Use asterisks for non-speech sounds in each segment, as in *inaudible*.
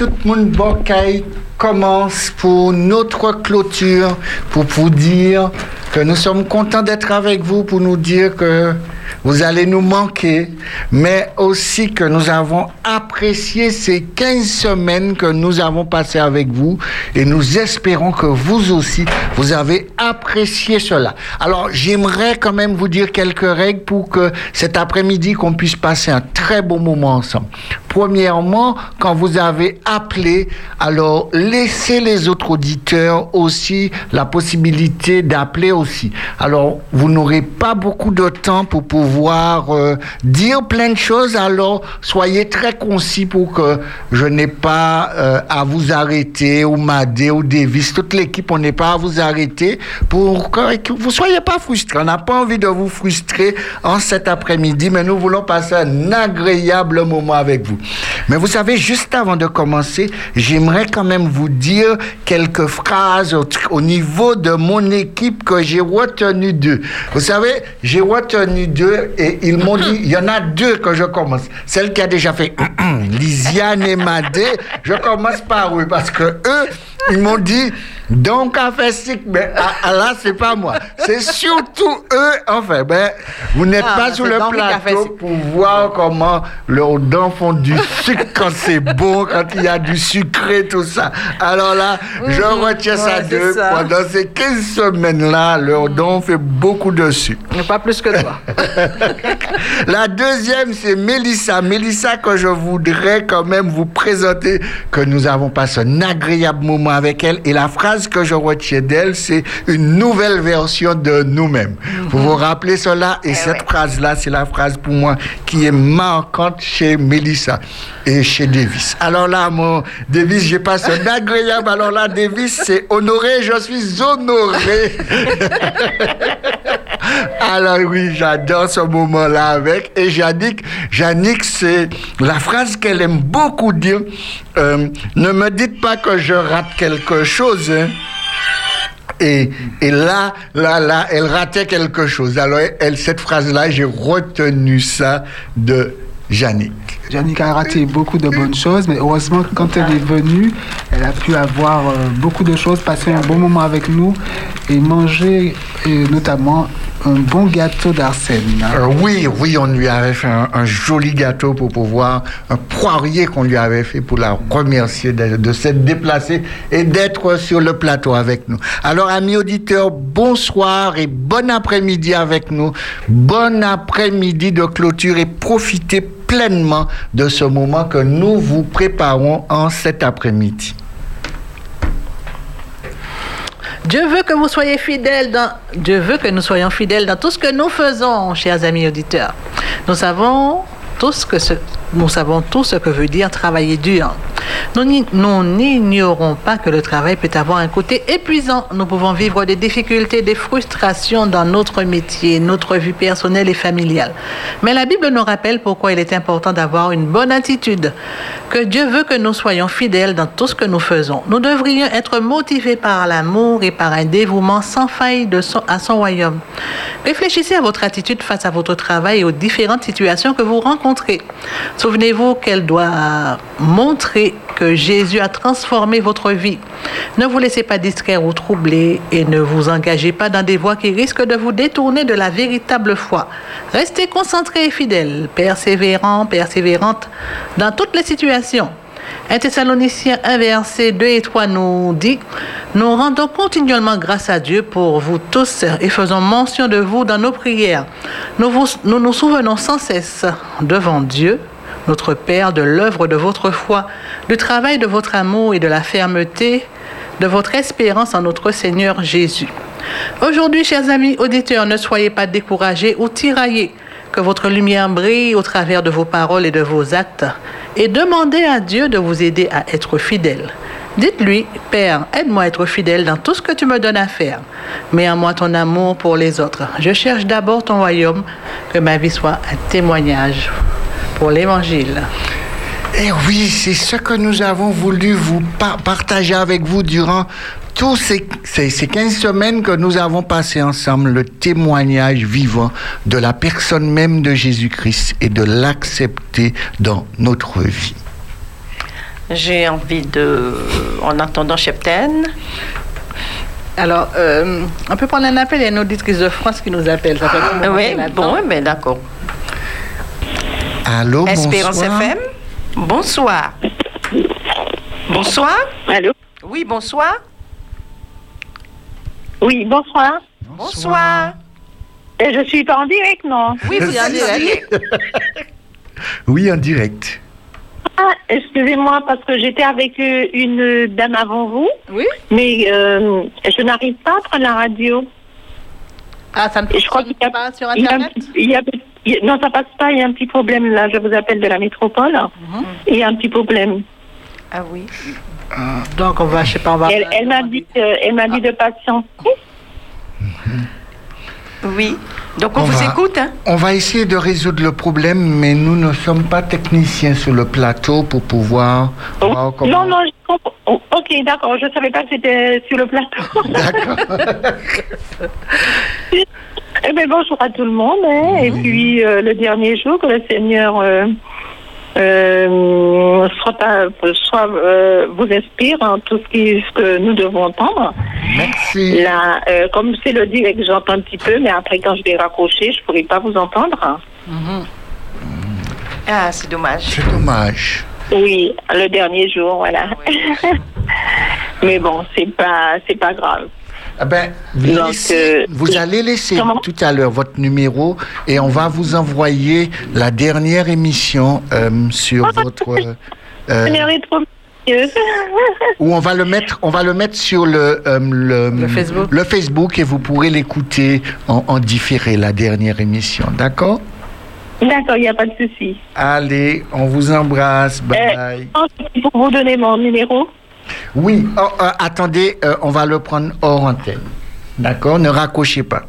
tout le monde commence pour notre clôture, pour vous dire que nous sommes contents d'être avec vous, pour nous dire que vous allez nous manquer, mais aussi que nous avons apprécié ces 15 semaines que nous avons passées avec vous et nous espérons que vous aussi, vous avez apprécié cela. Alors, j'aimerais quand même vous dire quelques règles pour que cet après-midi, qu'on puisse passer un très bon moment ensemble. Premièrement, quand vous avez appelé, alors laissez les autres auditeurs aussi la possibilité d'appeler aussi. Alors, vous n'aurez pas beaucoup de temps pour pouvoir euh, dire plein de choses, alors soyez très concis pour que je n'ai pas euh, à vous arrêter, ou Madé, ou Davis, toute l'équipe, on n'est pas à vous arrêter pour que vous soyez pas frustrés. On n'a pas envie de vous frustrer en cet après-midi, mais nous voulons passer un agréable moment avec vous. Mais vous savez, juste avant de commencer, j'aimerais quand même vous dire quelques phrases au niveau de mon équipe que j'ai retenu d'eux. Vous savez, j'ai retenu d'eux et ils m'ont dit, il y en a deux que je commence. Celle qui a déjà fait *clears throat* Lisiane et Madé, je commence par eux parce que eux, ils m'ont dit, donc à fait mais ah, ah, là, c'est pas moi. C'est surtout eux, enfin, ben, vous n'êtes ah, pas sur le plateau pour voir comment leurs dents font du sucre quand c'est bon, quand il y a du sucré, tout ça. Alors là, je retiens ça d'eux. Pendant ces 15 semaines-là, leurs mhm. dents fait beaucoup de sucre. Pas plus que toi. *laughs* La deuxième, c'est Mélissa. Mélissa, que je voudrais quand même vous présenter, que nous avons passé un agréable moment avec elle. Et la phrase que je retiens d'elle, c'est une nouvelle version de nous-mêmes. Vous vous rappelez cela? Et eh cette phrase-là, c'est la phrase pour moi qui est marquante chez Mélissa et chez Davis. Alors là, mon Davis, j'ai passé un *laughs* agréable. Alors là, Davis, c'est honoré, je suis honoré. *laughs* Alors oui, j'adore ce moment-là avec. Et Yannick, Yannick, c'est la phrase qu'elle aime beaucoup dire. Euh, ne me dites pas que je rate quelque chose. Hein. Et, là, là, là, elle ratait quelque chose. Alors, elle, cette phrase-là, j'ai retenu ça de Yannick. Yannick a raté beaucoup de bonnes choses, mais heureusement, quand elle est venue, elle a pu avoir euh, beaucoup de choses, passer un bon moment avec nous et manger, notamment un bon gâteau d'Arsène. Euh, oui, oui, on lui avait fait un, joli gâteau pour pouvoir, un poirier qu'on lui avait fait pour la remercier de, de s'être déplacée et d'être sur le plateau avec nous. Alors, amis auditeurs, bonsoir et bon après-midi avec nous. Bon après-midi de clôture et profitez pleinement de ce moment que nous vous préparons en cet après-midi. Dieu veut que vous soyez fidèles dans Dieu veut que nous soyons fidèles dans tout ce que nous faisons, chers amis auditeurs. Nous savons tous que ce, nous savons tous ce que veut dire travailler dur. Nous n'ignorons pas que le travail peut avoir un côté épuisant. Nous pouvons vivre des difficultés, des frustrations dans notre métier, notre vie personnelle et familiale. Mais la Bible nous rappelle pourquoi il est important d'avoir une bonne attitude, que Dieu veut que nous soyons fidèles dans tout ce que nous faisons. Nous devrions être motivés par l'amour et par un dévouement sans faille à son royaume. Réfléchissez à votre attitude face à votre travail et aux différentes situations que vous rencontrez. Souvenez-vous qu'elle doit montrer que Jésus a transformé votre vie. Ne vous laissez pas distraire ou troubler et ne vous engagez pas dans des voies qui risquent de vous détourner de la véritable foi. Restez concentrés et fidèles, persévérants, persévérantes dans toutes les situations. Un Thessaloniciens 1, verset 2 et 3 nous dit Nous rendons continuellement grâce à Dieu pour vous tous et faisons mention de vous dans nos prières. Nous nous souvenons sans cesse devant Dieu notre Père, de l'œuvre de votre foi, du travail de votre amour et de la fermeté de votre espérance en notre Seigneur Jésus. Aujourd'hui, chers amis auditeurs, ne soyez pas découragés ou tiraillés, que votre lumière brille au travers de vos paroles et de vos actes, et demandez à Dieu de vous aider à être fidèle. Dites-lui, Père, aide-moi à être fidèle dans tout ce que tu me donnes à faire. Mets en moi ton amour pour les autres. Je cherche d'abord ton royaume, que ma vie soit un témoignage pour l'Évangile. Et eh oui, c'est ce que nous avons voulu vous partager avec vous durant tous ces, ces, 15 semaines que nous avons passées ensemble, le témoignage vivant de la personne même de Jésus-Christ et de l'accepter dans notre vie. J'ai envie de, en attendant. Alors, euh, on peut prendre un appel, il y a une auditrice de France qui nous appelle. Ça fait oui, bon, mais d'accord. Allô, Espérance bonsoir. FM. Bonsoir. Bonsoir. Allô Oui, bonsoir. Oui, bonsoir. Bonsoir. Et je suis pas en direct, non Oui, vous êtes en direct. *laughs* Oui, en direct. Ah, excusez-moi, parce que j'étais avec euh, une dame avant vous, Oui mais euh, je n'arrive pas à prendre la radio. Ah, ça ne Et je crois fonctionne qu'il y a pas sur Internet petit- il y a- il y a- non, ça passe pas, il y a un petit problème là. Je vous appelle de la métropole. Mhm. Il y a un petit problème. Ah oui. Donc, on va, je sais pas, on va... Elle, elle m'a dit, euh, elle m'a dit de patienter. Oui. Donc on, On vous va- écoute. Hein? On va essayer de résoudre le problème, mais nous ne sommes pas techniciens sur le plateau pour pouvoir voir Oh, comment... Non, non, je comprends. Oh, ok, d'accord. Je savais pas que c'était sur le plateau. D'accord. *laughs* Eh bien, bonjour à tout le monde. hein. Et puis, euh, le dernier jour, que le Seigneur euh, euh, soit, à- soit, euh, vous inspire en tout ce, qui, ce que nous devons entendre. Merci. Là, euh, comme c'est le direct, j'entends un petit peu, mais après, quand je vais raccrocher, je ne pourrai pas vous entendre. Mhm. Ah, c'est dommage. C'est dommage. Oui, le dernier jour, voilà. *laughs* mais bon, c'est pas, c'est pas grave. Ah ben, vous, Donc, laissez- euh, vous allez laisser comment? tout à l'heure votre numéro et on va vous envoyer la dernière émission euh, sur votre... euh, trop où on va le mettre, on va le mettre sur le, euh, le, Le Facebook. le Facebook et vous pourrez l'écouter en, en différé, la dernière émission. D'accord? D'accord, il n'y a pas de souci. Allez, on vous embrasse. Bye Euh, bye. Pour vous donner mon numéro. Oui, oh, euh, attendez, euh, on va le prendre hors antenne. D'accord Ne raccrochez pas.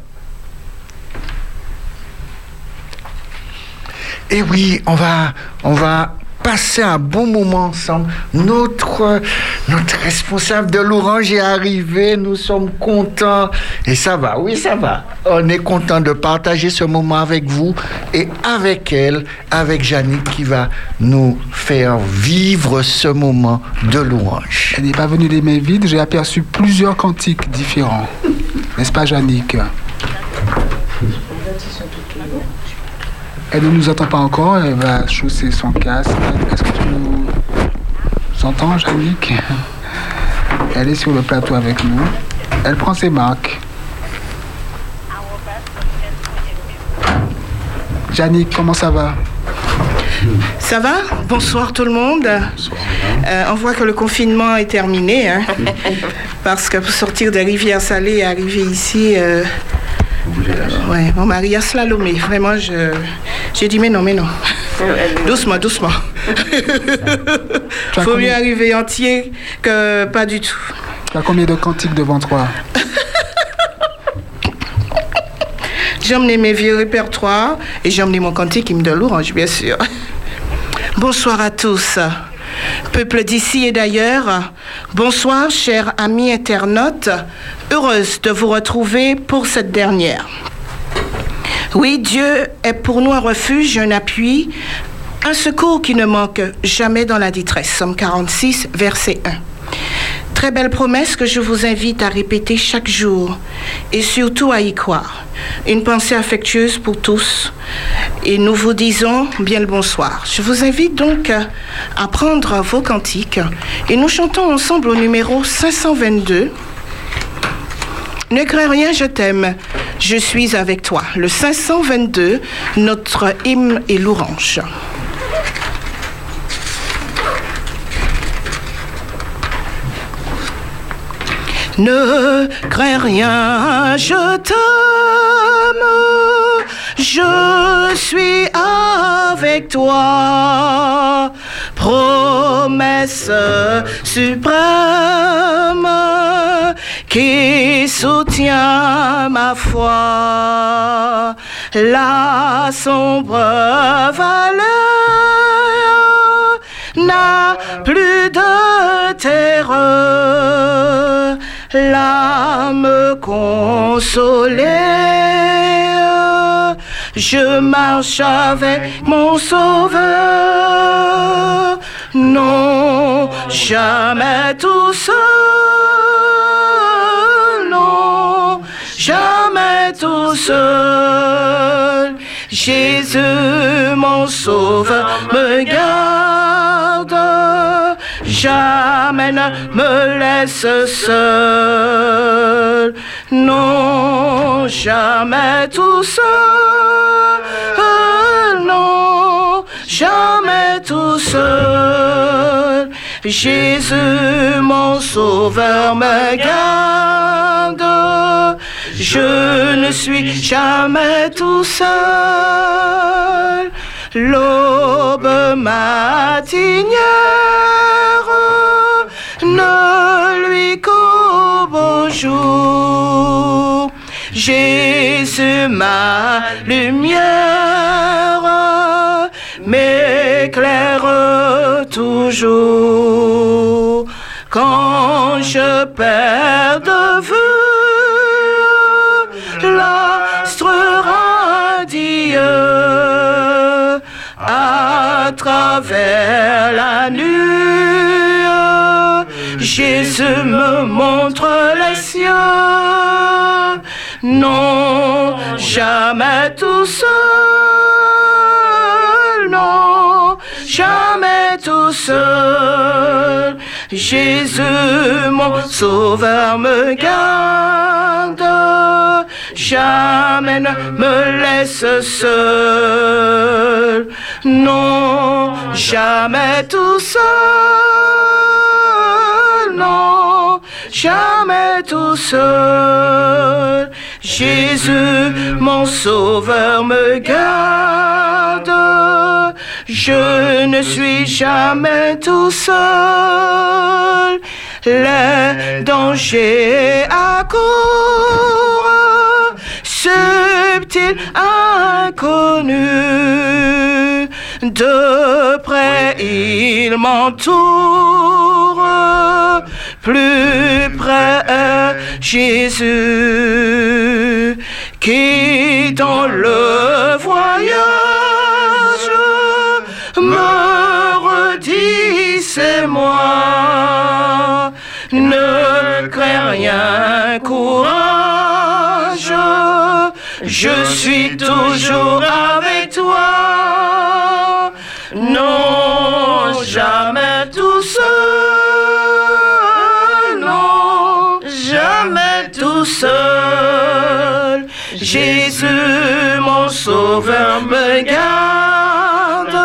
Et oui, on va, on va passer un bon moment ensemble. Notre, notre responsable de l'Orange est arrivé, nous sommes contents. Et ça va, oui, ça va. On est content de partager ce moment avec vous et avec elle, avec Jannick qui va nous faire vivre ce moment de l'Orange. Elle n'est pas venue les mains vides, j'ai aperçu plusieurs cantiques différents. N'est-ce pas, Jannick? Elle ne nous entend pas encore, elle va chausser son casque. Est-ce que tu nous entends, Jannick Elle est sur le plateau avec nous. Elle prend ses marques. Jannick, comment ça va? Ça va? Bonsoir tout le monde. Euh, on voit que le confinement est terminé. hein. *laughs* parce que pour sortir des rivières salées et arriver ici, euh, ouais, mon mari a slalomé. Vraiment, je, j'ai dit mais non, mais non. Doucement, doucement. As Faut mieux arriver entier que pas du tout. Tu as combien de cantiques devant toi? J'ai emmené mes vieux répertoires et j'ai emmené mon cantique qui me donne l'orange, bien sûr. Bonsoir à tous. Peuple d'ici et d'ailleurs, bonsoir chers amis internautes, heureuse de vous retrouver pour cette dernière. Oui, Dieu est pour nous un refuge, un appui, un secours qui ne manque jamais dans la détresse. Somme 46, verset 1. Très belle promesse que je vous invite à répéter chaque jour et surtout à y croire. Une pensée affectueuse pour tous et nous vous disons bien le bonsoir. Je vous invite donc à prendre vos cantiques et nous chantons ensemble au numéro 522. Ne crains rien, je t'aime, je suis avec toi. Le 522, notre hymne est l'orange. Ne crains rien, je t'aime, je suis avec toi. Promesse suprême qui soutient ma foi. La sombre vallée n'a plus de terreur, l'âme consolée. Je marche avec mon sauveur, Non, jamais tout seul. Non, jamais tout seul. Jésus, mon sauveur, me garde. Jamais ne me laisse seul. Non, jamais tout seul. Non, jamais tout seul. Jésus, mon sauveur, me garde. Je ne suis jamais tout seul. L'aube matinière jour. Jésus, ma lumière, m'éclaire toujours. Quand je perds de vue l'astre radieux à travers la nuit, Jésus me montre jamais tout seul. Non, jamais tout seul. Jésus, mon sauveur, me garde. Jamais ne me laisse seul. Non, jamais tout seul. Non, jamais tout seul. Jésus, mon sauveur, me garde. Je ne suis jamais tout seul. Les dangers accourent, subtil, inconnu. De près, il m'entoure. Plus près, Jésus, qui dans le voyage me redit c'est moi. Ne crains rien, courage, je suis toujours avec toi. Jésus, mon sauveur, me garde.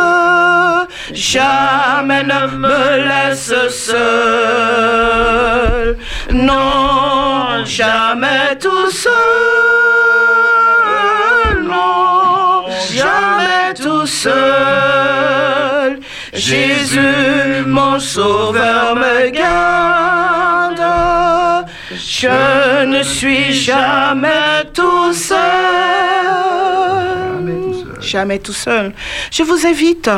Jamais ne me laisse seul. Non, jamais tout seul. Non, jamais tout seul. Jésus, mon sauveur, me garde. Je ne suis jamais tout seul. Jamais tout seul. Je vous invite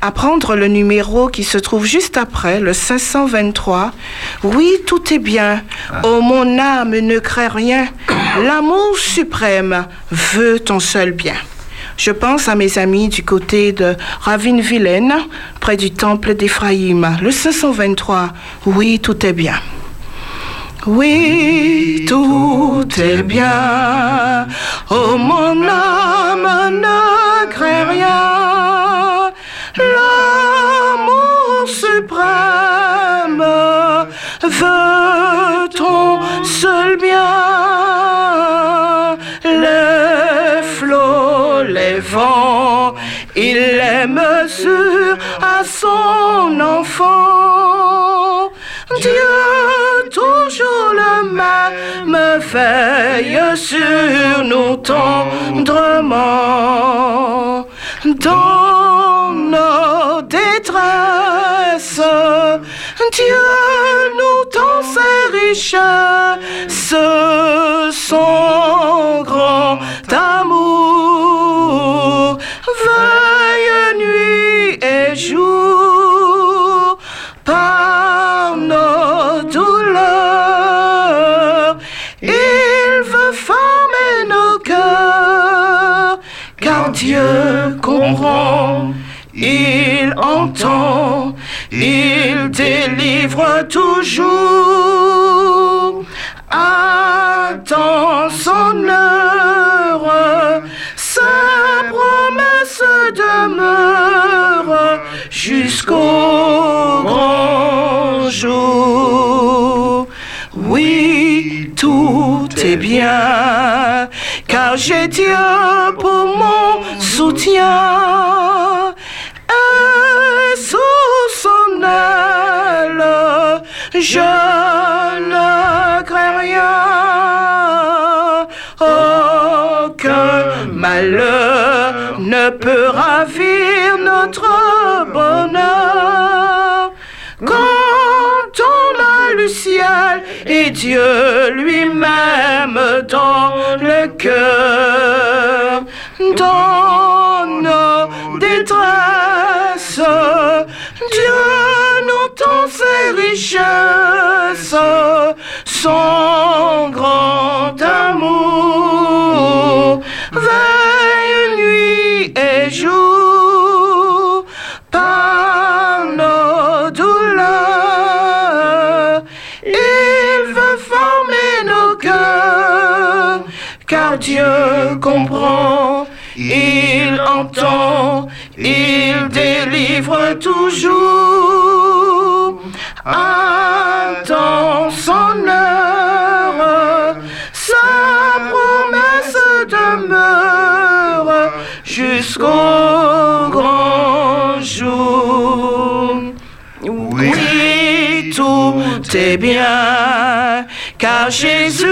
à prendre le numéro qui se trouve juste après, le 523. Oui, tout est bien. Oh, mon âme ne craint rien. *coughs* L'amour suprême veut ton seul bien. Je pense à mes amis du côté de Ravine-Vilaine, près du temple d'Éphraïm. Le 523. Oui, tout est bien. Oui, tout est bien. Oh, mon âme ne craint rien. L'amour suprême veut ton seul bien. Les flots, les vents, il les mesure à son enfant. Toujours le même, veille sur nous tendrement. Dans nos détresses, Dieu nous tend ses richesses, son grand amour. Veille nuit et jour, car Dieu comprend, il entend, il délivre toujours. Attends son heure, sa promesse demeure jusqu'au grand jour. Oui, tout est bien, car j'ai Dieu pour mon soutien. Et sous son aile, je ne crains rien. Aucun malheur ne peut ravir notre bonheur. Le ciel et Dieu lui-même dans le cœur, dans nos détresses, Dieu nous tend ses richesses, son grand amour, veille nuit et jour, par car Dieu comprend, il entend, il délivre toujours. Attends son heure, sa promesse demeure jusqu'au grand jour. Oui, tout est bien, car Jésus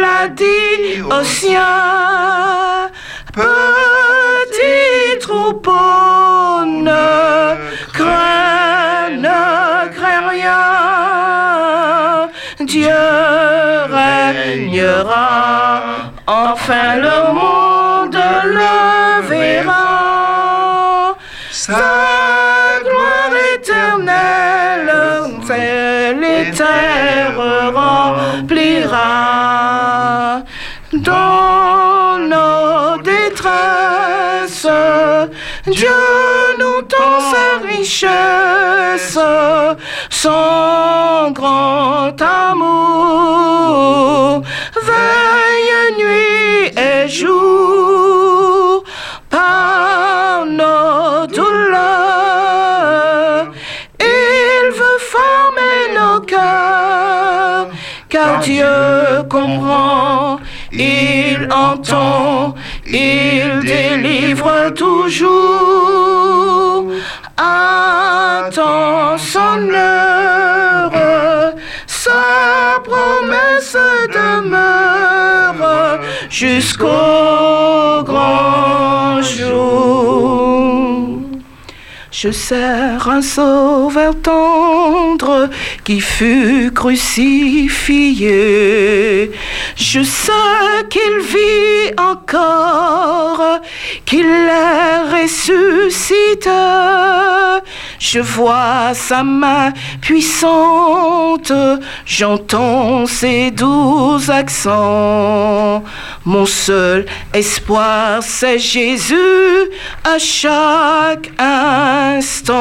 l'a dit aux siens. Petit troupeau, ne crains, ne crains rien. Dieu régnera, enfin le monde le remplira. Dans nos détresses, Dieu nous tend sa richesse, son grand amour, veille nuit et jour, car Dieu comprend, il entend, il délivre toujours. Attends son heure, sa promesse demeure jusqu'au grand jour. Je sers un sauveur tendre qui fut crucifié. Je sais qu'il vit encore, qu'il est ressuscité. Je vois sa main puissante, j'entends ses doux accents. Mon seul espoir, c'est Jésus à chaque instant.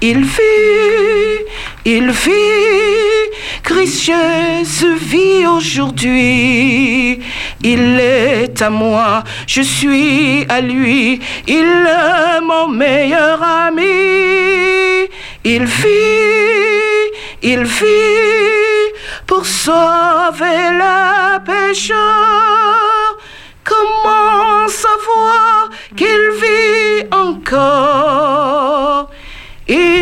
Il vit, il vit, Christ Jésus vit aujourd'hui. Il est à moi, je suis à lui, il est mon meilleur ami. Il vit, il vit pour sauver le pécheur. Comment savoir qu'il vit encore? Il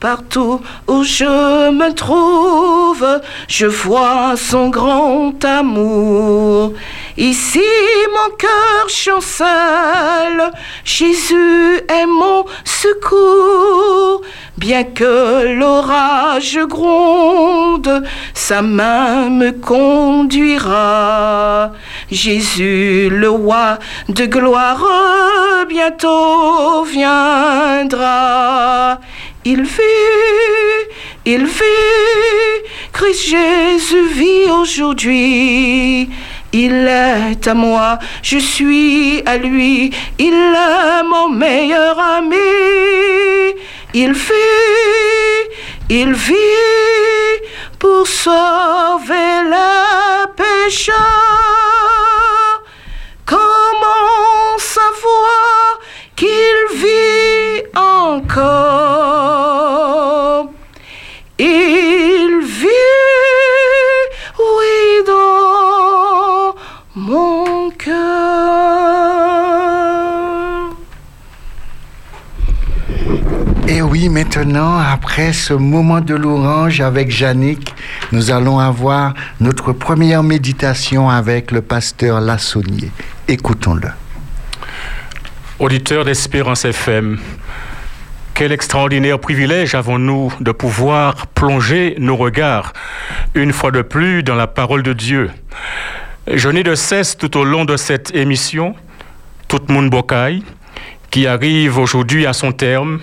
Partout où je me trouve, je vois son grand amour. Ici, mon cœur chancelle, Jésus est mon secours. Bien que l'orage gronde, sa main me conduira. Jésus, le roi de gloire, bientôt viendra. Il vit, il vit, Christ Jésus vit aujourd'hui. il est à moi, je suis à lui, il est mon meilleur ami. Il vit, il vit pour sauver les pécheurs. Comment savoir qu'il vit encore? Oui, maintenant, après ce moment de l'orange avec Yannick, nous allons avoir notre première méditation avec le pasteur Lassonnier. Écoutons-le. Auditeurs d'Espérance FM, quel extraordinaire privilège avons-nous de pouvoir plonger nos regards une fois de plus dans la parole de Dieu. Je n'ai de cesse tout au long de cette émission, tout monde bocaille, qui arrive aujourd'hui à son terme,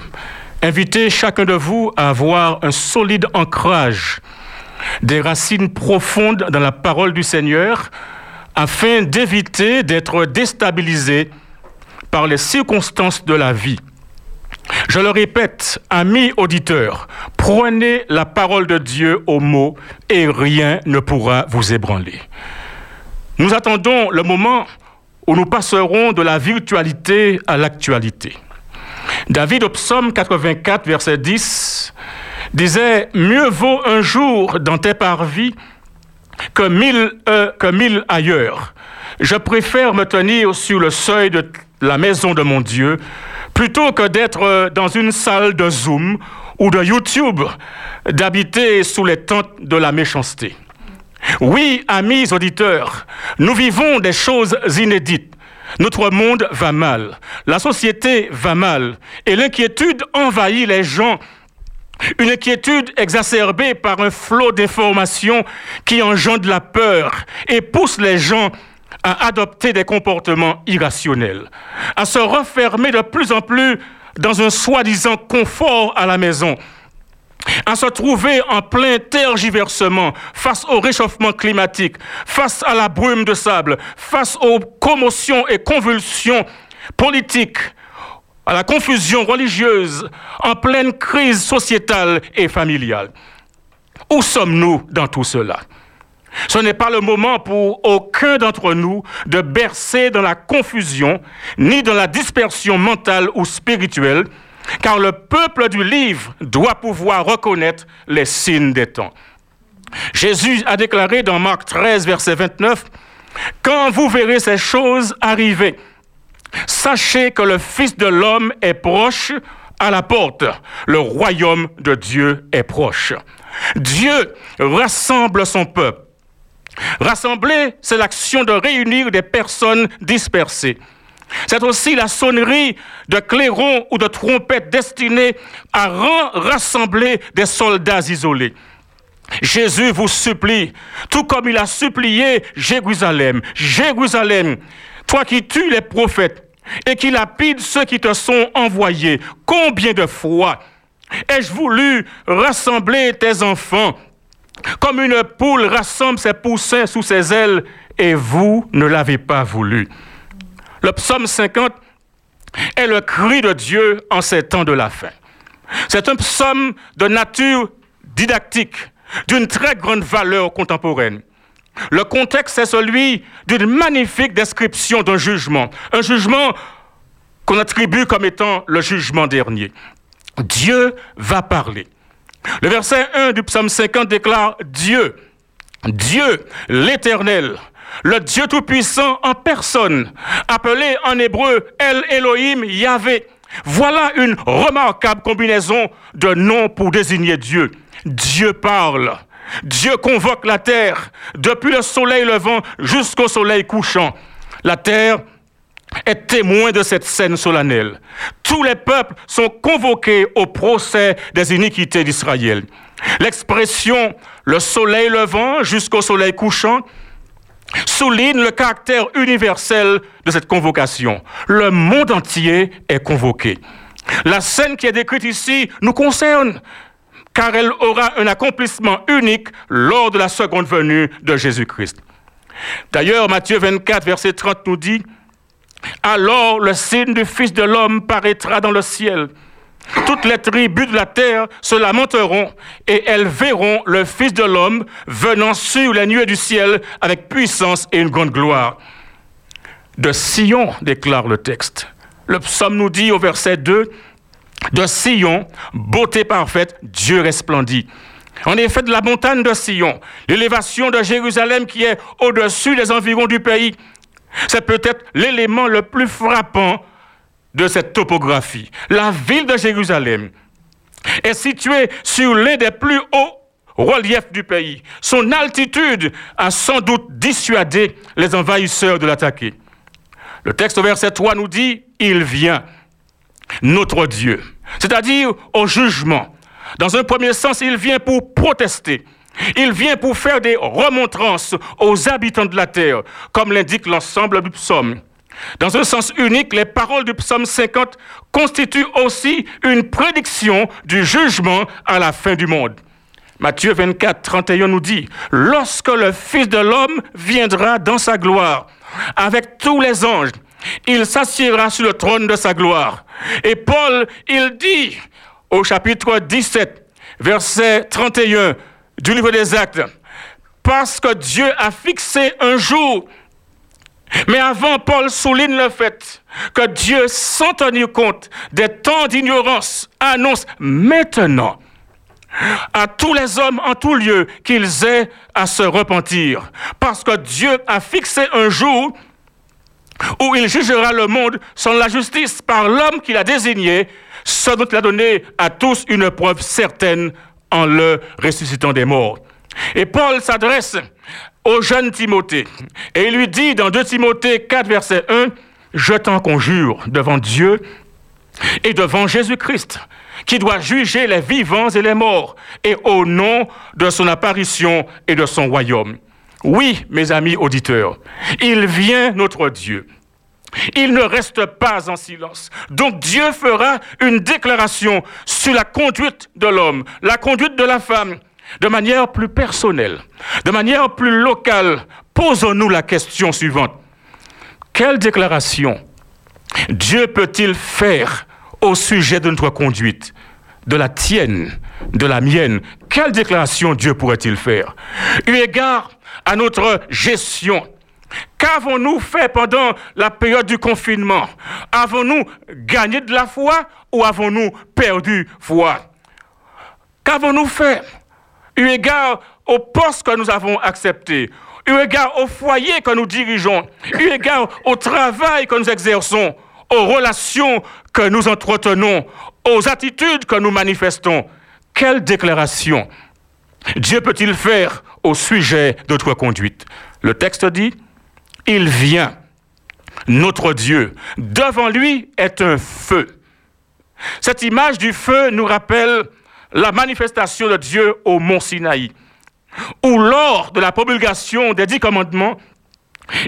inviter chacun de vous à avoir un solide ancrage, des racines profondes dans la parole du Seigneur, afin d'éviter d'être déstabilisé par les circonstances de la vie. Je le répète, amis auditeurs, prenez la parole de Dieu au mot et rien ne pourra vous ébranler. Nous attendons le moment où nous passerons de la virtualité à l'actualité. David au psaume 84, verset 10, disait, Mieux vaut un jour dans tes parvis que mille, euh, que mille ailleurs. Je préfère me tenir sur le seuil de la maison de mon Dieu plutôt que d'être dans une salle de Zoom ou de YouTube, d'habiter sous les tentes de la méchanceté. Oui, amis auditeurs, nous vivons des choses inédites. Notre monde va mal, la société va mal, et l'inquiétude envahit les gens. Une inquiétude exacerbée par un flot d'informations qui engendre la peur et pousse les gens à adopter des comportements irrationnels, à se refermer de plus en plus dans un soi-disant confort à la maison, à se trouver en plein tergiversement face au réchauffement climatique, face à la brume de sable, face aux commotions et convulsions politiques, à la confusion religieuse, en pleine crise sociétale et familiale. Où sommes-nous dans tout cela? Ce n'est pas le moment pour aucun d'entre nous de bercer dans la confusion, ni dans la dispersion mentale ou spirituelle, car le peuple du livre doit pouvoir reconnaître les signes des temps. Jésus a déclaré dans Marc 13, verset 29, Quand vous verrez ces choses arriver, sachez que le Fils de l'homme est proche à la porte. Le royaume de Dieu est proche. Dieu rassemble son peuple Rassembler, c'est l'action de réunir des personnes dispersées. C'est aussi la sonnerie de clairons ou de trompettes destinée à rassembler des soldats isolés. Jésus vous supplie, tout comme il a supplié Jérusalem. Jérusalem, toi qui tues les prophètes et qui lapides ceux qui te sont envoyés, combien de fois ai-je voulu rassembler tes enfants? Comme une poule rassemble ses poussins sous ses ailes, et vous ne l'avez pas voulu. Le psaume 50 est le cri de Dieu en ces temps de la fin. C'est un psaume de nature didactique, d'une très grande valeur contemporaine. Le contexte est celui d'une magnifique description d'un jugement, un jugement qu'on attribue comme étant le jugement dernier. Dieu va parler. Le verset 1 du psaume 50 déclare Dieu, Dieu l'Éternel, le Dieu Tout-Puissant en personne, appelé en hébreu El Elohim Yahvé. Voilà une remarquable combinaison de noms pour désigner Dieu. Dieu parle. Dieu convoque la terre depuis le soleil levant jusqu'au soleil couchant. La terre est témoin de cette scène solennelle. Tous les peuples sont convoqués au procès des iniquités d'Israël. L'expression le soleil levant jusqu'au soleil couchant souligne le caractère universel de cette convocation. Le monde entier est convoqué. La scène qui est décrite ici nous concerne, car elle aura un accomplissement unique lors de la seconde venue de Jésus-Christ. D'ailleurs, Matthieu 24, verset 30 nous dit, Alors le signe du Fils de l'homme paraîtra dans le ciel. Toutes les tribus de la terre se lamenteront et elles verront le Fils de l'homme venant sur les nuées du ciel avec puissance et une grande gloire. De Sion, déclare le texte. Le psaume nous dit au verset 2, de Sion, beauté parfaite, Dieu resplendit. En effet, de la montagne de Sion, l'élévation de Jérusalem qui est au-dessus des environs du pays, c'est peut-être l'élément le plus frappant de cette topographie. La ville de Jérusalem est située sur l'un des plus hauts reliefs du pays. Son altitude a sans doute dissuadé les envahisseurs de l'attaquer. Le texte verset 3 nous dit, il vient, notre Dieu, c'est-à-dire au jugement. Dans un premier sens, il vient pour protester. Il vient pour faire des remontrances aux habitants de la terre, comme l'indique l'ensemble du psaume. Dans un sens unique, les paroles du psaume 50 constituent aussi une prédiction du jugement à la fin du monde. Matthieu 24, 31 nous dit, Lorsque le Fils de l'homme viendra dans sa gloire, avec tous les anges, il s'assiera sur le trône de sa gloire. Et Paul, il dit au chapitre 17, verset 31 du livre des Actes, parce que Dieu a fixé un jour mais avant, Paul souligne le fait que Dieu, sans tenir compte des temps d'ignorance, annonce maintenant à tous les hommes en tout lieu qu'ils aient à se repentir. Parce que Dieu a fixé un jour où il jugera le monde sans la justice par l'homme qu'il a désigné, ce dont il a donné à tous une preuve certaine en le ressuscitant des morts. Et Paul s'adresse au jeune Timothée. Et il lui dit dans 2 Timothée 4, verset 1, Je t'en conjure devant Dieu et devant Jésus-Christ, qui doit juger les vivants et les morts, et au nom de son apparition et de son royaume. Oui, mes amis auditeurs, il vient notre Dieu. Il ne reste pas en silence. Donc Dieu fera une déclaration sur la conduite de l'homme, la conduite de la femme, de manière plus personnelle, de manière plus locale, posons-nous la question suivante. Quelle déclaration Dieu peut-il faire au sujet de notre conduite, de la tienne, de la mienne? Quelle déclaration Dieu pourrait-il faire Eu égard à notre gestion, qu'avons-nous fait pendant la période du confinement? Avons-nous gagné de la foi ou avons-nous perdu foi? Qu'avons-nous fait eu égard au poste que nous avons accepté, eu égard au foyer que nous dirigeons, eu égard au travail que nous exerçons, aux relations que nous entretenons, aux attitudes que nous manifestons. Quelle déclaration Dieu peut-il faire au sujet de notre conduite? Le texte dit, il vient, notre Dieu, devant lui est un feu. Cette image du feu nous rappelle la manifestation de Dieu au mont Sinaï, où lors de la promulgation des dix commandements,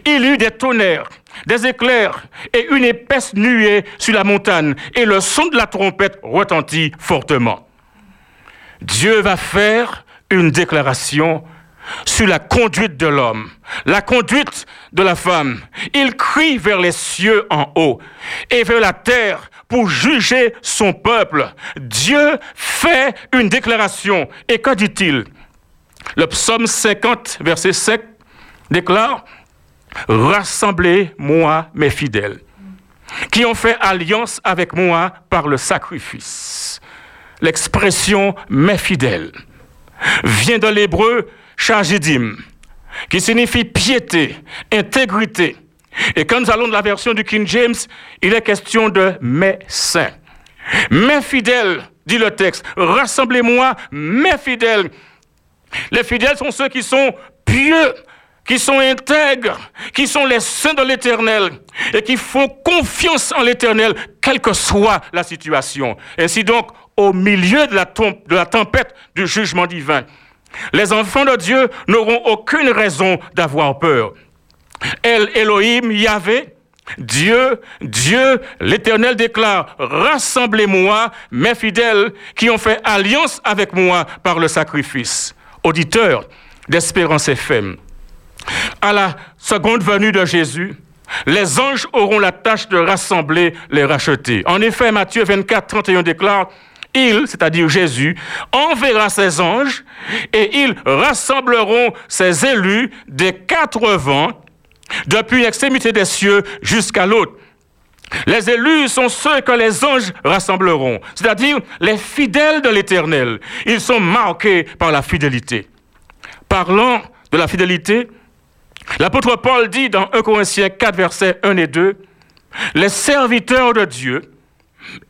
il y eut des tonnerres, des éclairs et une épaisse nuée sur la montagne, et le son de la trompette retentit fortement. Dieu va faire une déclaration sur la conduite de l'homme, la conduite de la femme. Il crie vers les cieux en haut et vers la terre pour juger son peuple. Dieu fait une déclaration. Et que dit-il? Le psaume 50, verset 7 déclare, Rassemblez-moi mes fidèles, qui ont fait alliance avec moi par le sacrifice. L'expression mes fidèles vient de l'hébreu chagidim, qui signifie piété, intégrité. Et quand nous allons de la version du King James, il est question de mes saints. Mes fidèles, dit le texte, rassemblez-moi, mes fidèles. Les fidèles sont ceux qui sont pieux, qui sont intègres, qui sont les saints de l'Éternel et qui font confiance en l'Éternel, quelle que soit la situation. Ainsi donc, au milieu de la, de la tempête du jugement divin, les enfants de Dieu n'auront aucune raison d'avoir peur. El Elohim Yahvé, Dieu, Dieu, l'Éternel déclare, rassemblez-moi, mes fidèles, qui ont fait alliance avec moi par le sacrifice. Auditeurs d'Espérance FM, à la seconde venue de Jésus, les anges auront la tâche de rassembler les rachetés. En effet, Matthieu 24, 31 déclare, il, c'est-à-dire Jésus, enverra ses anges et ils rassembleront ses élus des quatre vents, depuis l'extrémité des cieux jusqu'à l'autre. Les élus sont ceux que les anges rassembleront, c'est-à-dire les fidèles de l'Éternel. Ils sont marqués par la fidélité. Parlant de la fidélité, l'apôtre Paul dit dans 1 Corinthiens 4, versets 1 et 2, les serviteurs de Dieu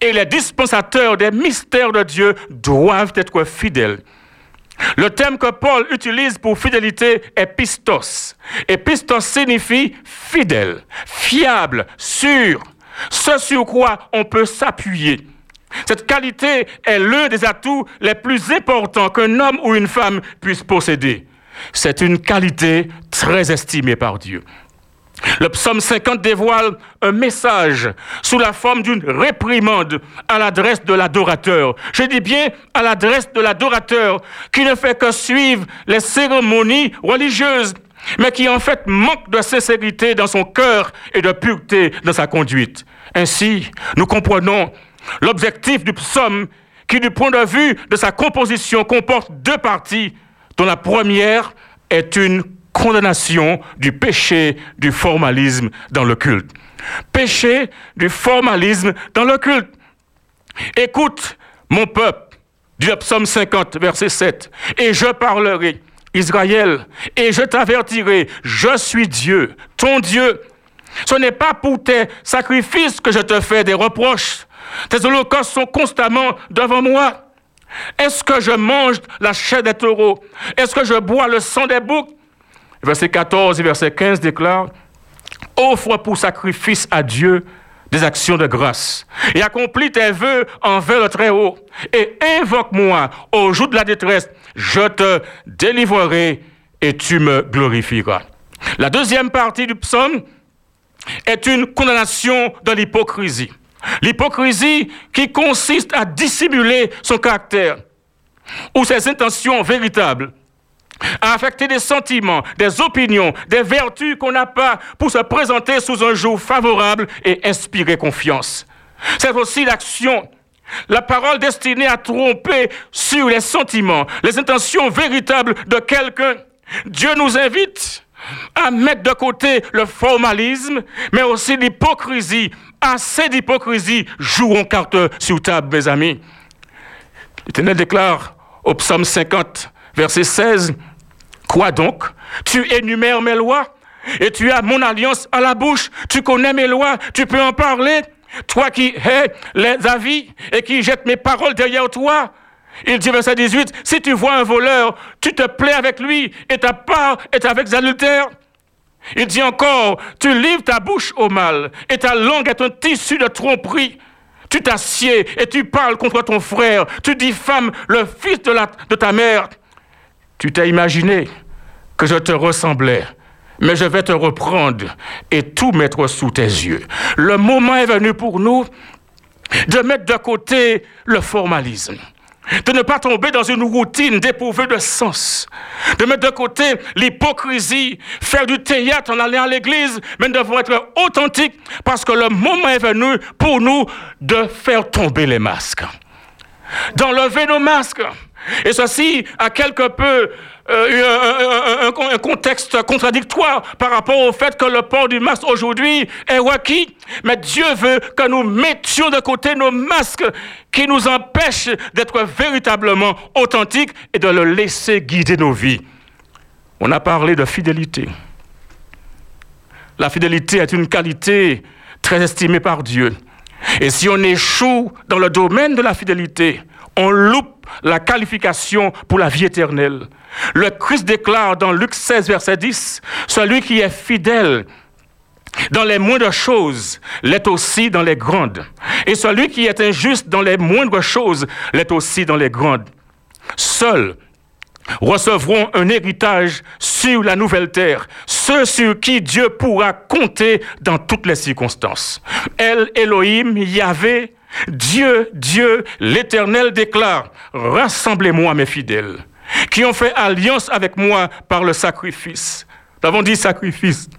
et les dispensateurs des mystères de Dieu doivent être fidèles. Le terme que Paul utilise pour fidélité est pistos. Et pistos signifie fidèle, fiable, sûr, ce sur quoi on peut s'appuyer. Cette qualité est l'un des atouts les plus importants qu'un homme ou une femme puisse posséder. C'est une qualité très estimée par Dieu. Le psaume 50 dévoile un message sous la forme d'une réprimande à l'adresse de l'adorateur. Je dis bien à l'adresse de l'adorateur qui ne fait que suivre les cérémonies religieuses, mais qui en fait manque de sincérité dans son cœur et de pureté dans sa conduite. Ainsi, nous comprenons l'objectif du psaume qui, du point de vue de sa composition, comporte deux parties, dont la première est une condamnation du péché du formalisme dans le culte. Péché du formalisme dans le culte. Écoute, mon peuple, du psaume 50, verset 7, et je parlerai, Israël, et je t'avertirai, je suis Dieu, ton Dieu. Ce n'est pas pour tes sacrifices que je te fais des reproches. Tes holocaustes sont constamment devant moi. Est-ce que je mange la chair des taureaux? Est-ce que je bois le sang des boucs? Verset 14 et verset 15 déclare, offre pour sacrifice à Dieu des actions de grâce et accomplis tes vœux envers le Très-Haut et invoque-moi au jour de la détresse, je te délivrerai et tu me glorifieras. La deuxième partie du psaume est une condamnation de l'hypocrisie. L'hypocrisie qui consiste à dissimuler son caractère ou ses intentions véritables à affecter des sentiments, des opinions, des vertus qu'on n'a pas pour se présenter sous un jour favorable et inspirer confiance. C'est aussi l'action, la parole destinée à tromper sur les sentiments, les intentions véritables de quelqu'un. Dieu nous invite à mettre de côté le formalisme, mais aussi l'hypocrisie. Assez d'hypocrisie jouons carte sur table, mes amis. L'Éternel déclare au psaume 50, verset 16, Quoi donc? Tu énumères mes lois et tu as mon alliance à la bouche. Tu connais mes lois, tu peux en parler. Toi qui hais les avis et qui jettes mes paroles derrière toi. Il dit verset 18, si tu vois un voleur, tu te plais avec lui et ta part est avec les adultères. Il dit encore, tu livres ta bouche au mal et ta langue est un tissu de tromperie. Tu t'assieds et tu parles contre ton frère. Tu diffames le fils de ta mère. Tu t'es imaginé que je te ressemblais, mais je vais te reprendre et tout mettre sous tes yeux. Le moment est venu pour nous de mettre de côté le formalisme, de ne pas tomber dans une routine dépourvue de sens, de mettre de côté l'hypocrisie, faire du théâtre en allant à l'église, mais nous devons être authentiques parce que le moment est venu pour nous de faire tomber les masques, d'enlever nos masques et ceci a quelque peu euh, un, contexte contradictoire par rapport au fait que le port du masque aujourd'hui est requis. Mais Dieu veut que nous mettions de côté nos masques qui nous empêchent d'être véritablement authentiques et de le laisser guider nos vies. On a parlé de fidélité. La fidélité est une qualité très estimée par Dieu. Et si on échoue dans le domaine de la fidélité, on loupe la qualification pour la vie éternelle. Le Christ déclare dans Luc 16, verset 10, Celui qui est fidèle dans les moindres choses l'est aussi dans les grandes. Et celui qui est injuste dans les moindres choses l'est aussi dans les grandes. Seuls recevront un héritage sur la nouvelle terre, ceux sur qui Dieu pourra compter dans toutes les circonstances. El Elohim, Yahvé, Dieu, Dieu, l'Éternel déclare, rassemblez-moi mes fidèles, qui ont fait alliance avec moi par le sacrifice. Nous avons dit sacrifice.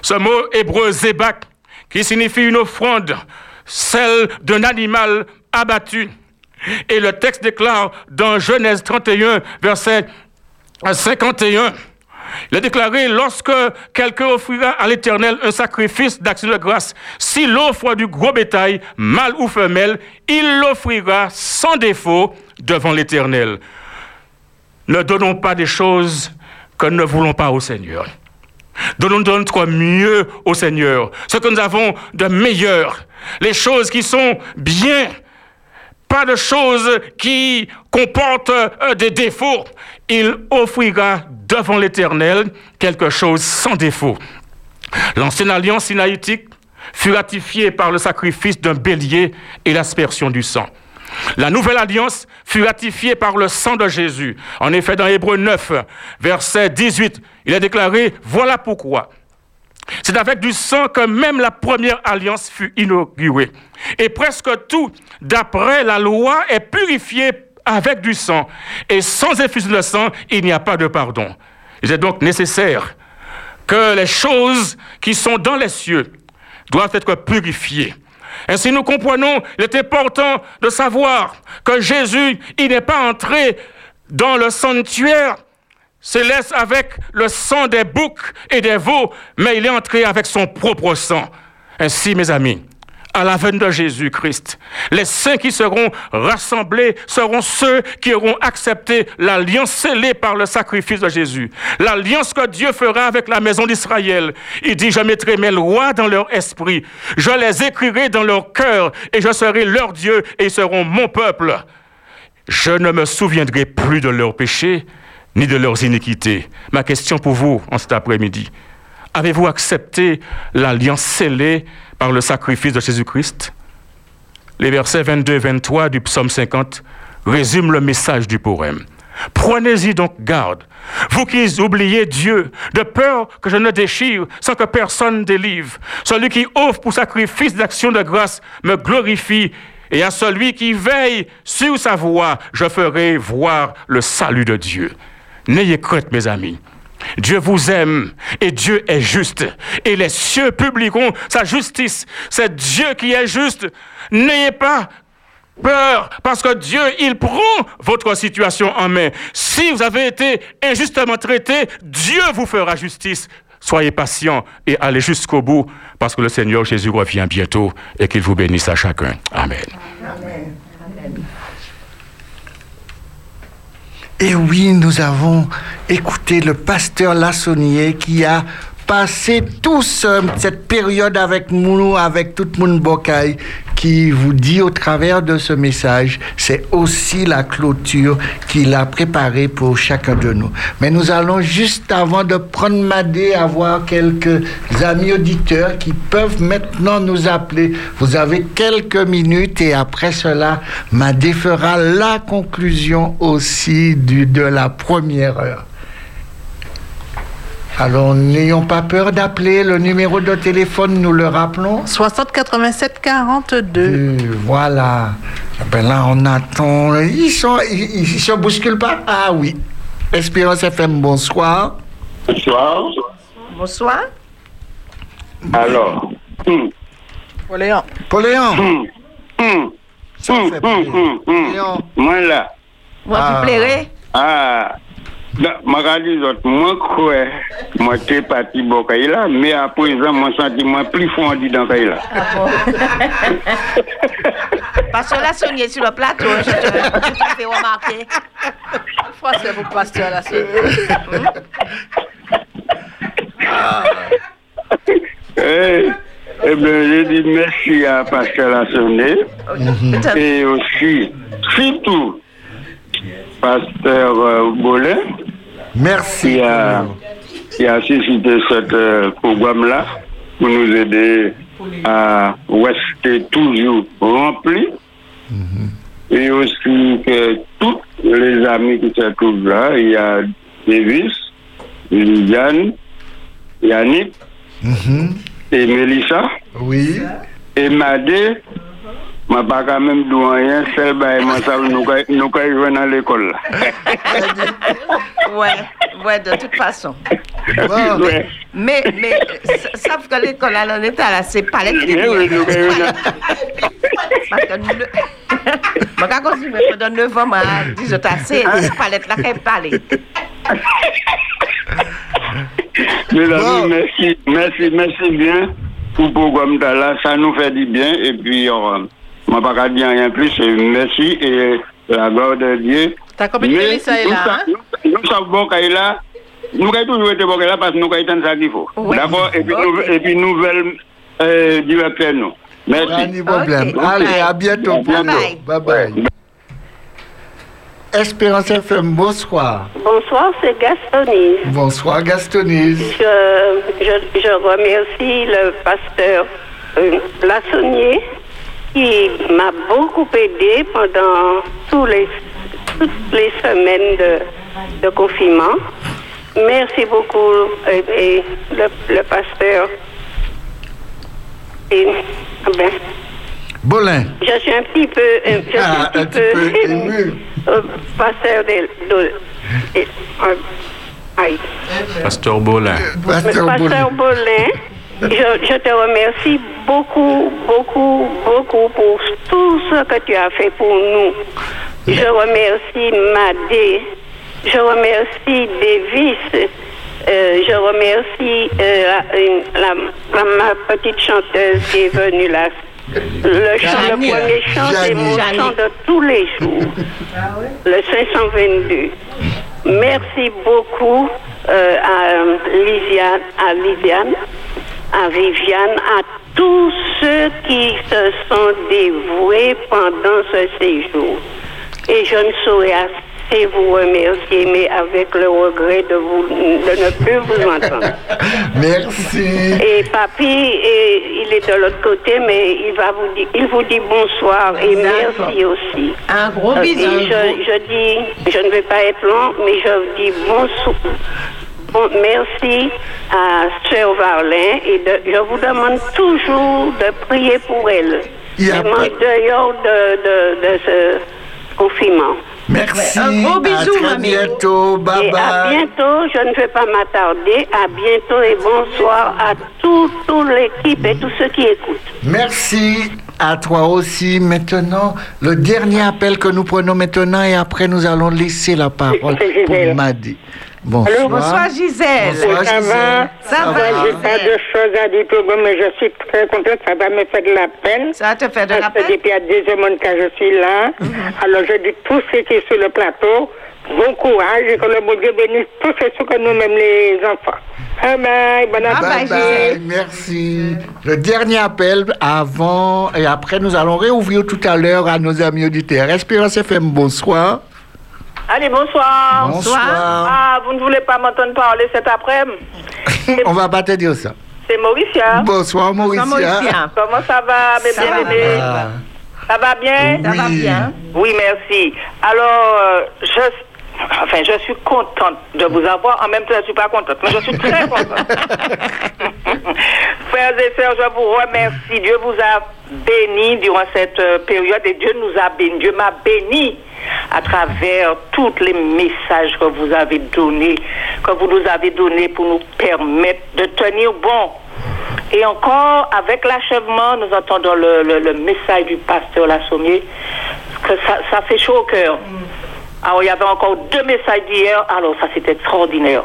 Ce mot hébreu zébak, qui signifie une offrande, celle d'un animal abattu. Et le texte déclare dans Genèse 31, verset 51, il a déclaré, lorsque quelqu'un offrira à l'Éternel un sacrifice d'action de grâce, s'il offre du gros bétail, mâle ou femelle, il l'offrira sans défaut devant l'Éternel. Ne donnons pas des choses que nous ne voulons pas au Seigneur. Donnons notre mieux au Seigneur, ce que nous avons de meilleur, les choses qui sont bien, pas de choses qui comportent euh, des défauts. Il offrira devant l'Éternel quelque chose sans défaut. L'ancienne alliance sinaïtique fut ratifiée par le sacrifice d'un bélier et l'aspersion du sang. La nouvelle alliance fut ratifiée par le sang de Jésus. En effet, dans Hébreu 9, verset 18, il est déclaré, voilà pourquoi. C'est avec du sang que même la première alliance fut inaugurée. Et presque tout, d'après la loi, est purifié avec du sang. Et sans effusion de sang, il n'y a pas de pardon. Il est donc nécessaire que les choses qui sont dans les cieux doivent être purifiées. Ainsi, nous comprenons, il est important de savoir que Jésus, il n'est pas entré dans le sanctuaire céleste avec le sang des boucs et des veaux, mais il est entré avec son propre sang. Ainsi, mes amis, à la veine de Jésus-Christ. Les saints qui seront rassemblés seront ceux qui auront accepté l'alliance scellée par le sacrifice de Jésus. L'alliance que Dieu fera avec la maison d'Israël. Il dit, je mettrai mes lois dans leur esprit, je les écrirai dans leur cœur, et je serai leur Dieu, et ils seront mon peuple. Je ne me souviendrai plus de leurs péchés, ni de leurs iniquités. Ma question pour vous en cet après-midi, avez-vous accepté l'alliance scellée par le sacrifice de Jésus-Christ? Les versets 22 et 23 du psaume 50 résument le message du poème. Prenez-y donc garde, vous qui oubliez Dieu, de peur que je ne déchire sans que personne délivre. Celui qui offre pour sacrifice d'action de grâce me glorifie, et à celui qui veille sur sa voie, je ferai voir le salut de Dieu. N'ayez crainte, mes amis. Dieu vous aime et Dieu est juste. Et les cieux publieront sa justice. C'est Dieu qui est juste. N'ayez pas peur parce que Dieu, il prend votre situation en main. Si vous avez été injustement traité, Dieu vous fera justice. Soyez patient et allez jusqu'au bout parce que le Seigneur Jésus revient bientôt et qu'il vous bénisse à chacun. Amen. Amen. Et oui, nous avons écouté le pasteur Lassonnier qui a passé toute cette période avec nous, avec tout le monde qui vous dit au travers de ce message, c'est aussi la clôture qu'il a préparée pour chacun de nous. Mais nous allons juste avant de prendre Madé avoir quelques amis auditeurs qui peuvent maintenant nous appeler. Vous avez quelques minutes et après cela, Madé fera la conclusion aussi de la première heure. Alors, n'ayons pas peur d'appeler le numéro de téléphone, nous le rappelons. 60 87 42. voilà. Eh ben là, on attend. Ils sont, ils, se bousculent pas? Ah oui. Espérance FM, bonsoir. Bonsoir. Bonsoir. Alors. Hum. Poléon. Poléon. Hum. Hum. Moi là. Moi, ah. vous plairez Ah. Je dis, moi, crois, moi, je suis parti au Kaila, mais à présent, mon sentiment plus fondi dans Kaila. Ah Parce que là, Sonia sur le plateau, je te, fais remarquer. Français pour pasteur là, Eh, eh bien, je dis merci à Pasteur Lassonné et aussi, surtout, pasteur euh, Bolin. Merci. Qui a, qui a suscité ce euh, programme-là pour nous aider à rester toujours rempli. Mhm. Et aussi que tous les amis qui se trouvent là, il y a Davis, Liliane, Yannick mhm. et Melissa. Oui. Et Madé, Ma pas quand même dit rien, seul bail, moi, ça, nous, ca- nous, ca- jouer dans l'école, là. Ouais, ouais, de toute façon. Bon. Ouais. Mais, mais, s- sauf que l'école à l'état, là, c'est pas les Mais oui, nous, ca- jouer dans- Parce que nous, le- *laughs* Moi, quand on dit pendant 9 ans, moi, dis je t'assais, c'est pas l'être là qu'elle parle. Mes amis, Bon. merci, merci, merci bien pour le programme là. Ça nous fait du bien. Et puis, euh, moi, pas qu'à dire rien plus. Merci et la gloire de Dieu. Ta est nous, là, hein? nous, bons qu'elle est là. Nous avons toujours été est là parce que nous avons été ça qu'il faut. Ouais. D'accord? Et puis, et puis nouvelle euh, directeur, nous. Pas Merci. de problème. Ok. Allez, Bye. à bientôt pour Bye nous. bye. Bye bye. Espérance FM, bonsoir. Bonsoir, c'est Gastonise. Bonsoir Gastonise. Je, je, je remercie le pasteur euh, Lassonnier qui m'a beaucoup aidé pendant tous les, toutes les semaines de, de confinement. Merci beaucoup, et, et le, le pasteur. Et, ah ben, Bolin. je suis un petit peu, euh, je suis Ah, un petit peu, *laughs* ému. euh, pasteur de, de- et, euh, aïe. Pasteur Bolin. Pasteur Bolin. Je, je te remercie beaucoup, beaucoup, beaucoup pour tout ce que tu as fait pour nous. Je remercie Madé, je remercie Davis, euh, je remercie euh, la, la- la- ma petite chanteuse qui est venue là. Le, chant, le premier chant, c'est mon chant de tous les jours. *laughs* Le 522. Merci beaucoup euh, à Lisiane, à à Viviane, à tous ceux qui se sont dévoués pendant ce séjour. Et je ne saurais assez vous remercier, mais avec le regret de, vous, de ne plus vous entendre. *laughs* Merci. Et papy, et, il est de l'autre côté, mais il va vous dire, il vous dit bonsoir et merci aussi. Un gros bisou. et je, je dis, je ne vais pas être long, mais je dis bonsoir. Bon, merci à Sœur Varlin et de- je vous demande toujours de prier pour elle. Il y a pas- dehors de, de, de ce confinement. Merci. Un gros bisou, à très bientôt. Bye et à bye. bientôt, je ne vais pas m'attarder. À bientôt et bonsoir à tout, toute l'équipe et tous ceux qui écoutent. Merci à toi aussi. Maintenant, le dernier appel que nous prenons maintenant et après nous allons laisser la parole pour. Madi. Bonsoir. Bonsoir Gisèle. Bonsoir, Ça Gisèle. va Ça va, J'ai pas de choses à dire mais je suis très contente. Ça va me faire de la peine. Ça te fait de la peine? depuis à deuxième mois que je suis là, alors je dis tous ceux qui sont sur le plateau, bon courage et que le bon Dieu bénisse tous ceux que nous-mêmes les enfants. Bye bye, bon Bye après Bye bye, merci. Le dernier appel avant et après nous allons réouvrir tout à l'heure à nos amis auditeurs. Espérance FM, bonsoir. Allez, bonsoir. Bonsoir. Ah, vous ne voulez pas m'entendre parler cet après-midi *laughs* On va pas te dire ça. C'est Mauricia. Bonsoir Mauricia. Mauricia. Comment ça va, mes Ça va bien-aimés Ah, Ça va bien Ça va Oui. bien. Oui, merci. Alors, euh, je, enfin, je suis contente de vous avoir. En même temps, je ne suis pas contente, mais je suis très *laughs* contente. Frères et sœurs, je vous remercie. Dieu vous a bénis durant cette euh, période et Dieu nous a bénis. Dieu m'a béni à travers tous les messages que vous avez donnés, que vous nous avez donnés pour nous permettre de tenir bon. Et encore, avec l'achèvement, nous entendons le, le- le message du pasteur Lassommier, que ça, ça fait chaud au cœur. Alors, il y avait encore deux messages d'hier, alors ça c'était extraordinaire.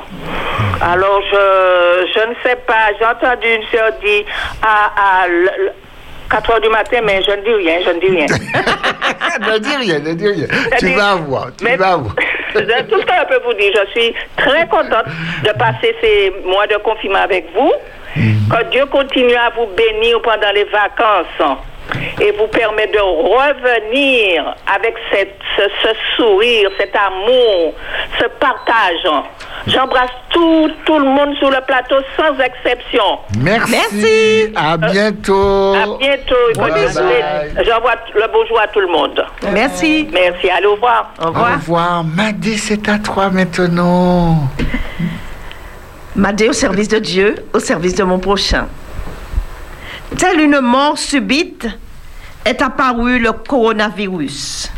Alors, je, je ne sais pas, j'ai entendu une sœur dire à, à le- le- 4 heures du matin, mais je ne dis rien, je ne dis rien. *laughs* ne dis rien, ne dis rien. Tu C'est-à-dire- vas voir, tu Mais- vas voir. *laughs* Tout ce que je peux vous dire, je suis très contente de passer ces mois de confinement avec vous. Que Dieu continue à vous bénir pendant les vacances et vous permet de revenir avec cette, ce, ce sourire, cet amour, ce partage. J'embrasse tout, tout le monde sur le plateau sans exception. Merci. Merci. À bientôt. À bientôt. J'envoie le bonjour à tout le monde. Merci. Merci. Allez, au revoir. Au Au revoir. revoir. Madi, c'est à toi maintenant. Madé au service de Dieu, au service de mon prochain. Telle une mort subite, est apparu le coronavirus.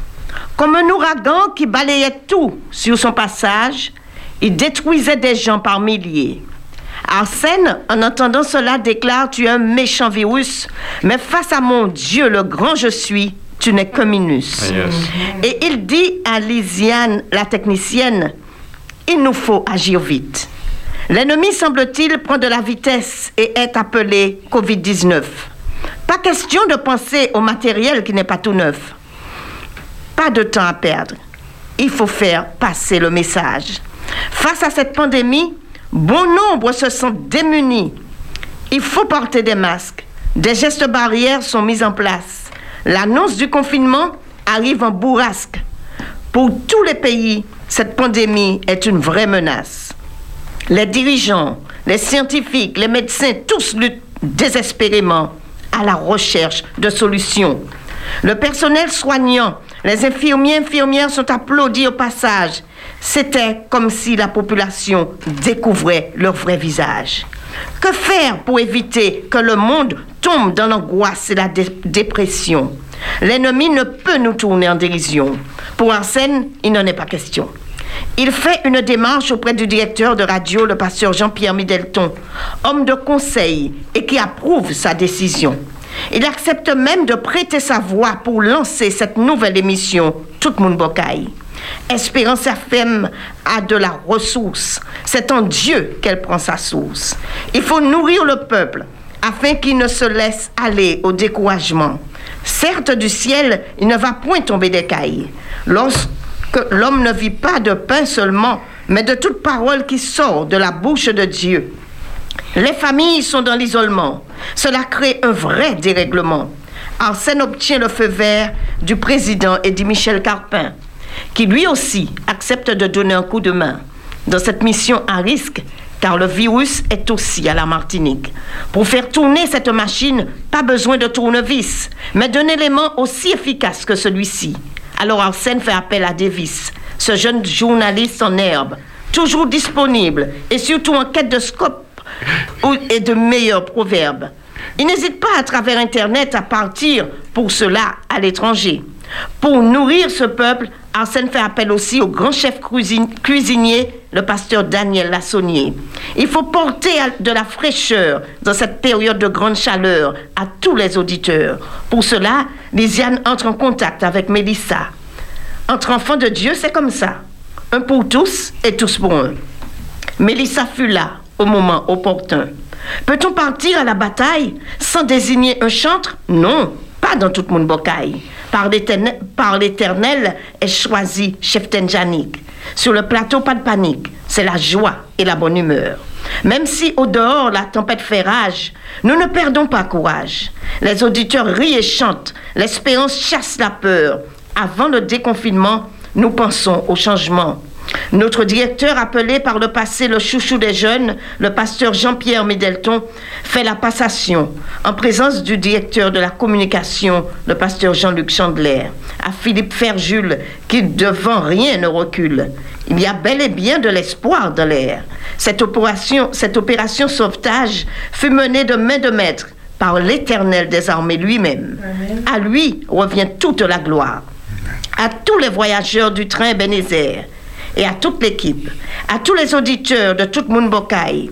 Comme un ouragan qui balayait tout sur son passage, il détruisait des gens par milliers. Arsène, en entendant cela, déclare Tu es un méchant virus, mais face à mon Dieu, le grand je suis, tu n'es que minus. Et il dit à Lisiane, la technicienne Il nous faut agir vite. L'ennemi, semble-t-il, prend de la vitesse et est appelé Covid-19. Pas question de penser au matériel qui n'est pas tout neuf. Pas de temps à perdre. Il faut faire passer le message. Face à cette pandémie, bon nombre se sentent démunis. Il faut porter des masques. Des gestes barrières sont mis en place. L'annonce du confinement arrive en bourrasque. Pour tous les pays, cette pandémie est une vraie menace. Les dirigeants, les scientifiques, les médecins, tous luttent désespérément à la recherche de solutions. Le personnel soignant, les infirmiers infirmières sont applaudis au passage. C'était comme si la population découvrait leur vrai visage. Que faire pour éviter que le monde tombe dans l'angoisse et la dépression? L'ennemi ne peut nous tourner en dérision. Pour Arsène, il n'en est pas question. Il fait une démarche auprès du directeur de radio, le pasteur Jean-Pierre Midelton, homme de conseil et qui approuve sa décision. Il accepte même de prêter sa voix pour lancer cette nouvelle émission, Tout le monde bocaille. Espérance FM a de la ressource. C'est en Dieu qu'elle prend sa source. Il faut nourrir le peuple afin qu'il ne se laisse aller au découragement. Certes, du ciel, il ne va point tomber des cailles. Lorsque l'homme ne vit pas de pain seulement, mais de toute parole qui sort de la bouche de Dieu. Les familles sont dans l'isolement. Cela crée un vrai dérèglement. Arsène obtient le feu vert du président Eddie Michel Carpin, qui lui aussi accepte de donner un coup de main dans cette mission à risque, car le virus est aussi à la Martinique. Pour faire tourner cette machine, pas besoin de tournevis, mais d'un élément aussi efficace que celui-ci. Alors Arsène fait appel à Davis, ce jeune journaliste en herbe, toujours disponible et surtout en quête de scope et de meilleurs proverbes. Il n'hésite pas à travers Internet à partir pour cela à l'étranger. Pour nourrir ce peuple, Arsène fait appel aussi au grand chef cuisinier, le pasteur Daniel Lassonnier. Il faut porter de la fraîcheur dans cette période de grande chaleur à tous les auditeurs. Pour cela, Lisiane entre en contact avec Mélissa. Entre enfants de Dieu, c'est comme ça. Un pour tous et tous pour un. Mélissa fut là au moment opportun. Peut-on partir à la bataille sans désigner un chantre? Non, pas dans tout le monde bocaille. Par l'éternel est choisi chef Tenjanik. Sur le plateau, pas de panique. C'est la joie et la bonne humeur. Même si au dehors la tempête fait rage, nous ne perdons pas courage. Les auditeurs rient et chantent. L'espérance chasse la peur. Avant le déconfinement, nous pensons au changement. Notre directeur, appelé par le passé le chouchou des jeunes, le pasteur Jean-Pierre Médelton, fait la passation en présence du directeur de la communication, le pasteur Jean-Luc Chandler, à Philippe Ferjul, qui devant rien ne recule. Il y a bel et bien de l'espoir dans l'air. Cette opération, cette opération sauvetage fut menée de main de maître par l'Éternel des armées lui-même. À lui revient toute la gloire. À tous les voyageurs du train Bénézère, et à toute l'équipe, à tous les auditeurs de tout Bocaille,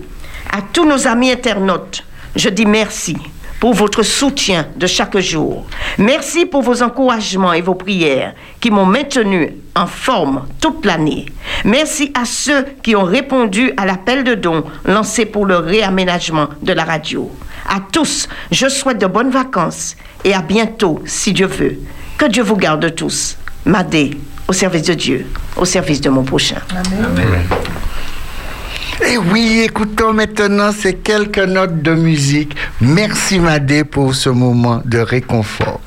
à tous nos amis internautes, je dis merci pour votre soutien de chaque jour. Merci pour vos encouragements et vos prières qui m'ont maintenu en forme toute l'année. Merci à ceux qui ont répondu à l'appel de dons lancé pour le réaménagement de la radio. À tous, je souhaite de bonnes vacances et à bientôt si Dieu veut. Que Dieu vous garde tous. Madé au service de Dieu, au service de mon prochain. Amen. Et eh oui, écoutons maintenant ces quelques notes de musique. Merci Madé pour ce moment de réconfort.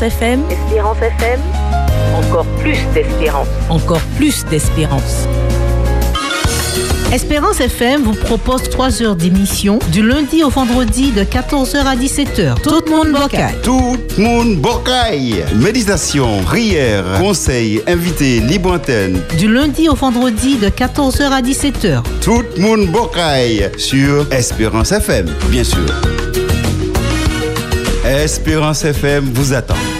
Espérance FM. Espérance FM. Encore plus d'espérance. Encore plus d'espérance. Espérance FM vous propose 3 heures d'émission du lundi au vendredi de 14h à 17h. Tout le monde bocaille. Tout le monde bocaille. Méditation, prière, conseils, invités, libre antenne. Du lundi au vendredi de 14h à 17h. Tout le monde bocaille sur Espérance FM, bien sûr. Espérance FM vous attend.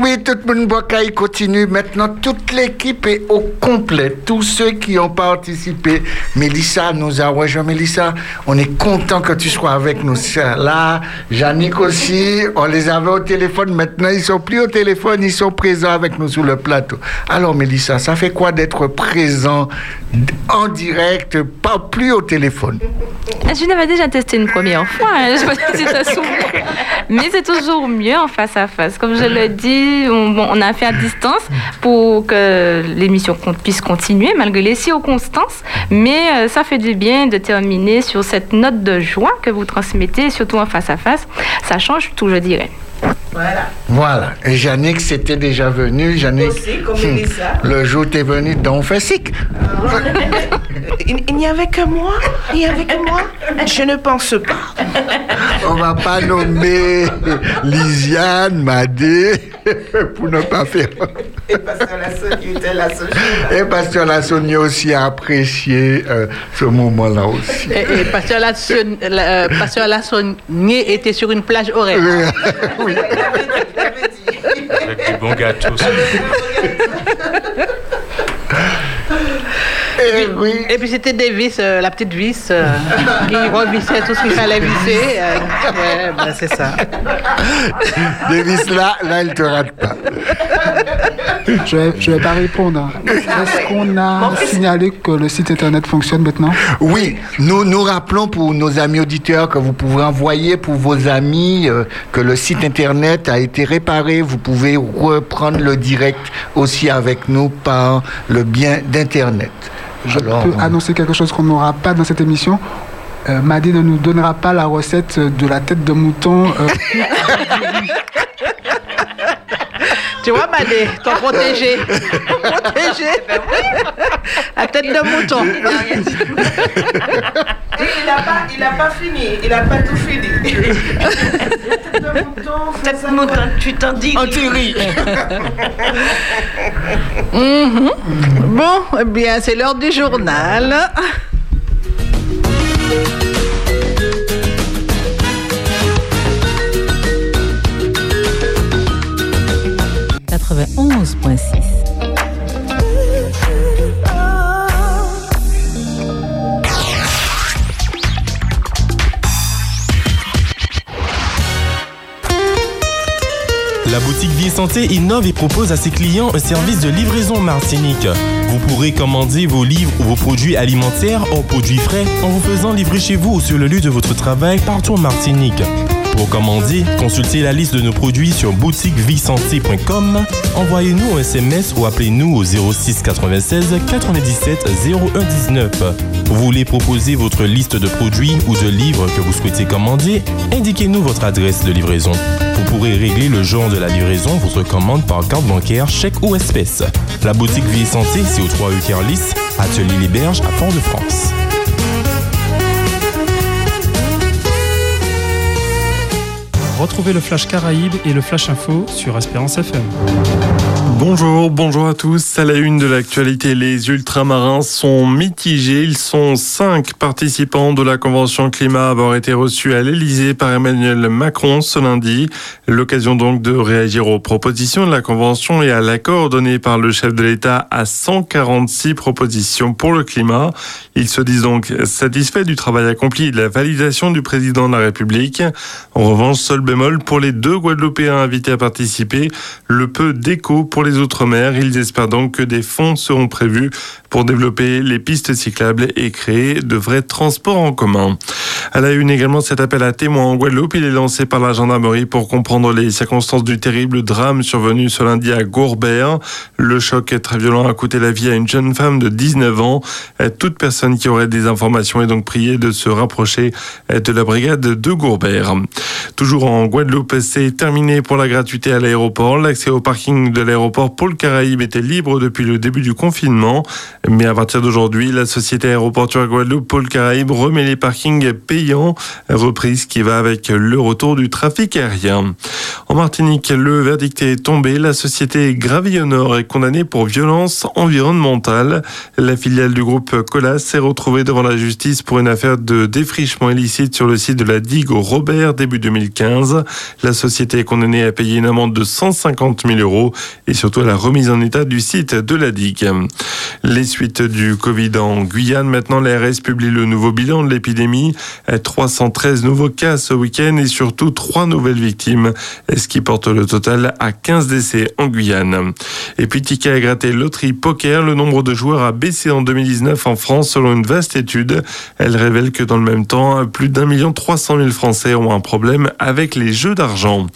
Oui, tout le monde continue. Maintenant, toute l'équipe est au complet. Tous ceux qui ont participé. Mélissa nous a rejoint. Mélissa, on est content que tu sois avec nous. Là, Yannick aussi, on les avait au téléphone. Maintenant, ils sont plus au téléphone, ils sont présents avec nous sur le plateau. Alors, Mélissa, ça fait quoi d'être présent en direct, pas plus au téléphone? Je l'avais déjà testé une première fois. hein. Je sais pas si ça. Mais c'est toujours mieux en face à face. Comme je le dis, on, a fait à distance pour que l'émission puisse continuer malgré les circonstances. Mais euh, ça fait du bien de terminer sur cette note de joie que vous transmettez, surtout en face à face. Ça change tout, je dirais. Voilà. Voilà. Et Yannick, c'était déjà venu. Yannick, Aussi, comme hum, Elisa. le jour où t'es venu, donc fait sick. Il, il n'y avait que moi Il n'y avait que moi Je ne pense pas. On va pas nommer Lisiane, Madé, pour ne pas faire. Et Pasteur Lassagne était jour-là. Et Pasteur Lassonnier aussi a apprécié euh, ce moment-là aussi. Et, et Pasteur Lasson- la- euh, Lassonnier était sur une plage horaire. *laughs* Avec du bon gâteau. Et puis c'était des vis, euh, la petite vis, euh, qui revissait tout ce qu'il fallait visser. euh, ouais, ben, c'est ça. Davis, là, là, il te rate pas. Je vais, je vais pas répondre. Est-ce qu'on a signalé que le site internet fonctionne maintenant? Oui, nous nous rappelons pour nos amis auditeurs que vous pouvez envoyer pour vos amis euh, que le site internet a été réparé. Vous pouvez reprendre le direct aussi avec nous par le bien d'internet. Je Alors, peux annoncer quelque chose qu'on n'aura pas dans cette émission. Euh, Madé ne nous donnera pas la recette de la tête de mouton. euh, *laughs* Tu vois, Madé, ton protégé. protégé. *laughs* La tête de mouton. Et il n'a pas, il a pas fini, il n'a pas tout fini. Tête de mouton, tu t'en dis. En théorie. *laughs* Mhm. Bon, eh bien, c'est l'heure du journal. La boutique Vie Santé innove et propose à ses clients un service de livraison en Martinique. Vous pourrez commander vos livres ou vos produits alimentaires hors produits frais en vous faisant livrer chez vous ou sur le lieu de votre travail partout en Martinique. Pour commander, consultez la liste de nos produits sur boutiquevisanté.com. Envoyez-nous un SMS ou appelez-nous au 06 96 97 01 19. Vous voulez proposer votre liste de produits ou de livres que vous souhaitez commander? Indiquez-nous votre adresse de livraison. Vous pourrez régler le genre de la livraison, votre commande par carte bancaire, chèque ou espèce. La boutique Vie Santé, c'est au 3 rue Carlis, Atelier Les Berges à Fort-de-France. Retrouvez le Flash Caraïbe et le Flash Info sur Espérance FM. Bonjour, bonjour à tous. À la une de l'actualité, les ultramarins sont mitigés. Ils sont cinq participants de la Convention climat avoir été reçus à l'Elysée par Emmanuel Macron ce lundi. L'occasion donc de réagir aux propositions de la Convention et à l'accord donné par le chef de l'État à 146 propositions pour le climat. Ils se disent donc satisfaits du travail accompli et de la validation du président de la République. En revanche, seul bémol pour les deux Guadeloupéens invités à participer, le peu d'écho pour les Outre-mer. Ils espèrent donc que des fonds seront prévus pour développer les pistes cyclables et créer de vrais transports en commun. À la une également cet appel à témoins en Guadeloupe. Il est lancé par la gendarmerie pour comprendre les circonstances du terrible drame survenu ce lundi à Gourbert. Le choc très violent a coûté la vie à une jeune femme de 19 ans. Toute personne qui aurait des informations est donc priée de se rapprocher de la brigade de Gourbert. Toujours en Guadeloupe, c'est terminé pour la gratuité à l'aéroport. L'accès au parking de l'aéroport Paul Caraïbe était libre depuis le début du confinement. Mais à partir d'aujourd'hui, la société aéroportuaire Guadeloupe Paul Caraïbe remet les parkings payants, reprise qui va avec le retour du trafic aérien. En Martinique, le verdict est tombé. La société Gravillonor est condamnée pour violence environnementale. La filiale du groupe Colas s'est retrouvée devant la justice pour une affaire de défrichement illicite sur le site de la digue Robert début 2015. La société est condamnée à payer une amende de 150 000 euros et surtout à la remise en état du site de la digue. Suites du Covid en Guyane. Maintenant, l'ARS publie le nouveau bilan de l'épidémie. 313 nouveaux cas ce week-end et surtout 3 nouvelles victimes, ce qui porte le total à 15 décès en Guyane. Et puis, Tika a gratté loterie poker. Le nombre de joueurs a baissé en 2019 en France selon une vaste étude. Elle révèle que dans le même temps, plus d'un million trois cent mille Français ont un problème avec les jeux d'argent.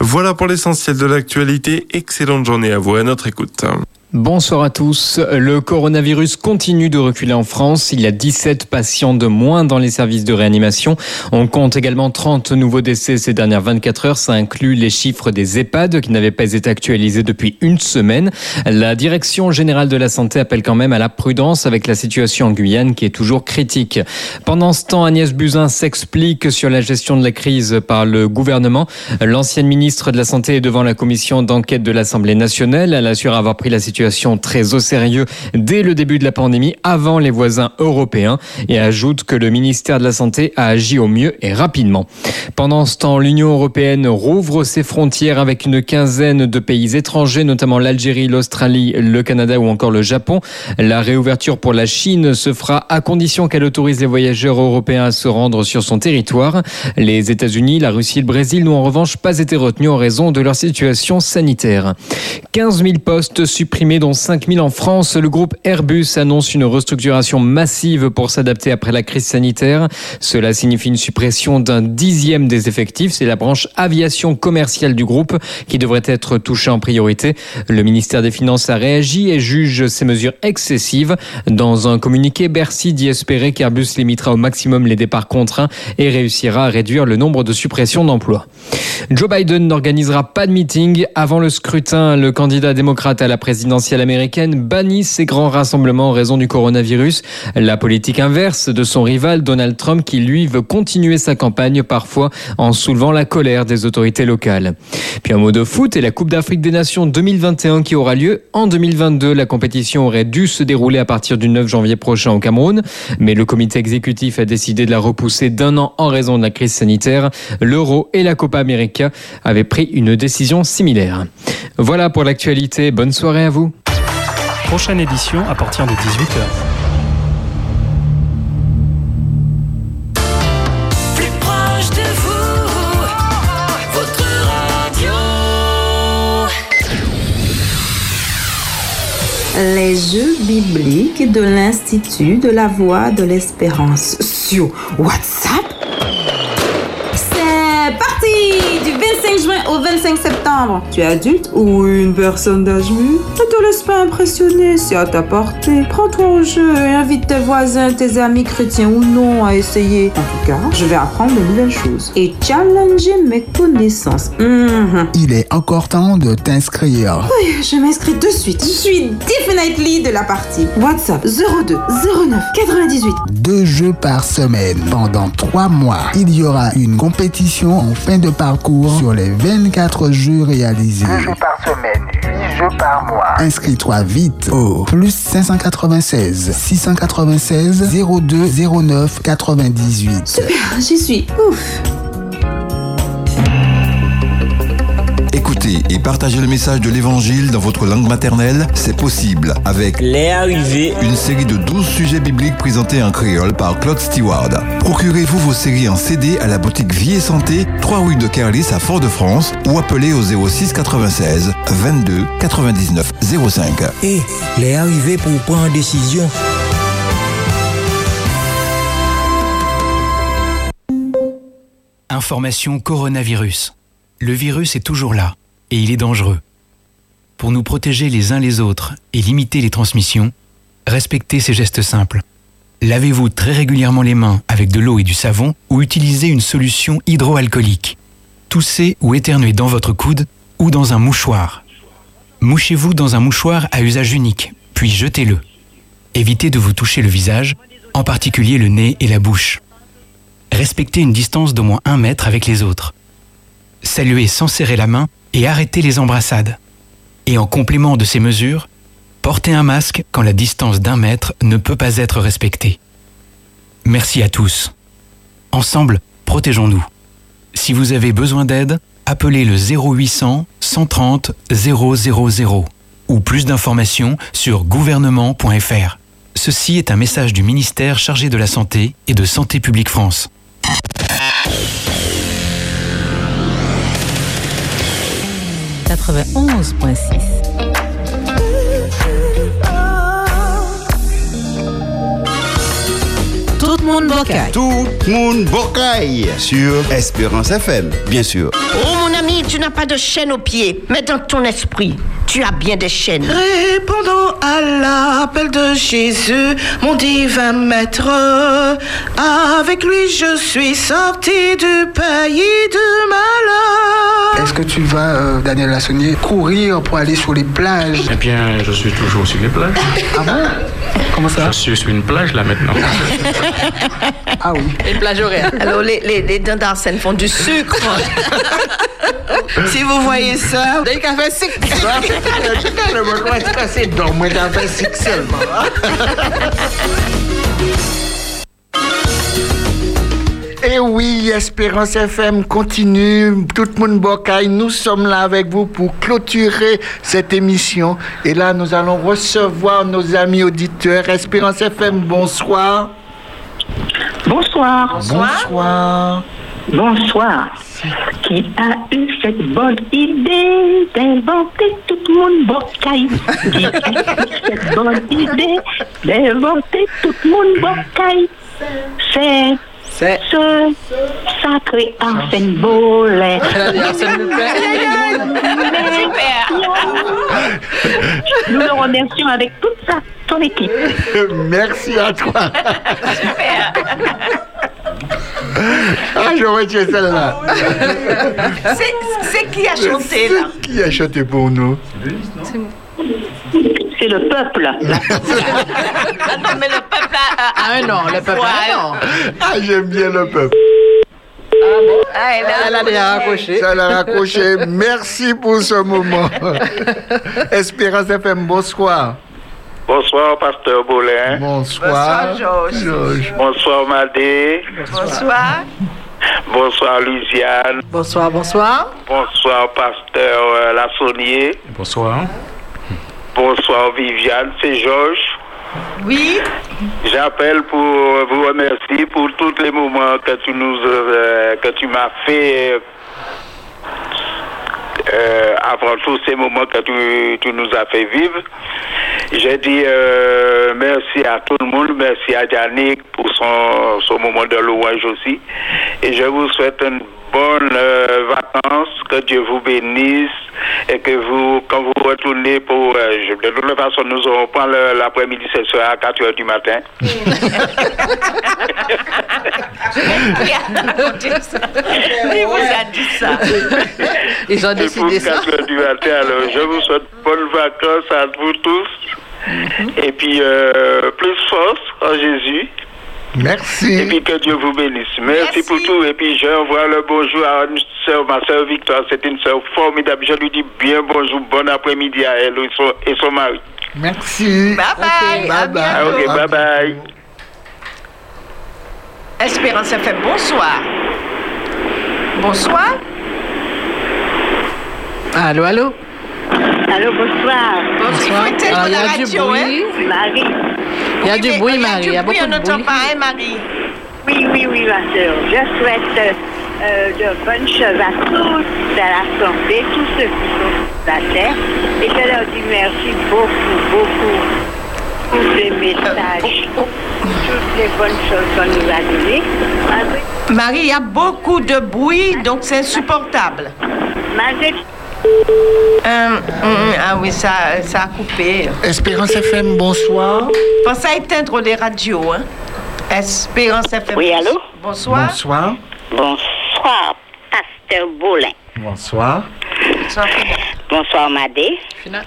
Voilà pour l'essentiel de l'actualité. Excellente journée à vous à notre écoute. Bonsoir à tous. Le coronavirus continue de reculer en France. Il y a 17 patients de moins dans les services de réanimation. On compte également 30 nouveaux décès ces dernières 24 heures. Ça inclut les chiffres des EHPAD qui n'avaient pas été actualisés depuis une semaine. La direction générale de la santé appelle quand même à la prudence avec la situation en Guyane qui est toujours critique. Pendant ce temps, Agnès Buzyn s'explique sur la gestion de la crise par le gouvernement. L'ancienne ministre de la Santé est devant la commission d'enquête de l'Assemblée nationale. Elle assure avoir pris la situation très au sérieux dès le début de la pandémie, avant les voisins européens, et ajoute que le ministère de la Santé a agi au mieux et rapidement. Pendant ce temps, l'Union européenne rouvre ses frontières avec une quinzaine de pays étrangers, notamment l'Algérie, l'Australie, le Canada ou encore le Japon. La réouverture pour la Chine se fera à condition qu'elle autorise les voyageurs européens à se rendre sur son territoire. Les États-Unis, la Russie et le Brésil n'ont en revanche pas été retenus en raison de leur situation sanitaire. 15 000 postes supprimés dont 5 000 en France. Le groupe Airbus annonce une restructuration massive pour s'adapter après la crise sanitaire. Cela signifie une suppression d'un dixième des effectifs. C'est la branche aviation commerciale du groupe qui devrait être touchée en priorité. Le ministère des Finances a réagi et juge ces mesures excessives. Dans un communiqué, Bercy dit espérer qu'Airbus limitera au maximum les départs contraints et réussira à réduire le nombre de suppressions d'emplois. Joe Biden n'organisera pas de meeting avant le scrutin. Le candidat démocrate à la présidentielle américaine bannit ces grands rassemblements en raison du coronavirus. La politique inverse de son rival Donald Trump qui lui veut continuer sa campagne parfois en soulevant la colère des autorités locales. Puis un mot de foot et la Coupe d'Afrique des Nations 2021 qui aura lieu en 2022. La compétition aurait dû se dérouler à partir du 9 janvier prochain au Cameroun, mais le comité exécutif a décidé de la repousser d'un an en raison de la crise sanitaire. L'Euro et la Copa América avaient pris une décision similaire. Voilà pour l'actualité. Bonne soirée à vous. Prochaine édition à partir de 18h. Plus proche de vous, votre radio. Les jeux bibliques de l'Institut de la Voix de l'Espérance sur WhatsApp. C'est parti du 25 juin au 25 septembre. Tu es adulte ou une personne d'âge mûr Ne te laisse pas impressionner, c'est à ta portée. Prends-toi au jeu et invite tes voisins, tes amis chrétiens ou non à essayer. En tout cas, je vais apprendre de nouvelles choses et challenger mes connaissances. Mhm. Il est encore temps de t'inscrire. Oui, je m'inscris de suite. Je suis definitely de la partie. WhatsApp 02 09 98. Deux jeux par semaine pendant trois mois. Il y aura une compétition en fin de parcours sur les 24 jeux réalisés. Deux jeux par semaine, huit jeux par mois. Inscris-toi vite au plus 596 696 02 09 98. Super, j'y suis. Ouf. Écoutez et partagez le message de l'évangile dans votre langue maternelle, c'est possible avec Les arrivées. une série de 12 sujets bibliques présentés en créole par Claude Stewart. Procurez-vous vos séries en CD à la boutique Vie et Santé, 3 rue de Kerlis à Fort-de-France ou appelez au 06 96 22 99 05. Et les arrivées pour prendre une décision. Information coronavirus. Le virus est toujours là et il est dangereux. Pour nous protéger les uns les autres et limiter les transmissions, respectez ces gestes simples. Lavez-vous très régulièrement les mains avec de l'eau et du savon ou utilisez une solution hydroalcoolique. Toussez ou éternuez dans votre coude ou dans un mouchoir. Mouchez-vous dans un mouchoir à usage unique, puis jetez-le. Évitez de vous toucher le visage, en particulier le nez et la bouche. Respectez une distance d'au moins un mètre avec les autres. Saluez sans serrer la main et arrêtez les embrassades. Et en complément de ces mesures, portez un masque quand la distance d'un mètre ne peut pas être respectée. Merci à tous. Ensemble, protégeons-nous. Si vous avez besoin d'aide, appelez le 0800 130 000 ou plus d'informations sur gouvernement.fr. Ceci est un message du ministère chargé de la Santé et de Santé publique France. 91.6. Tout le monde bocaille. Tout le monde bocaille sur Espérance FM, bien sûr. Oh mon ami, tu n'as pas de chaîne aux pieds, mais dans ton esprit, tu as bien des chaînes. Répondant à l'appel de Jésus, mon divin maître, avec lui je suis sorti du pays de malheur. Est-ce que tu vas, euh, Daniel Lassonnier, courir pour aller sur les plages? Eh bien, je suis toujours sur les plages. Ah bon? Comment ça? Je suis sur une plage là maintenant. *laughs* Ah oui. Une plage horaire. Alors les, les, les dents d'Arsène font du sucre. *laughs* si vous voyez ça, Dès qu'elle fait sick. C'est donc moi t'as fait six seulement. *laughs* Et oui, Espérance FM continue. Tout le monde bocaille. Nous sommes là avec vous pour clôturer cette émission. Et là, nous allons recevoir nos amis auditeurs. Espérance FM, bonsoir. Bonsoir. Bonsoir. Bonsoir. Qui a eu cette bonne idée d'inventer tout le monde bocaille Qui a eu cette bonne idée d'inventer tout le monde bocaille C'est ce sacré Arsène Bolet. Nous le remercions avec toute sa, équipe. *laughs* Merci à toi. Ah, j'aurais tué celle-là. C'est c'est qui a chanté là? Qui a chanté pour nous? C'est le peuple. *laughs* Attends, mais le peuple a, a- Ah non, le peuple a un nom. Ah, j'aime bien le peuple. Ah, elle a- Elle a déjà raccroché. Ça l'a raccroché. Merci pour ce moment. *laughs* Espérance FM, bonsoir. Bonsoir, pasteur Boulin. Bonsoir. Bonsoir, Georges. Bonsoir, Madé. Bonsoir. Bonsoir, Luciane. Bonsoir, bonsoir. Bonsoir, pasteur euh, Lassonnier. Bonsoir. Bonsoir, Viviane. C'est Georges. Oui. J'appelle pour vous remercier pour tous les moments que tu nous euh, que tu m'as fait. euh, avant tous ces moments que tu, tu nous as fait vivre. J'ai dit euh, merci à tout le monde, merci à Yannick pour son, son moment de louange aussi. Et je vous souhaite une bonne euh, vacances, que Dieu vous bénisse et que vous, quand vous retournez pour... euh, je- de toute façon, nous aurons pas le- l'après-midi, ce soir à 4 heures du matin. *laughs* Qui vous a dit ça Ils ont décidé ça. 4 heures du matin, alors je vous souhaite bonnes vacances à vous tous. Et puis, euh, plus force en Jésus. Merci. Et puis que Dieu vous bénisse. Merci, pour tout. Et puis j'envoie le bonjour à une ma sœur Victoire. C'est une sœur formidable. Je lui dis bien bonjour, bon après-midi à elle et son, et son mari. Merci. Bye bye. Bye bye. Ah, ok, bye bye. Espérance FM, bonsoir. Bonsoir. Allô, allô? Allô, bonsoir. Il faut éteindre Ah, il y la a du radio, bruit. hein Marie. Il y a Oui, du bruit, il y a Marie. y a bruit, beaucoup on de n'entend bruit. pas, hein, Marie Oui, oui, oui, ma soeur. Je souhaite euh, de bonnes choses à tous, de la santé, tous ceux qui sont sur la terre. Et je leur dis merci beaucoup, beaucoup pour les messages, toutes les bonnes choses qu'on nous a données. Marie, Marie, il y a beaucoup de bruit, donc c'est insupportable. Marie, Euh, hum, ah oui, ça, ça a coupé. Espérance FM, bonsoir. Pensez à éteindre les radios, hein. Espérance FM. Oui, allô? Bonsoir. Bonsoir. bonsoir, Pasteur Boulin. Bonsoir. Bonsoir, Fina. Bonsoir, Madé. Fina.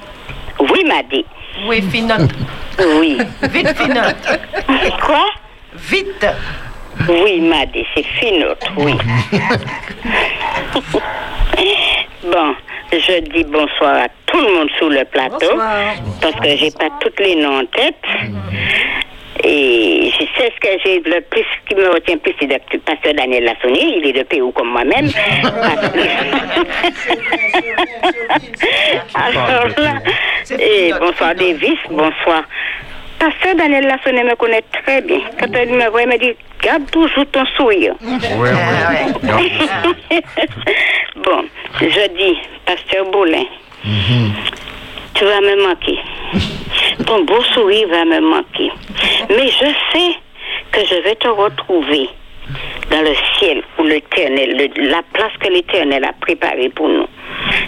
Oui, Madé. Oui, Finote. Oui. Vite, Finote. Quoi? Vite. Oui, Madé, c'est Finote, oui. *laughs* bon, je dis bonsoir à tout le monde sur le plateau. Bonsoir. Parce que j'ai pas toutes les noms en tête. Et je sais ce que j'ai le plus, ce qui me retient plus, c'est le pasteur Daniel Lassonnier. Il est de PO comme moi-même. Alors là, et bonsoir Davis, bonsoir pasteur Daniel Lassonnet me connaît très bien. Quand il me voit, il me dit Garde toujours ton sourire. *laughs* bon, je dis, pasteur Boulin, tu vas me manquer. Ton beau sourire va me manquer. Mais je sais que je vais te retrouver dans le ciel où l'éternel, le- la place que l'éternel a préparée pour nous.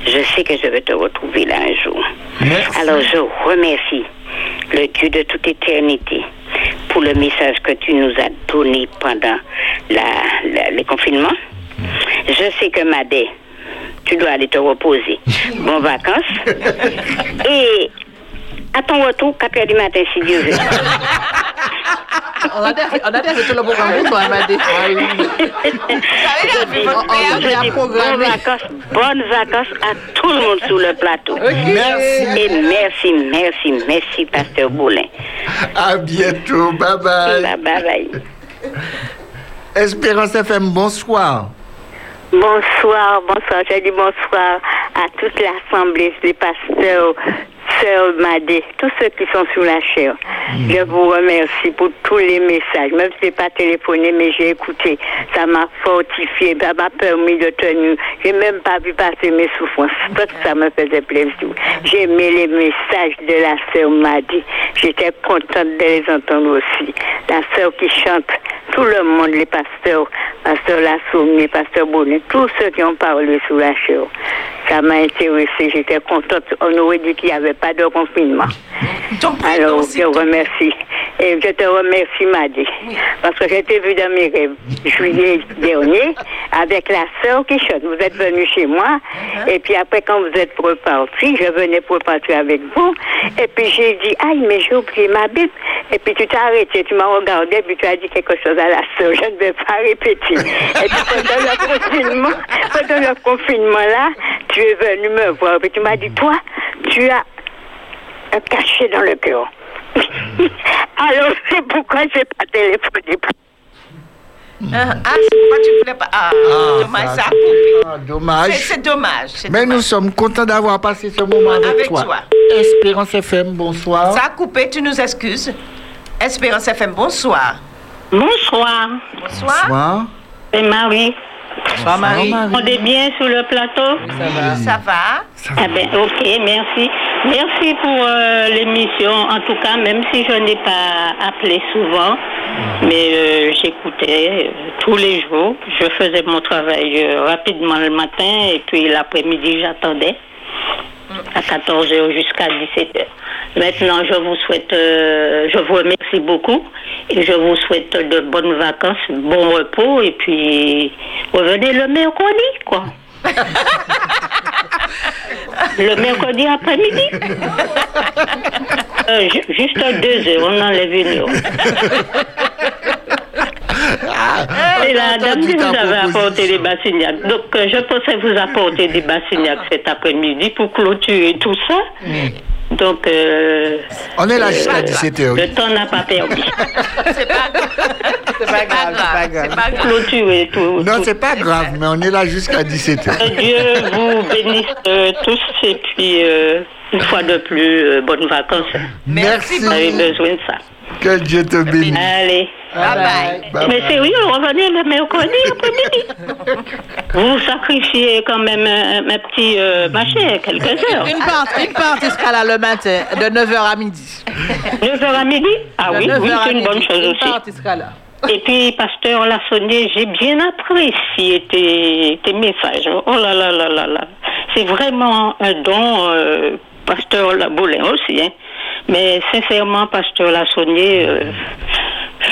Je sais que je vais te retrouver là un jour. Alors je remercie le Dieu de toute éternité pour le message que tu nous as donné pendant la, la- le confinement. Je sais que Madé, tu dois aller te reposer. *laughs* Bonnes vacances. Et à ton retour, 4 heures du matin, si Dieu veut. *laughs* On a déjà tout le programme pour toi, Madé. Je dis- je dis bonnes vacances, bonnes vacances à tout le monde sur le plateau. Merci. Et merci, merci, merci, Pasteur Boulin. À bientôt. Bye bye. Bye bye. Espérance FM, bonsoir. Bonsoir, bonsoir. Je dis bonsoir à toute l'assemblée, les pasteurs, sœurs Madé, tous ceux qui sont sous la chair. Je vous remercie pour tous les messages. Même si je n'ai pas téléphoné, mais j'ai écouté. Ça m'a fortifié, ça m'a permis de tenir. J'ai même pas vu passer mes souffrances. Tout ça me faisait plaisir. J'ai aimé les messages de la sœur Madé. J'étais contente de les entendre aussi. La sœur qui chante, tout le monde, les pasteurs, pasteur Lassoum, les pasteurs Bonnet, tous ceux qui ont parlé sous la chair. Ça m'a intéressée, j'étais contente. On aurait dit qu'il n'y avait pas de confinement. Alors, je remercie. Et je te remercie, Maddy, parce que j'étais vue dans mes rêves juillet dernier avec la sœur qui chante. Vous êtes venu chez moi, et puis après, quand vous êtes reparti, je venais pour partir avec vous, et puis j'ai dit, aïe, mais j'ai oublié ma Bible. Et puis tu t'es arrêté, tu m'as regardé, puis tu as dit quelque chose à la sœur. Je ne vais pas répéter. Et puis pendant le confinement, pendant le confinement là, tu es venu me voir, puis tu m'as dit, toi, tu as un cachet dans le cœur. *laughs* Alors, c'est pourquoi je n'ai pas téléphoné. Ah, c'est pourquoi tu voulais pas. Ah, dommage, ça a coupé. Ah, dommage. C'est- dommage. Mais nous sommes contents d'avoir passé ce moment avec, Avec toi. toi. Espérance FM, bonsoir. Ça a coupé, tu nous excuses. Espérance FM, bonsoir. Bonsoir. Bonsoir. Bonsoir. C'est Marie. Bonsoir, Marie. On est bien sur le plateau? Ça va. Ça va? Ah ben, ok, merci. Merci pour euh, l'émission. En tout cas, même si je n'ai pas appelé souvent, mais euh, j'écoutais euh, tous les jours. Je faisais mon travail euh, rapidement le matin et puis l'après-midi, j'attendais à 14h jusqu'à 17h. Maintenant, je vous souhaite, euh, je vous remercie beaucoup et je vous souhaite de bonnes vacances, bon repos et puis revenez le mercredi, quoi. *laughs* le mercredi après-midi. *laughs* Euh, ju- juste deux heures, on enlève une heure. *laughs* C'est la dame qui vous avait apporté des bassignacs. Donc, euh, je pensais vous apporter des bassignacs cet après-midi pour clôturer tout ça. Donc, euh, On est là jusqu'à euh, 17h. Le temps n'a pas permis. *laughs* C'est pas grave. C'est pas grave. C'est pas grave. Clôturer tout. Non, c'est pas grave, mais on est là jusqu'à 17h. Que Dieu vous bénisse euh, tous et puis euh, une fois de plus, euh, bonnes vacances. Merci. Vous avez besoin de ça. Que Dieu te bénisse. Allez. Bye bye. Bye Mais bye. sérieux, revenez le mercredi après-midi. Vous sacrifiez quand même un, un petit euh, machin, quelques heures. Une partie, une partie sera là le matin, de 9h à midi. 9h à midi? Ah De oui, 9h oui, à c'est une midi. bonne chose Une aussi. partie sera là. Et puis, pasteur Lassonnier, j'ai bien apprécié tes, tes messages. Oh là là là là là. C'est vraiment un don, euh, pasteur Laboulin aussi. Hein. Mais sincèrement, pasteur Lassonnier, euh,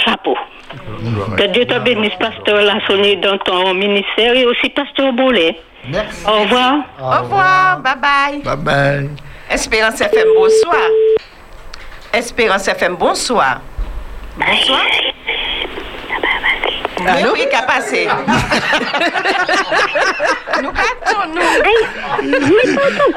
chapeau. Que Dieu te bénisse, pasteur Lassonnier, dans ton ministère et aussi pasteur Boulet. Merci. Au revoir. Au revoir. Bye bye. Bye bye. Espérance FM, bonsoir. Espérance FM, bonsoir. Bonsoir. Oui, oui, qu'a passé. *laughs* nous partons, nous.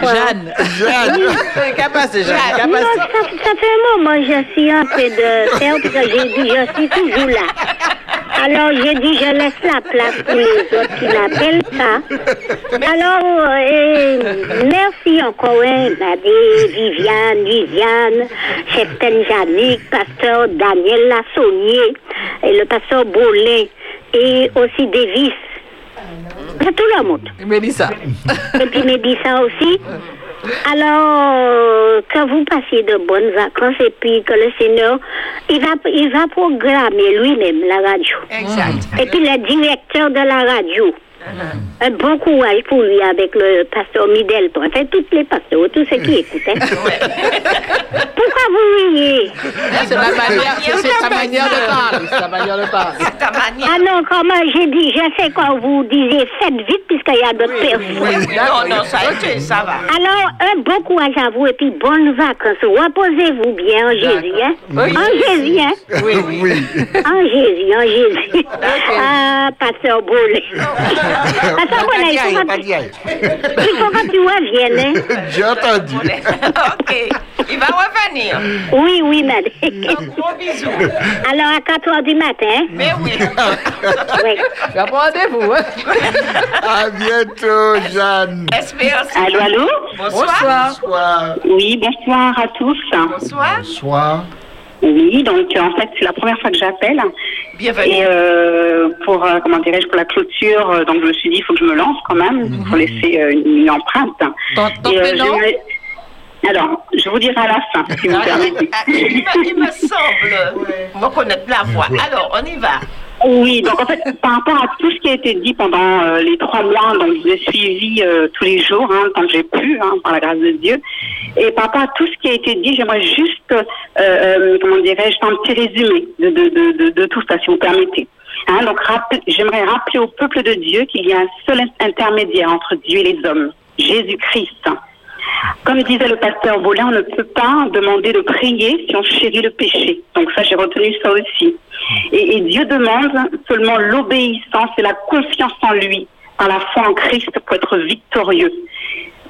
Jeanne. Jeanne. Qu'a passé, Jeanne? Qu'a Non, passé? ça, ça fait un moment que je suis en train de faire parce que j'ai dit je suis toujours là. Alors, j'ai dit, je laisse la place pour les autres qui m'appellent ça. Alors, euh, merci encore, hein, Nadé, Viviane, Viviane, Chepten Janik, pasteur Daniel Lassonnier, et le pasteur Bolin, et aussi Davis. C'est tout le monde. Mélissa. Et puis Mélissa aussi. Alors, que vous passiez de bonnes vacances et puis que le Seigneur, il va, il va programmer lui-même la radio. Exact. Et puis le directeur de la radio. Un bon courage pour lui avec le pasteur Midelton. Enfin, tous les pasteurs, tous ceux qui *laughs* écoutent. Pourquoi vous riez? C'est ma manière, c'est ta manière de parler. C'est ta manière de parler. Ah non, comment j'ai dit, je sais quand vous disiez faites vite puisqu'il y a d'autres personnes. Non, non, ça va. Alors, un bon courage à vous et puis bonnes vacances. Reposez-vous bien en Jésus, hein? Oui. En Jésus, hein? Oui, oui. En Jésus, en Jésus. Ah, pasteur *laughs* Bolé. Pasteur Bolé, il faut que- il faut que tu reviennes, hein? J'ai entendu. *laughs* OK. Il va revenir. Oui, oui, madame. Gros bisous. Alors, à 4 heures du matin? Mais oui. Oui. Prendre rendez-vous, hein? À bientôt, Jeanne. Espérance. Allô, allô? Bonsoir. Bonsoir. Oui, bonsoir à tous. Bonsoir. Bonsoir. Oui, donc euh, en fait, c'est la première fois que j'appelle. Bienvenue. Et euh, pour, euh, comment dirais-je, pour la clôture, euh, donc je me suis dit, il faut que je me lance quand même, il faut laisser euh, une, une empreinte. Et, Alors, je vous dirai à la fin, si vous permettez. Ah, il, me, il me semble reconnaître la voix. Alors, on y va. Oui, donc en fait, par rapport à tout ce qui a été dit pendant euh, les trois mois, donc je vous ai suivi euh, tous les jours, hein, que j'ai pu, hein, par la grâce de Dieu. Et par rapport à tout ce qui a été dit, j'aimerais juste, euh, euh, comment dirais-je, un petit résumé de, de, de, de, tout ça, si vous permettez. Hein, donc, rapp- j'aimerais rappeler au peuple de Dieu qu'il y a un seul intermédiaire entre Dieu et les hommes, Jésus-Christ. Comme disait le pasteur Bolin, on ne peut pas demander de prier si on chérit le péché. Donc ça, j'ai retenu ça aussi. Et, Dieu demande seulement l'obéissance et la confiance en lui, par la foi en Christ pour être victorieux.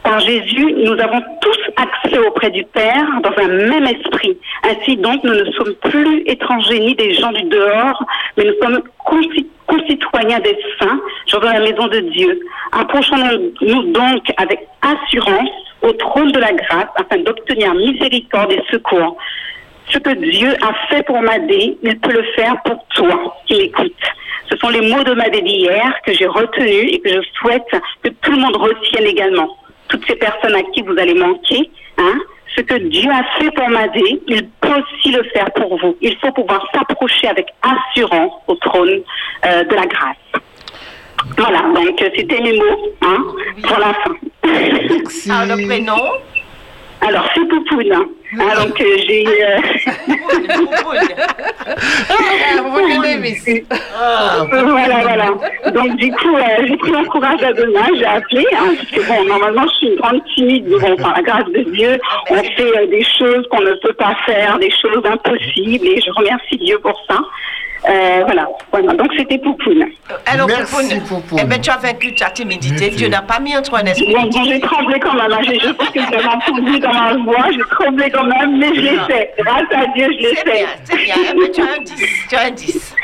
Par Jésus, nous avons tous accès auprès du Père dans un même esprit. Ainsi donc, nous ne sommes plus étrangers ni des gens du dehors, mais nous sommes conci- concitoyens des saints, genre dans la maison de Dieu. Approchons-nous donc avec assurance au trône de la grâce afin d'obtenir miséricorde et secours. Ce que Dieu a fait pour Madé, il peut le faire pour toi qui m'écoutes. Ce sont les mots de Madé d'hier que j'ai retenus et que je souhaite que tout le monde retienne également. Toutes ces personnes à qui vous allez manquer, hein, ce que Dieu a fait pour Madé, il peut aussi le faire pour vous. Il faut pouvoir s'approcher avec assurance au trône euh, de la grâce. Voilà, donc euh, c'était mes mots hein, pour la fin. Ah, le prénom Alors, c'est Poupoune. Hein, donc, euh, j'ai. euh, Ah, voilà, voilà. Donc, du coup, euh, j'ai pris mon courage à deux mains, j'ai appelé, hein, parce que bon, normalement, je suis une grande timide, mais bon, par la grâce de Dieu, on fait euh, des choses qu'on ne peut pas faire, des choses impossibles, et je remercie Dieu pour ça. Euh, voilà, voilà. Donc, c'était Poupoune. Alors, Merci, Poupoune, eh ben, tu as vaincu ta timidité. Dieu n'a pas mis en toi un esprit. Bon, j'ai tremblé quand même. hein. J'ai- Je pense que vous avez entendu dans ma voix. J'ai tremblé quand même, mais je l'ai fait. Grâce à Dieu, je l'ai C'est fait. bien, c'est bien. Eh ben, tu as un 10. Tu as un 10.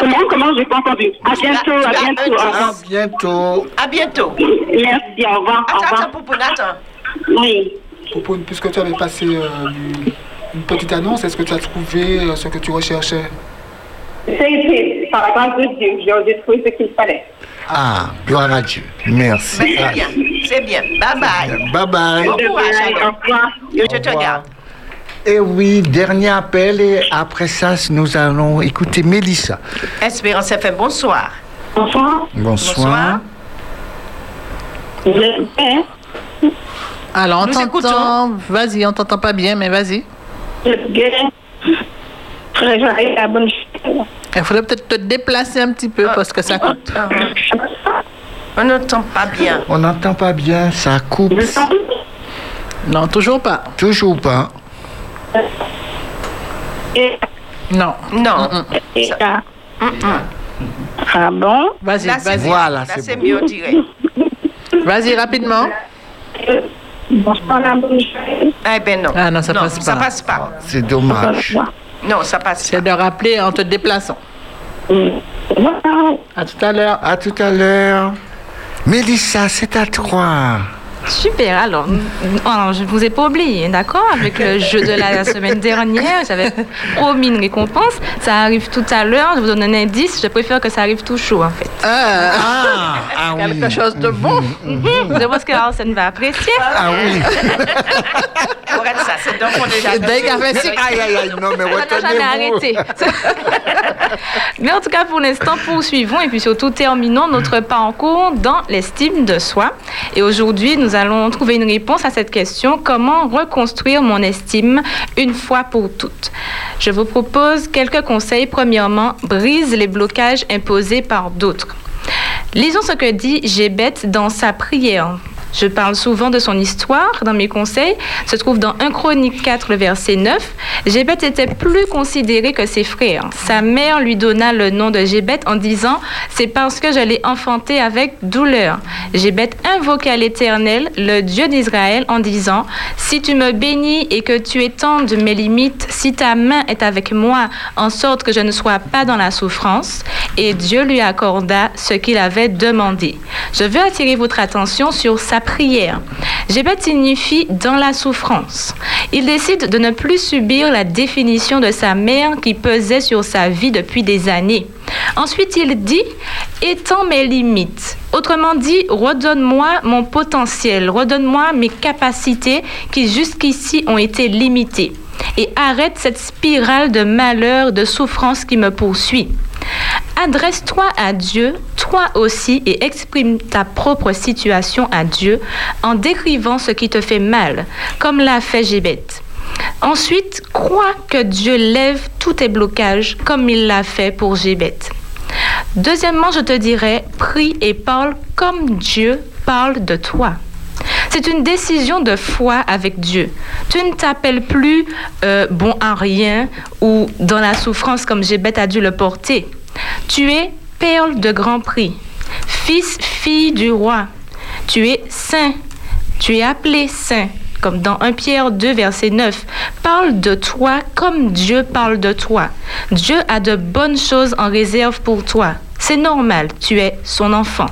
Comment, comment, j'ai pas entendu. À bientôt, à bientôt. Au revoir. bientôt. À bientôt. Merci, au revoir. au Attends, revoir. attends, Poupoune, attends. Oui. Poupoune, puisque tu avais passé euh, une petite annonce, est-ce que tu as trouvé euh, ce que tu recherchais? Été, par la grâce de Dieu, j'ai trouvé ce qu'il fallait. Ah, gloire à Dieu. Merci. C'est bien, c'est bien. Bye bye. Bye bye. Bon courage, alors. Je te garde. Et oui, dernier appel et après ça, nous allons écouter Mélissa. Espérance FM, bonsoir. Bonsoir. Bonsoir. Alors, on t'entend. Vas-y, on t'entend pas bien, mais vas-y. Il faudrait peut-être te déplacer un petit peu parce que ça coûte. On n'entend pas bien. On n'entend pas bien, ça coupe. Non, toujours pas. Toujours pas. Non. Non. Ah bon? Vas-y, vas-y. mieux. Là, c'est mieux, on dirait. Vas-y, rapidement. Eh ben non. Ah non, ça passe Ça pas. passe pas. C'est dommage. Non, ça passe. C'est de rappeler en te déplaçant. À tout à l'heure. À tout à l'heure. Mélissa, c'est à toi. Super, alors, alors, je ne vous ai pas oublié, d'accord? Avec le *laughs* jeu de la semaine dernière, j'avais promis une récompense. Ça arrive tout à l'heure, je vous donne un indice, je préfère que ça arrive tout chaud, en fait. Ah, ah, oui. Quelque chose de bon. Mhm, Je pense que Arsène va apprécier. Ah oui. *laughs* Arrête ça, c'est donc on est Dès Aïe, aïe, aïe, non, mais jamais arrêté. *laughs* Mais en tout cas, pour l'instant, poursuivons et puis surtout terminons notre parcours dans l'estime de soi. Et aujourd'hui, nous allons trouver une réponse à cette question comment reconstruire mon estime une fois pour toutes? Je vous propose quelques conseils. Premièrement, brise les blocages imposés par d'autres. Lisons ce que dit Jébet dans sa prière. Je parle souvent de son histoire dans mes conseils. Se trouve dans 1 Chronique 4, le verset 9. Jébet était plus considéré que ses frères. Sa mère lui donna le nom de Jébet en disant C'est parce que je l'ai enfanté avec douleur. Jébet invoqua l'Éternel, le Dieu d'Israël, en disant Si tu me bénis et que tu étendes mes limites, si ta main est avec moi, en sorte que je ne sois pas dans la souffrance. Et Dieu lui accorda ce qu'il avait demandé. Je veux attirer votre attention sur sa prière. Jébet signifie dans la souffrance. Il décide de ne plus subir la définition de sa mère qui pesait sur sa vie depuis des années. Ensuite, il dit étends mes limites. Autrement dit, redonne-moi mon potentiel, redonne-moi mes capacités qui jusqu'ici ont été limitées. Et arrête cette spirale de malheur, de souffrance qui me poursuit. Adresse-toi à Dieu, toi aussi, et exprime ta propre situation à Dieu en décrivant ce qui te fait mal, comme l'a fait Jébet. Ensuite, crois que Dieu lève tous tes blocages, comme il l'a fait pour Jébet. Deuxièmement, je te dirais, prie et parle comme Dieu parle de toi. C'est une décision de foi avec Dieu. Tu ne t'appelles plus euh, bon à rien ou dans la souffrance comme Jébet a dû le porter. Tu es perle de grand prix, fils, fille du roi. Tu es saint. Tu es appelé saint, comme dans 1 Pierre 2, verset 9. Parle de toi comme Dieu parle de toi. Dieu a de bonnes choses en réserve pour toi. C'est normal, tu es son enfant.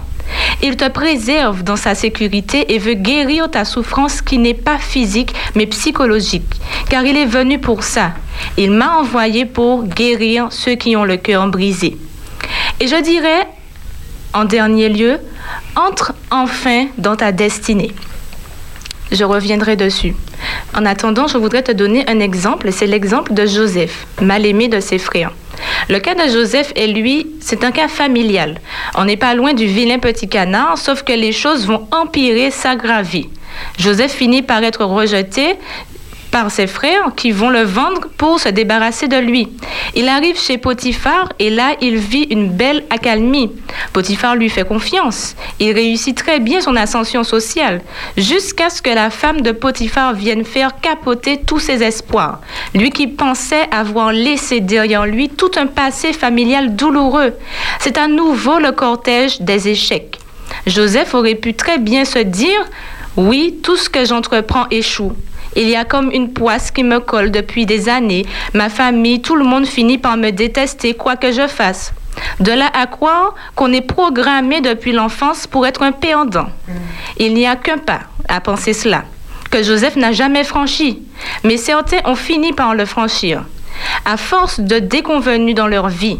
Il te préserve dans sa sécurité et veut guérir ta souffrance qui n'est pas physique mais psychologique, car il est venu pour ça. Il m'a envoyé pour guérir ceux qui ont le cœur brisé. Et je dirais, en dernier lieu, entre enfin dans ta destinée. Je reviendrai dessus. En attendant, je voudrais te donner un exemple, c'est l'exemple de Joseph, mal aimé de ses frères. Le cas de Joseph et lui, c'est un cas familial. On n'est pas loin du vilain petit canard, sauf que les choses vont empirer, s'aggraver. Joseph finit par être rejeté par ses frères qui vont le vendre pour se débarrasser de lui. Il arrive chez Potiphar et là, il vit une belle accalmie. Potiphar lui fait confiance. Il réussit très bien son ascension sociale jusqu'à ce que la femme de Potiphar vienne faire capoter tous ses espoirs. Lui qui pensait avoir laissé derrière lui tout un passé familial douloureux. C'est à nouveau le cortège des échecs. Joseph aurait pu très bien se dire, oui, tout ce que j'entreprends échoue. Il y a comme une poisse qui me colle depuis des années. Ma famille, tout le monde finit par me détester, quoi que je fasse. De là à croire qu'on est programmé depuis l'enfance pour être un perdant. Il n'y a qu'un pas à penser cela, que Joseph n'a jamais franchi. Mais certains ont fini par le franchir, à force de déconvenus dans leur vie.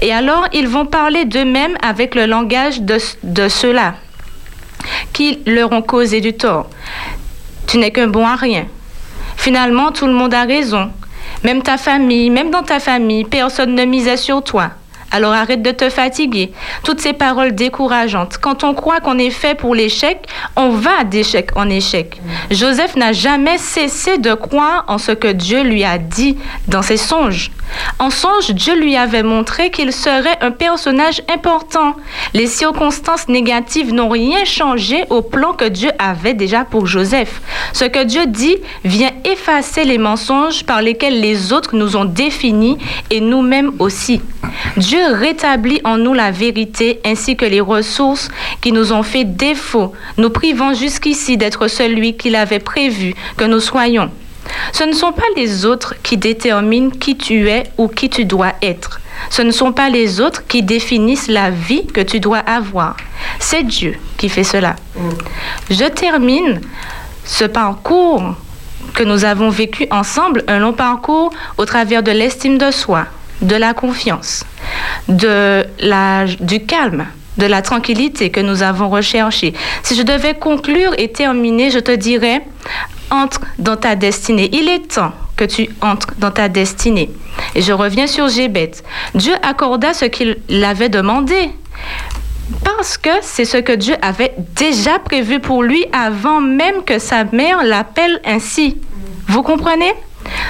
Et alors, ils vont parler d'eux-mêmes avec le langage de, de ceux-là qui leur ont causé du tort. Tu n'es qu'un bon à rien. Finalement, tout le monde a raison. Même ta famille, même dans ta famille, personne ne misait sur toi. Alors arrête de te fatiguer. Toutes ces paroles décourageantes. Quand on croit qu'on est fait pour l'échec, on va d'échec en échec. Joseph n'a jamais cessé de croire en ce que Dieu lui a dit dans ses songes. En songe, Dieu lui avait montré qu'il serait un personnage important. Les circonstances négatives n'ont rien changé au plan que Dieu avait déjà pour Joseph. Ce que Dieu dit vient effacer les mensonges par lesquels les autres nous ont définis et nous-mêmes aussi. Dieu rétablit en nous la vérité ainsi que les ressources qui nous ont fait défaut, nous privant jusqu'ici d'être celui qu'il avait prévu que nous soyons. Ce ne sont pas les autres qui déterminent qui tu es ou qui tu dois être. Ce ne sont pas les autres qui définissent la vie que tu dois avoir. C'est Dieu qui fait cela. Je termine ce parcours que nous avons vécu ensemble, un long parcours au travers de l'estime de soi, de la confiance, de la, du calme, de la tranquillité que nous avons recherché. Si je devais conclure et terminer, je te dirais, entre dans ta destinée. Il est temps que tu entres dans ta destinée. Et je reviens sur Gébet. Dieu accorda ce qu'il avait demandé. Parce que c'est ce que Dieu avait déjà prévu pour lui avant même que sa mère l'appelle ainsi. Vous comprenez?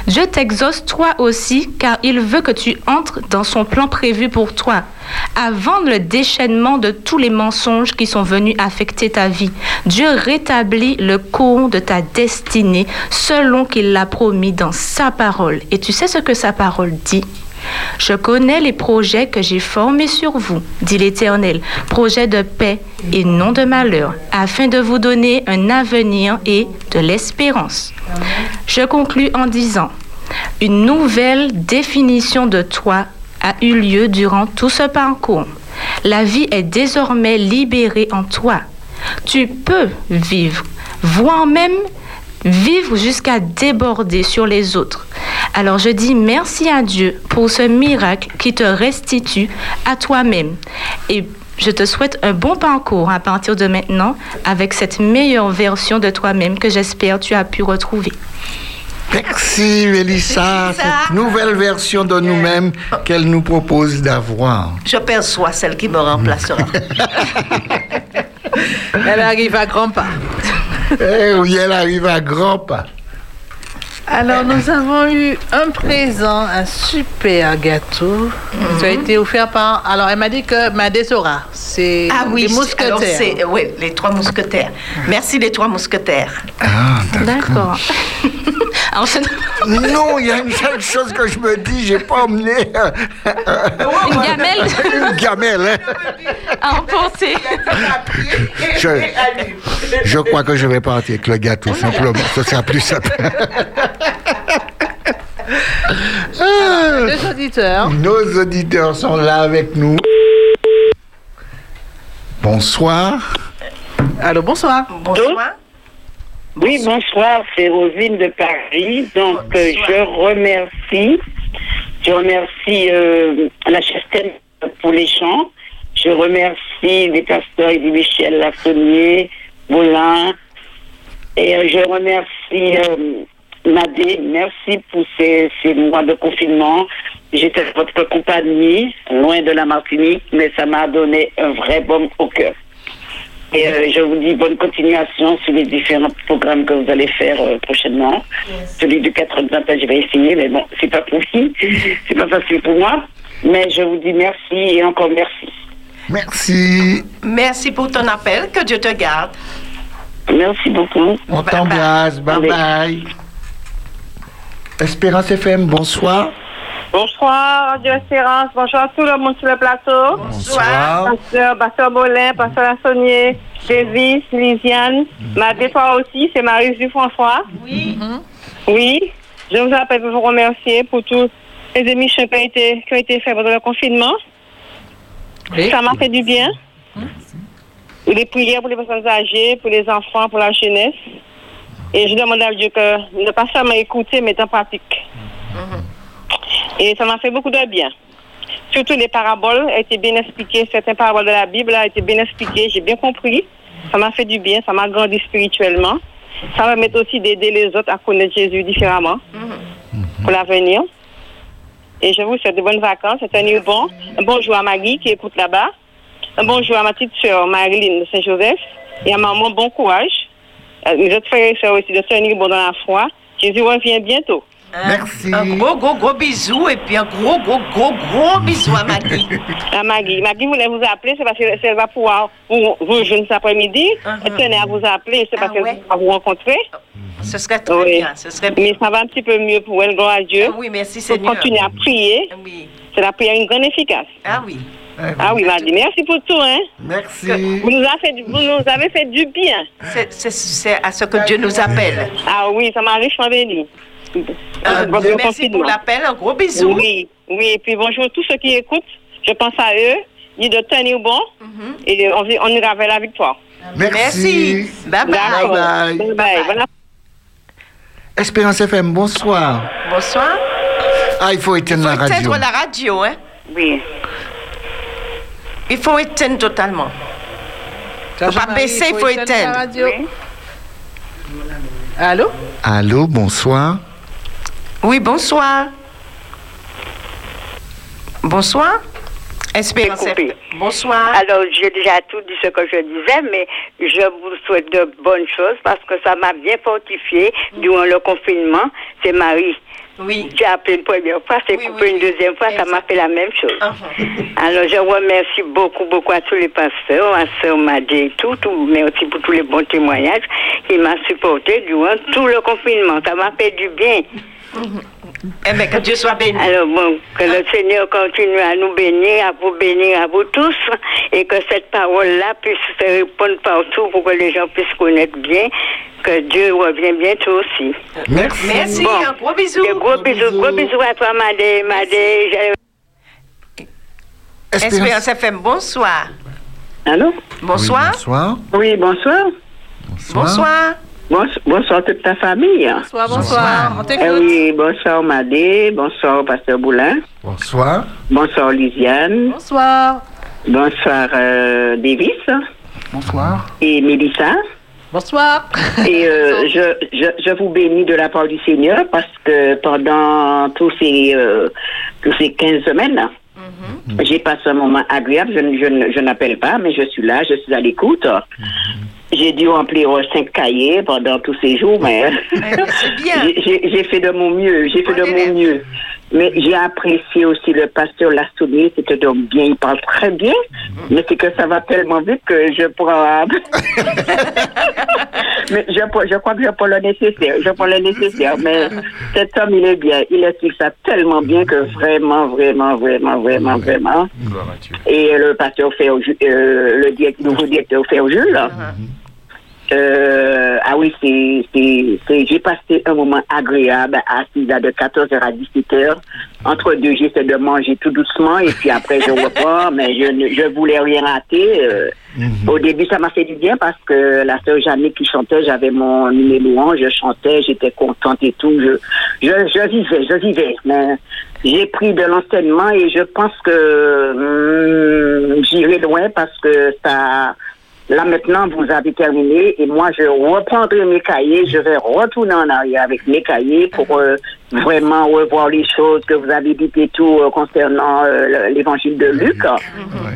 Dieu t'exauce toi aussi car il veut que tu entres dans son plan prévu pour toi, avant le déchaînement de tous les mensonges qui sont venus affecter ta vie. Dieu rétablit le cours de ta destinée selon qu'il l'a promis dans sa parole. Et tu sais ce que sa parole dit? Je connais les projets que j'ai formés sur vous, dit l'Éternel, projets de paix et non de malheur, afin de vous donner un avenir et de l'espérance. Je conclus en disant, une nouvelle définition de toi a eu lieu durant tout ce parcours. La vie est désormais libérée en toi. Tu peux vivre, voire même vivre jusqu'à déborder sur les autres. Alors je dis merci à Dieu pour ce miracle qui te restitue à toi-même. Et je te souhaite un bon parcours à partir de maintenant avec cette meilleure version de toi-même que j'espère tu as pu retrouver. Merci, Mélissa. Cette nouvelle version de nous-mêmes qu'elle nous propose d'avoir. Je perçois celle qui me remplacera. *laughs* Elle arrive à grands pas. Eh oui, elle arrive à grands pas. Alors, nous avons eu un présent, un super gâteau. Ça a été offert par. Alors, elle m'a dit que Madesora, c'est Ah oui, les mousquetaires. alors c'est oui, les trois mousquetaires. Merci les trois mousquetaires. Ah, D'accord. *laughs* Alors, Non, il y a une seule chose que je me dis, j'ai pas emmené Une gamelle une gamelle. hein. à emporter. Je, je crois que je vais partir avec le gâteau, simplement. Ce sera plus simple. Auditeurs. Nos auditeurs sont là avec nous. Bonsoir. Allô, bonsoir. Bonsoir. Oui, bonsoir, c'est Rosine de Paris. Donc, euh, je remercie, je remercie euh, la Chastel pour les chants. Je remercie les pasteurs Eddie Michel Lafonnier, Boulin. Et euh, je remercie euh, Nadé. Merci pour ces, ces mois de confinement. J'étais votre compagnie, loin de la Martinique, mais ça m'a donné un vrai baume au cœur. Et euh, je vous dis bonne continuation sur les différents programmes que vous allez faire euh, prochainement. Celui du 4 matin, je vais essayer, mais bon, c'est pas pour lui. *laughs* c'est pas facile pour moi. Mais je vous dis merci et encore merci. Merci. Merci pour ton appel. Que Dieu te garde. Merci beaucoup. On t'embrasse. Bye bye. Espérance FM, bonsoir. Bonsoir, Radio Espérance. Bonjour à tout le monde sur le plateau. Bonsoir. Pasteur, Pasteur Bolin, Pasteur Lassonnier, Davis, Lisiane. Ma toi aussi, c'est Marie François. Oui. Oui. Je vous appelle pour vous remercier pour tous les émissions qui ont été, qui ont été faites pendant le confinement. Ça m'a fait du bien. Les prières pour les personnes âgées, pour les enfants, pour la jeunesse. Et je demande à Dieu que ne pas seulement écouter, mais en pratique. Et ça m'a fait beaucoup de bien. Surtout les paraboles ont été bien expliquées. Certaines paraboles de la Bible ont été bien expliquées. J'ai bien compris. Ça m'a fait du bien. Ça m'a grandi spirituellement. Ça va permettre aussi d'aider les autres à connaître Jésus différemment pour l'avenir. Et je vous souhaite de bonnes vacances. C'est un bon. Un bonjour à Maggie qui écoute là-bas. Un bonjour à ma petite sœur Marilyn de Saint-Joseph. Et à maman, bon courage. Mes autres frères et sœurs aussi de tenir bon dans la foi. Jésus revient bientôt. Merci. Un gros, gros, gros bisou et puis un gros, gros, gros, gros bisou à Maggie. *laughs* À Maggie. Maggie voulait vous appeler, c'est parce qu'elle va pouvoir vous, vous rejoindre cet après-midi. Elle tenait à vous appeler, c'est parce qu'elle va vous rencontrer. Ce serait très Oui. bien. Ce serait bien. Mais ça va un petit peu mieux pour elle, gloire à Dieu. Oui, merci Seigneur. continuer à prier. Oui. C'est la prière une grande efficace. Ah oui. Ah oui, Madi, merci pour tout, hein. Merci. Vous nous, avez fait, du- vous nous avez fait du bien. C'est- à ce que Dieu nous appelle. Ah oui, ça m'a richement béni. Bon merci pour confinement. l'appel, un gros bisou. Oui, oui, et puis bonjour à tous ceux qui écoutent. Je pense à eux. Dis de tenir bon. Et on, on ira vers la victoire. Merci. Bye bye. Bye bye. Bye bye. Voilà. Espérance FM, bonsoir. Bonsoir. Ah, il faut éteindre la radio. Éteindre la radio, hein? Oui. Il faut éteindre totalement. Faut pas baisser, il faut éteindre. Allô? Allô, bonsoir. Oui, bonsoir. Bonsoir. Espérance. Bonsoir. Alors, j'ai déjà tout dit ce que je disais, mais je vous souhaite de bonnes choses parce que ça m'a bien fortifié durant le confinement. C'est Marie. Oui. J'ai appelé une première fois, c'est coupé une deuxième fois, ça m'a fait la même chose. Alors, je remercie beaucoup, beaucoup à tous les pasteurs, à Sœur Madé et tout, tout, merci pour tous les bons témoignages qui m'ont supporté durant tout le confinement. Ça m'a fait du bien. Eh bien, que Dieu soit béni. Alors bon, que le Seigneur continue à nous bénir, à vous bénir à vous tous, et que cette parole-là puisse se répondre partout pour que les gens puissent connaître bien que Dieu revient bientôt aussi. Merci. Merci, un gros bisou. Des gros bisous, gros bisous à toi, Madé, Madé. Espérance FM, bonsoir. Allô? Bonsoir. Bonsoir. Oui, bonsoir. Bonsoir. Bonsoir, bonsoir toute ta famille. Bonsoir, bonsoir. On Eh t'écoute. oui, bonsoir Madé, bonsoir Pasteur Boulin, Bonsoir. bonsoir Lisiane, Bonsoir. bonsoir euh, Davis Bonsoir. et Mélissa. Bonsoir. Et euh, je, je, je vous bénis de la part du Seigneur parce que pendant tous ces, euh, tous ces 15 semaines, j'ai passé un moment agréable. Je, je, je n'appelle pas, mais je suis là, je suis à l'écoute. J'ai dû remplir euh, cinq cahiers pendant tous ces jours, mais *laughs* j'ai- fait de mon mieux. J'ai fait de mon mieux. Mais j'ai apprécié aussi le pasteur Lassonnier, c'était donc bien, il parle très bien, mais c'est que ça va tellement vite que je prends... *laughs* mais je, crois que je prends le nécessaire, je prends le nécessaire, mais cet homme, il est bien, il explique ça tellement bien que vraiment, vraiment, vraiment, vraiment, vraiment. Et le pasteur Féo, euh, le direct- nouveau directeur Féo Jules, euh, ah oui, c'est, j'ai passé un moment agréable assise là de 14h à 17h. Entre deux, j'essaie de manger tout doucement et puis après je *laughs* reprends, mais je ne je voulais rien rater. euh. Au début, ça m'a fait du bien parce que la sœur Jeannick qui chantait, j'avais mon numéro 1, je chantais, j'étais contente et tout. Je, je, je vivais, je vivais. Mais j'ai pris de l'enseignement et je pense que hum, j'irai loin parce que ça Là maintenant, vous avez terminé et moi, je reprendrai mes cahiers. Je vais retourner en arrière avec mes cahiers pour euh, vraiment revoir les choses que vous avez dites et tout euh, concernant euh, le- l'évangile de Luc.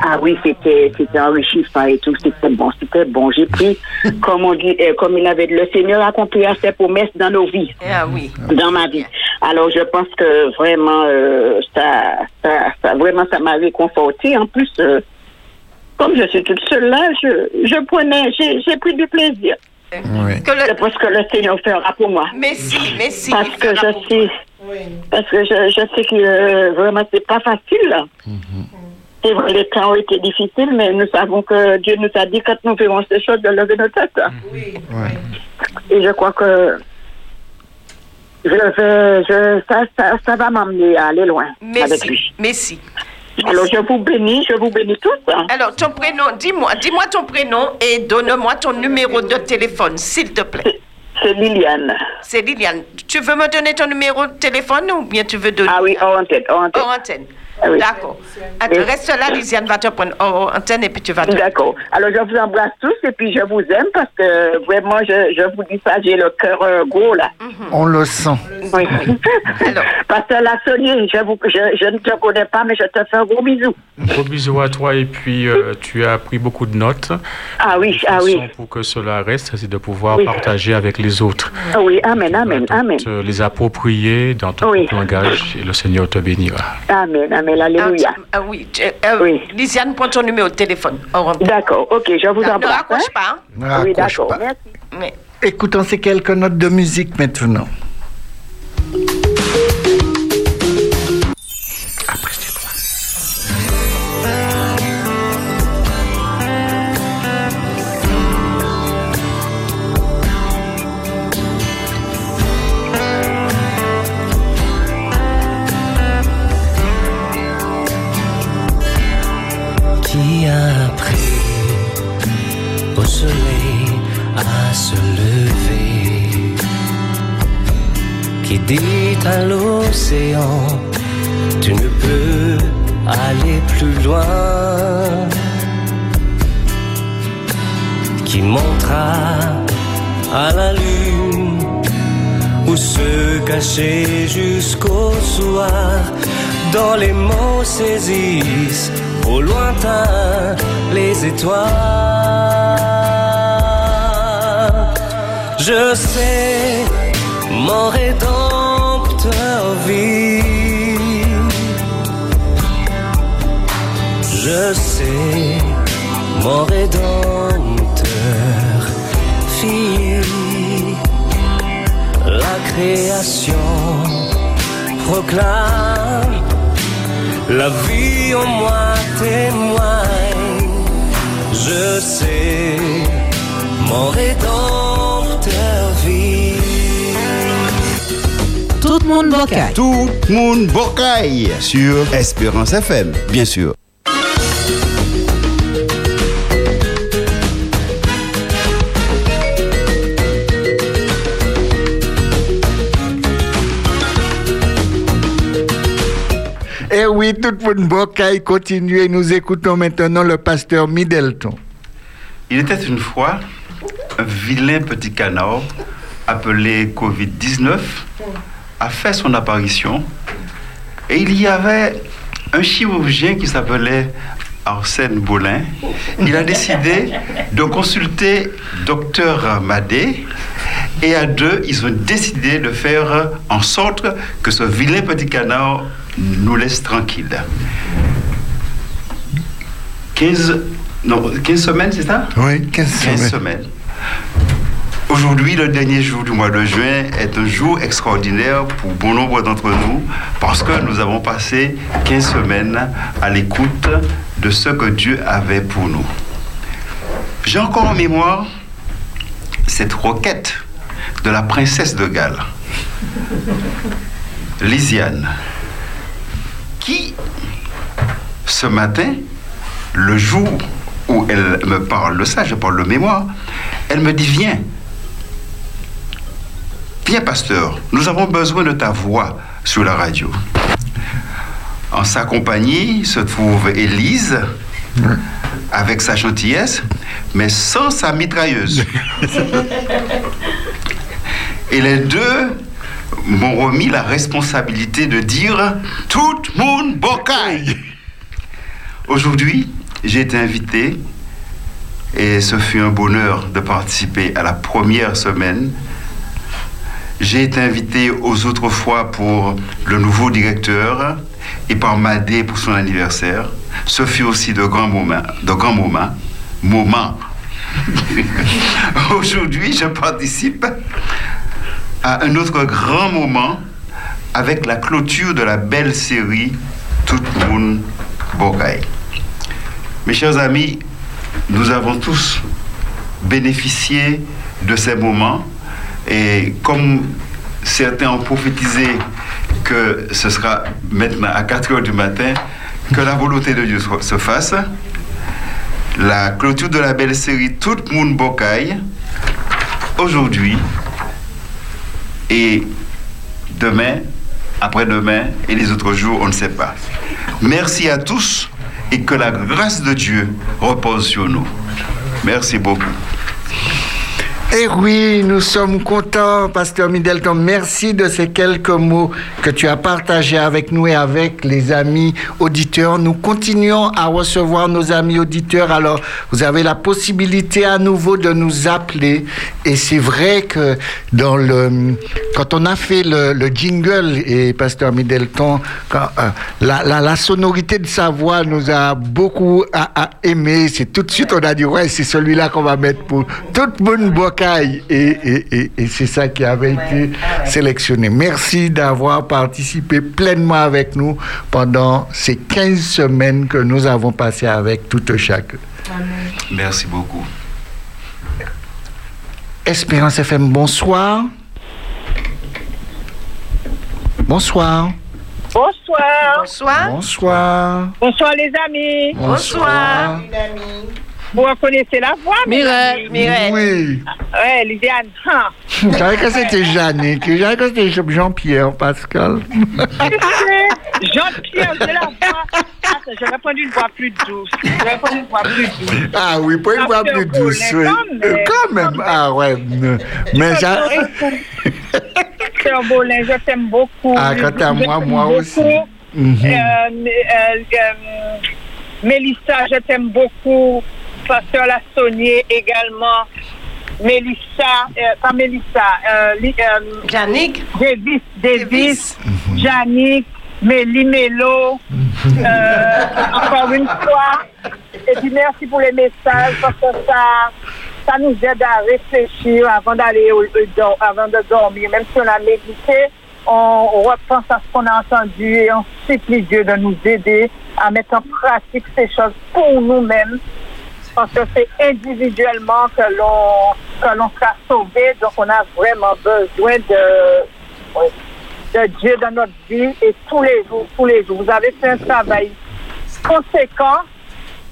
Ah oui, c'était c'était enrichissant et tout. C'était bon, c'était bon. J'ai pris, *laughs* comme on dit, euh, comme il avait dit, le Seigneur a accompli ses promesses dans nos vies Ah oui. dans ma vie. Alors je pense que vraiment euh, ça, ça, ça vraiment ça m'a réconforté. En plus, euh, comme je suis toute seule là, je, je prenais, j'ai, j'ai pris du plaisir. C'est parce que le Seigneur fera pour moi. Merci, merci. Parce que je sais, parce que je, je sais que euh, vraiment c'est pas facile. là. C'est vrai, les temps ont été difficiles, mais nous savons que Dieu nous a dit quand nous verrons ces choses de lever nos têtes. Et je crois que je vais, je, ça, ça, ça va m'amener à aller loin avec lui. Merci. Merci. Alors je vous bénis, je vous bénis tous. hein. Alors, ton prénom, dis-moi, dis-moi ton prénom et donne-moi ton numéro de téléphone, s'il te plaît. C'est Liliane. C'est Liliane. Tu veux me donner ton numéro de téléphone ou bien tu veux donner? Ah oui, hors antenne, hors antenne. Hors antenne. Ah oui. D'accord. Reste là, Lisiane va te prendre hors antenne et puis tu vas te... D'accord. Alors je vous embrasse tous et puis je vous aime parce que vraiment je, je vous dis ça, j'ai le cœur euh, gros là. On le sent. Oui. Pasteur Lassonnier, *laughs* je, vous, je, je ne te connais pas, mais je te fais un gros bisou. Gros bisous à toi et puis euh, tu as pris beaucoup de notes. Ah oui, ah oui. Pour que cela reste, c'est de pouvoir Oui. partager avec les autres. Ah oui, amen, amen, amen. Te les approprier dans ton Oui. langage et le Seigneur te bénira. Amen, amen, alléluia. Ah oui, tu- euh, Lisiane, prends ton numéro de téléphone. D'accord, ok, je vous Ne embrasse. raccroche hein. pas. hein. Ne Oui, d'accord, merci. Mais Écoutons ces quelques notes de musique maintenant. Lever, qui dit à l'océan, tu ne peux aller plus loin, qui montra à la lune où se cacher jusqu'au soir, dans les mots saisissent au lointain les étoiles. Je sais, mon rédempteur vit. Je sais, mon rédempteur fit la création proclame la vie en moi témoigne. Je sais, mon rédempteur Tout le monde bocaille. Tout le monde bocaille sur Espérance FM, bien sûr. Eh oui, tout le monde bocaille continue et nous écoutons maintenant le pasteur Middleton. Il était une fois un vilain petit canard appelé Covid-19 a fait son apparition et il y avait un chirurgien qui s'appelait Arsène Bolin. Il a décidé de consulter docteur Madé et à deux, ils ont décidé de faire en sorte que ce vilain petit canard nous laisse tranquille. 15, non, 15 semaines, c'est ça? Oui, 15 semaines. semaines. Aujourd'hui, le dernier jour du mois de juin est un jour extraordinaire pour bon nombre d'entre nous parce que nous avons passé 15 semaines à l'écoute de ce que Dieu avait pour nous. J'ai encore en mémoire cette requête de la princesse de Galles, Lysiane, qui, ce matin, le jour où elle me parle de ça, je parle de mémoire, elle me dit, viens, viens pasteur, nous avons besoin de ta voix sur la radio. En sa compagnie se trouve Élise, avec sa gentillesse, mais sans sa mitrailleuse. *laughs* Et les deux m'ont remis la responsabilité de dire tout le monde bocaille. Aujourd'hui, j'ai été invité et ce fut un bonheur de participer à la première semaine. J'ai été invité aux autres fois pour le nouveau directeur et par Madé pour son anniversaire. Ce fut aussi de grands moments, de. *laughs* Aujourd'hui, je participe à un autre grand moment avec la clôture de la belle série Tout monde Bocaille. Mes chers amis, nous avons tous bénéficié de ces moments et comme certains ont prophétisé que ce sera maintenant à 4 heures du matin que la volonté de Dieu se fasse, la clôture de la belle série Tout monde Bocaille, aujourd'hui et demain, après-demain et les autres jours, on ne sait pas. Merci à tous et que la grâce de Dieu repose sur nous. Merci beaucoup. Eh oui, nous sommes contents, Pasteur Middleton. Merci de ces quelques mots que tu as partagés avec nous et avec les amis auditeurs. Nous continuons à recevoir nos amis auditeurs. Alors, vous avez la possibilité à nouveau de nous appeler. Et c'est vrai que dans le, quand on a fait le, le jingle et Pasteur Middleton, euh, la, sonorité de sa voix nous a beaucoup aimé. C'est tout de suite, on a dit, ouais, c'est celui-là qu'on va mettre pour tout le monde Et, et, et, et c'est ça qui avait été sélectionné. Merci d'avoir participé pleinement avec nous pendant ces 15 semaines que nous avons passées avec tout chacun. Merci beaucoup. Espérance FM, bonsoir. Bonsoir. Bonsoir. Bonsoir. Bonsoir. Bonsoir les amis. Bonsoir. Vous reconnaissez la voix Mireille. Mireille. Oui. Ouais, Lydiane. Hein. Je savais que c'était Jannick. Je savais que c'était Jean-Pierre, Pascal. *laughs* Jean-Pierre, c'est la voix. Attends, je vais prendre une voix plus douce. Je vais prendre une voix plus douce. Ah oui, pas une voix plus douce. oui. Quand même. Ah ouais. Mais ça. Sœur Bolin, je t'aime beaucoup. Ah, quant à moi, moi aussi. Mhm. Euh, mais, euh, euh, Mélissa, je t'aime beaucoup. Pasteur Lassonnier également. Mélissa, euh, pas Mélissa, euh, euh, Jannick. Davis, Davis, Jannick, Mélie Mélo. Euh, encore une fois. Et puis merci pour les messages parce que ça, ça nous aide à réfléchir avant d'aller au, au- do- avant de dormir. Même si on a médité, on, on repense à ce qu'on a entendu et on supplie Dieu de nous aider à mettre en pratique ces choses pour nous-mêmes. Parce que c'est individuellement que l'on que l'on sera sauvé. Donc on a vraiment besoin de, de Dieu dans notre vie et tous les jours, tous les jours. Vous avez fait un travail conséquent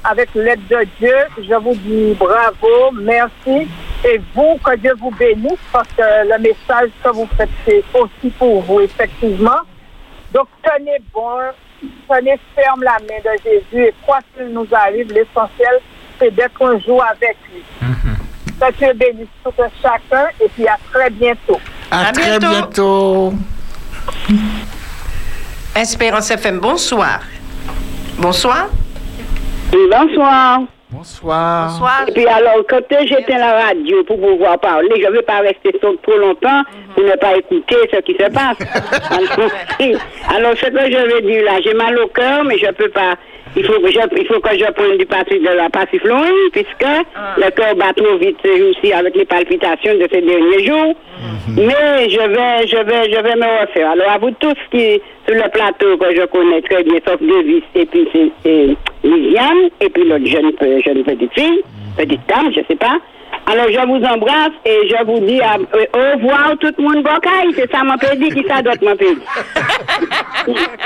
avec l'aide de Dieu. Je vous dis bravo, merci. Et vous, que Dieu vous bénisse parce que le message que vous faites, c'est aussi pour vous, effectivement. Donc, tenez bon, tenez ferme la main de Jésus et quoi qu'il nous arrive, l'essentiel, c'est d'être un jour avec lui. Que Dieu bénisse tout un chacun et puis à très bientôt. À, très bientôt. Espérance FM, bonsoir. Bonsoir. Oui, bonsoir. Bonsoir. Bonsoir. Et puis alors, quand j'éteins la radio pour pouvoir parler, je ne vais pas rester trop longtemps pour ne pas écouter ce qui se passe. alors, *laughs* alors, ce que je veux dire là, j'ai mal au cœur, mais je ne peux pas. Il faut que je, il faut que je prenne du passif de la passiflorine, puisque le cœur bat trop vite jours-ci avec les palpitations de ces derniers jours. Mais je vais, je vais, je vais me refaire. Alors, à vous tous qui, sur le plateau que je connais très bien, sauf Devis, et puis c'est Lisiane, et puis l'autre jeune, pe- jeune petite fille, petite dame, je sais pas. Alors, je vous embrasse et je vous dis à- euh, au revoir tout le monde bocaille. C'est ça mon pédi qui ça d'autre mon pédi. *laughs*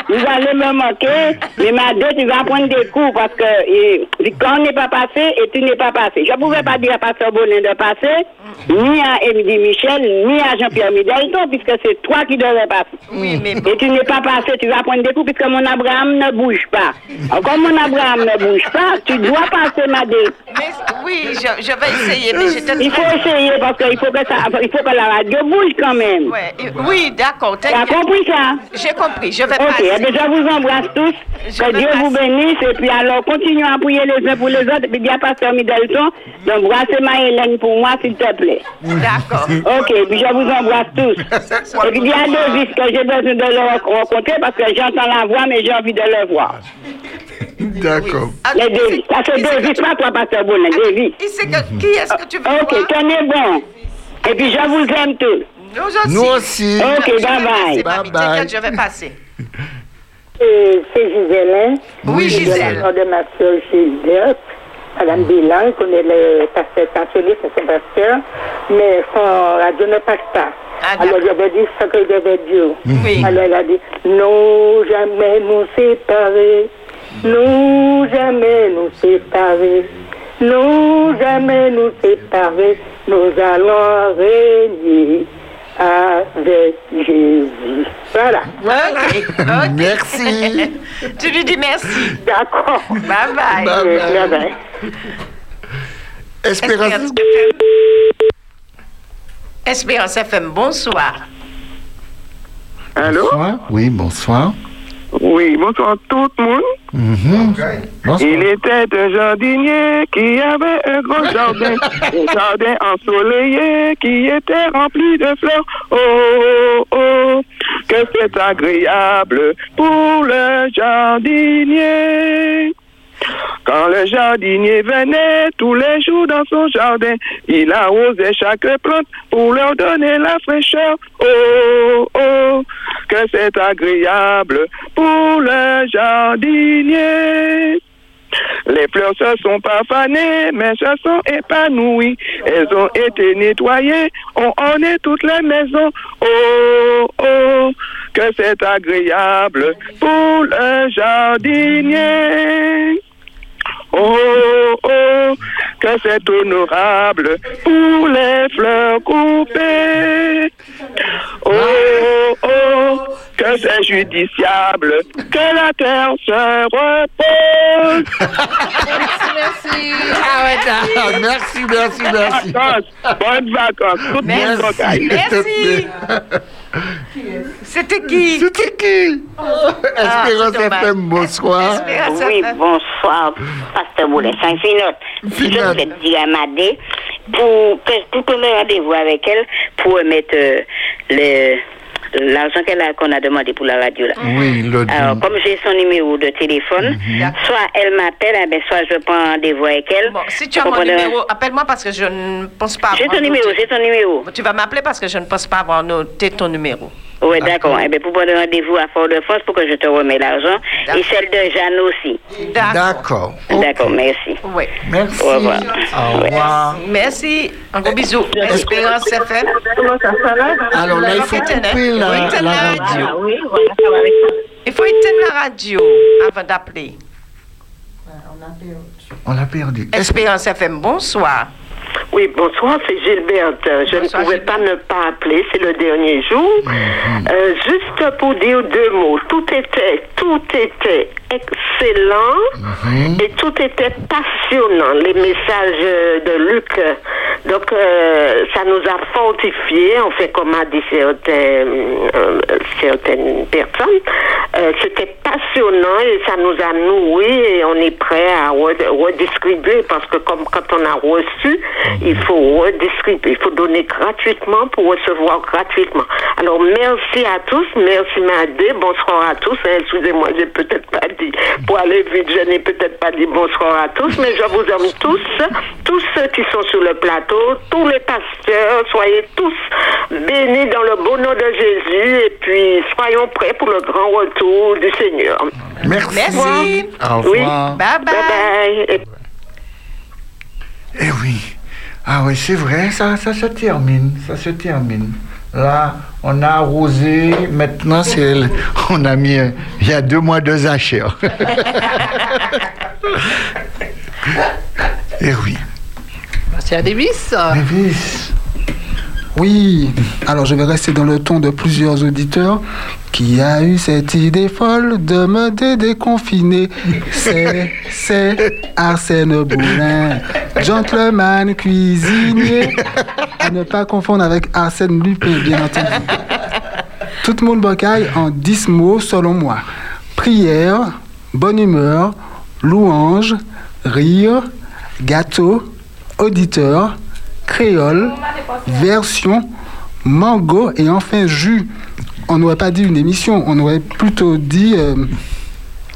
Vous allez me manquer, mais ma dette, tu vas prendre des coups parce que eh, quand on n'est pas passé et tu n'es pas passé. Je ne pouvais pas dire à Pasteur Bonin de passer, ni à Émilie Michel, ni à Jean-Pierre Midelton, puisque c'est toi qui devais passer. Et tu n'es pas passé, tu vas prendre des coups puisque mon Abraham ne bouge pas. Comme mon Abraham ne bouge pas, tu dois passer ma dette. Mais, oui, je, je vais essayer, mais j'étais Il faut essayer parce qu'il faut que ça, il faut que la radio bouge quand même. Ouais, oui, d'accord. Tu as compris ça? J'ai compris, je vais Ok, passer. eh je vous embrasse tous. Je que Dieu vous bénisse. Et puis alors, continuez à prier les uns pour les autres. Et puis, bien, Pasteur Middleton, d'embrasser ma Hélène pour moi, s'il te plaît. D'accord. *laughs* Ok, puis je vous embrasse tous. Et puis, dis à Davis que j'ai besoin de le rencontrer parce que j'entends la voix, mais j'ai envie de le voir. D'accord. Les Davis. Ça, c'est Davis, pas toi, Pasteur Bonnet. Davis. Il sait que, qui est-ce que tu veux Ok, tenez bon. Et puis, je vous aime tous. Nous aussi. Nous aussi. Ok, Je vais bye passer, bye. mamie, t'inquiète, je vais passer. Et C'est Gisèle. hein? Oui, Gisèle. De la part de ma soeur Gilbert, Madame Bélan, elle connaît le pasteur c'est son pasteur, mais son radio ne passe pas. Alors, j'avais dit ce que je devais dire. Oui. Alors, elle a dit, non, jamais nous séparer. Non, jamais nous séparer. Non, jamais nous séparer. Nous allons régner avec Jésus. Voilà. Merci. *laughs* tu lui dis merci. D'accord. Bye bye. Bye bye. Bye Espérance. Espérance Espérance FM, bonsoir. Allô? Oui, bonsoir. Oui, bonsoir tout le monde. Mhm. Bonsoir. Il était un jardinier qui avait un grand jardin, *laughs* un jardin ensoleillé qui était rempli de fleurs. Oh, oh, oh, que c'est agréable pour le jardinier? Quand le jardinier venait tous les jours dans son jardin, il arrosait chaque plante pour leur donner la fraîcheur. Oh, oh, que c'est agréable pour le jardinier. Les fleurs se sont pas fanées, mais se sont épanouies. Elles ont été nettoyées, on en est toutes les maisons. Oh, oh, que c'est agréable pour le jardinier. Oh, oh, que c'est honorable pour les fleurs coupées. Oh, oh, que c'est judiciable que la terre se repose. Merci. Ah ouais, d'accord. merci, merci, merci. Vacances, bonnes vacances. Bocaille. Merci. C'était qui? C'était qui? Ah, Espérance. FM, bonsoir. Oui, bonsoir, Pasteur Boulet. Finote. Je te dire à Madé pour que pour qu'on ait rendez-vous avec elle pour mettre euh, le l'argent qu'elle a qu'on a demandé pour la radio là. Oui, le Alors, comme j'ai son numéro de téléphone, soit elle m'appelle, eh ben, soit je prends rendez-vous avec elle. Bon, si tu as mon numéro, appelle-moi parce que je ne pense pas J'ai avoir ton numéro, j'ai ton numéro. Tu vas m'appeler parce que je ne pense pas avoir noté ton numéro. Oui, d'accord. Eh ben, pour prendre rendez-vous à Fort-de-France pour que je te remets l'argent. Et celle de Jeanne aussi. D'accord. D'accord, merci. Oui. Merci. Au revoir. Au revoir. Merci. Un gros bisou. Espérance FM. Comment ça, ça va? Alors là, il faut couper la, éteindre la la radio. Ah oui, voilà, ça va avec ça. Il faut éteindre la radio avant d'appeler. On l'a perdu. Espérance FM, bonsoir. Oui, bonsoir, c'est Gilberte. Je ne pouvais pas ne pas appeler, c'est le dernier jour. Euh, juste pour dire deux mots. Tout était, tout était excellent et tout était passionnant. Les messages de Luc, donc euh, ça nous a fortifiés, en fait, comme a dit certains, euh, certaines personnes. C'était passionnant et ça nous a nourris et on est prêt à re- redistribuer parce que comme quand on a reçu, il faut redistribuer, il faut donner gratuitement pour recevoir gratuitement. Alors merci à tous, merci Madé, bonsoir à tous. Hein, Excusez-moi, j'ai peut-être pas dit, pour aller vite, je n'ai peut-être pas dit bonsoir à tous, mais je vous aime tous, tous ceux qui sont sur le plateau, tous les pasteurs, soyez tous bénis dans le beau nom de Jésus et puis soyons prêts pour le grand retour du Seigneur. Merci. Merci. Au Oui. revoir. Bye bye. Bye bye. Et- Eh oui. Ah oui, c'est vrai, ça, ça se termine. Ça se termine. Là, on a arrosé. Maintenant, c'est *laughs* on a mis il y a deux mois de zachère. *laughs* Eh oui. Merci à Davis. Davis. Oui, alors je vais rester dans le ton de plusieurs auditeurs. Qui a eu cette idée folle de me dé- déconfiner C'est, c'est Arsène Boulin, gentleman cuisinier. À ne pas confondre avec Arsène Lupin, bien entendu. Tout le monde bocaille en 10 mots selon moi. Prière, bonne humeur, louange, rire, gâteau, auditeur, créole, version, mango et enfin jus. On n'aurait pas dit une émission, on aurait plutôt dit euh,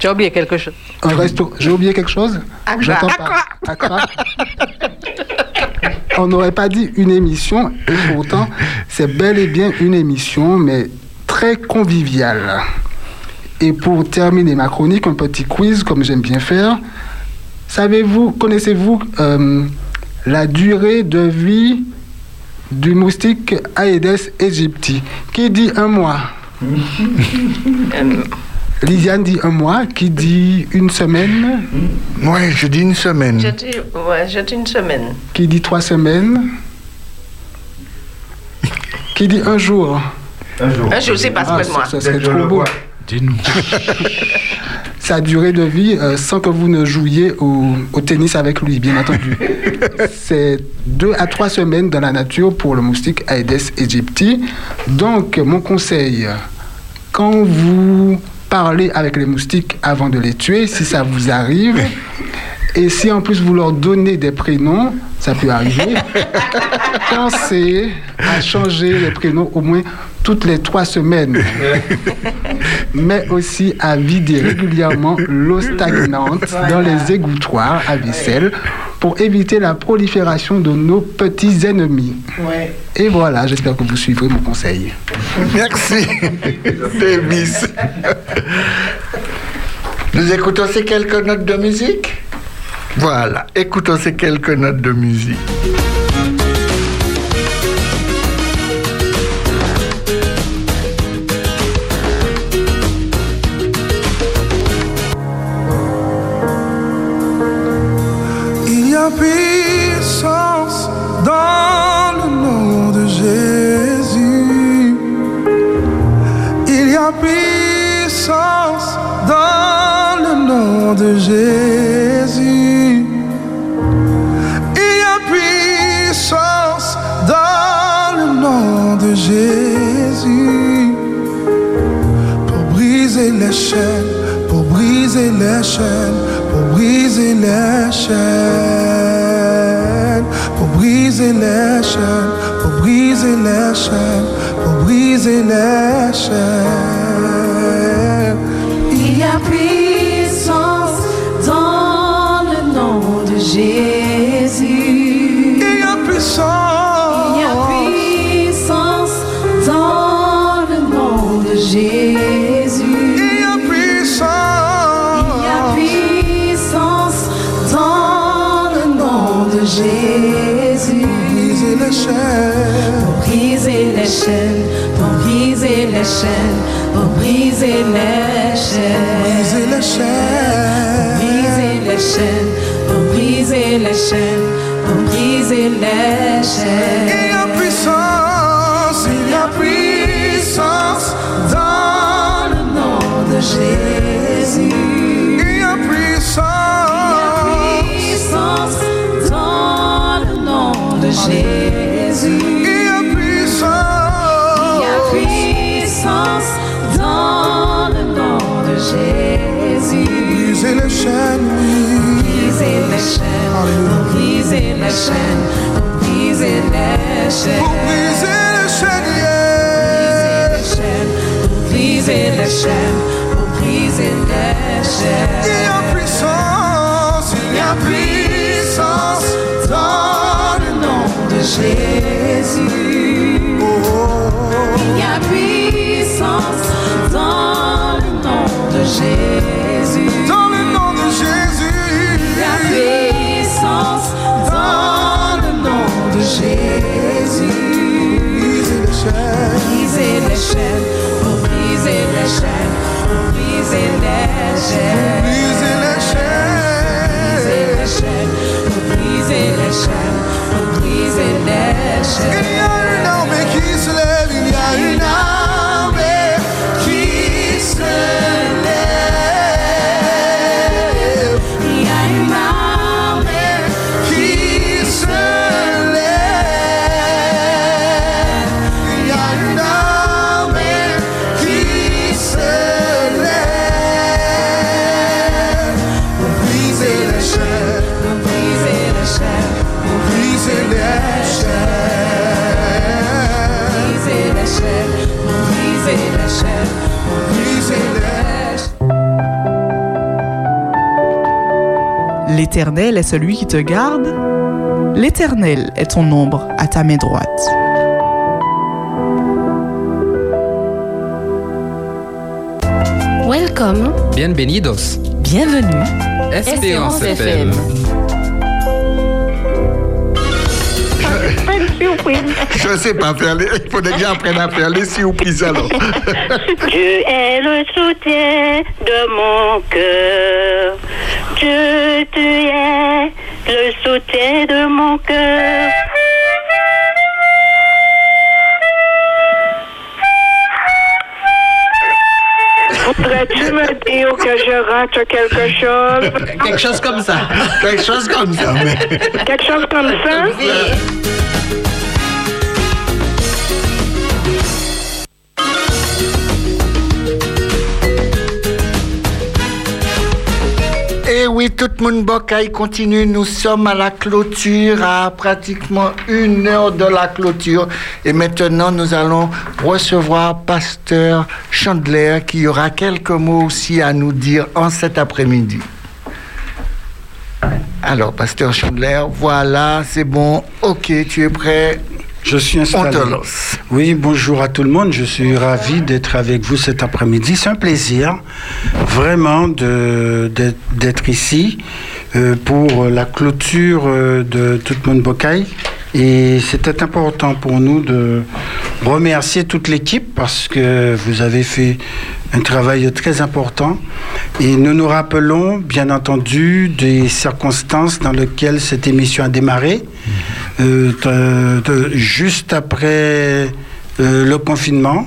Tu as oublié quelque chose. un resto. J'ai oublié quelque chose? Accra. J'entends pas. Accra. On n'aurait pas dit une émission, et pourtant, c'est bel et bien une émission, mais très conviviale. Et pour terminer ma chronique, un petit quiz, comme j'aime bien faire. Savez-vous, connaissez-vous euh, la durée de vie du moustique Aedes aegypti Qui dit un mois? *laughs* Lisiane dit un mois. Qui dit une semaine? Oui, je dis une semaine. Je dis, ouais, je dis une semaine. Qui dit trois semaines? Qui dit un jour? Un jour, c'est pas Ah, seulement moi. ça, ça serait trop beau. Dis-nous. *laughs* Sa durée de vie euh, sans que vous ne jouiez au, au tennis avec lui, bien entendu. *laughs* C'est deux à trois semaines dans la nature pour le moustique Aedes aegypti. Donc, mon conseil, quand vous parlez avec les moustiques avant de les tuer, si ça vous arrive, et si en plus vous leur donnez des prénoms, ça peut arriver, *laughs* pensez à changer les prénoms au moins toutes les trois semaines. Mais aussi à vider régulièrement l'eau stagnante dans les égouttoirs à vaisselle pour éviter la prolifération de nos petits ennemis. Et voilà, j'espère que vous suivrez mon conseil. Merci, Davis. Nous écoutons ces quelques notes de musique? Voilà, écoutons ces quelques notes de musique. Il y a puissance dans le nom de Jésus. Il y a puissance dans le nom de Jésus. Briser les chaînes, pour briser les chaînes, pour briser les chaînes, pour briser les chaînes, pour briser les chaînes, pour briser les chaînes. Briser les chaînes. Briser les chaînes. Briser les chaînes, pour briser les chaînes, briser les Briser les chaînes, Briser les chaînes, pour briser les chaînes, pour briser les chaînes. Pour briser les chaînes, Pour briser les chaînes, pour briser les chaînes. Il y a puissance, il y a puissance dans le nom de Jésus. Il y a puissance dans le nom de Jésus. Briser les chaînes. Briser les chaînes, pour briser les chaînes, pour briser les chaînes. Briser les chaînes. Briser les chaînes, pour briser les chaînes, pour briser les chaînes. L'Éternel est celui qui te garde. L'Éternel est ton ombre à ta main droite. Welcome. Bienvenidos. Bienvenue. Espérance FM. Je sais pas faire les. Il faudrait que j'apprenne à faire les surprises alors. *laughs* Dieu est le soutien de mon cœur. Dieu, tu es le soutien de mon cœur. Voudrais-tu me dire que je rate quelque chose? Quelque chose comme ça. Quelque chose comme ça. mais- Quelque chose comme ça? Et tout le monde Bocaille continue. Nous sommes à la clôture, à pratiquement une heure de la clôture. Et maintenant, nous allons recevoir Pasteur Chandler qui aura quelques mots aussi à nous dire en cet après-midi. Alors, Pasteur Chandler, voilà, c'est bon. Ok, tu es prêt? Je suis installé. Oui, bonjour à tout le monde. Je suis ravi d'être avec vous cet après-midi. C'est un plaisir, vraiment, d'être ici euh, pour la clôture euh, de Tout le monde Bocaille. Et c'était important pour nous de remercier toute l'équipe parce que vous avez fait un travail très important. Et nous nous rappelons, bien entendu, des circonstances dans lesquelles cette émission a démarré. Euh, juste après euh, le confinement,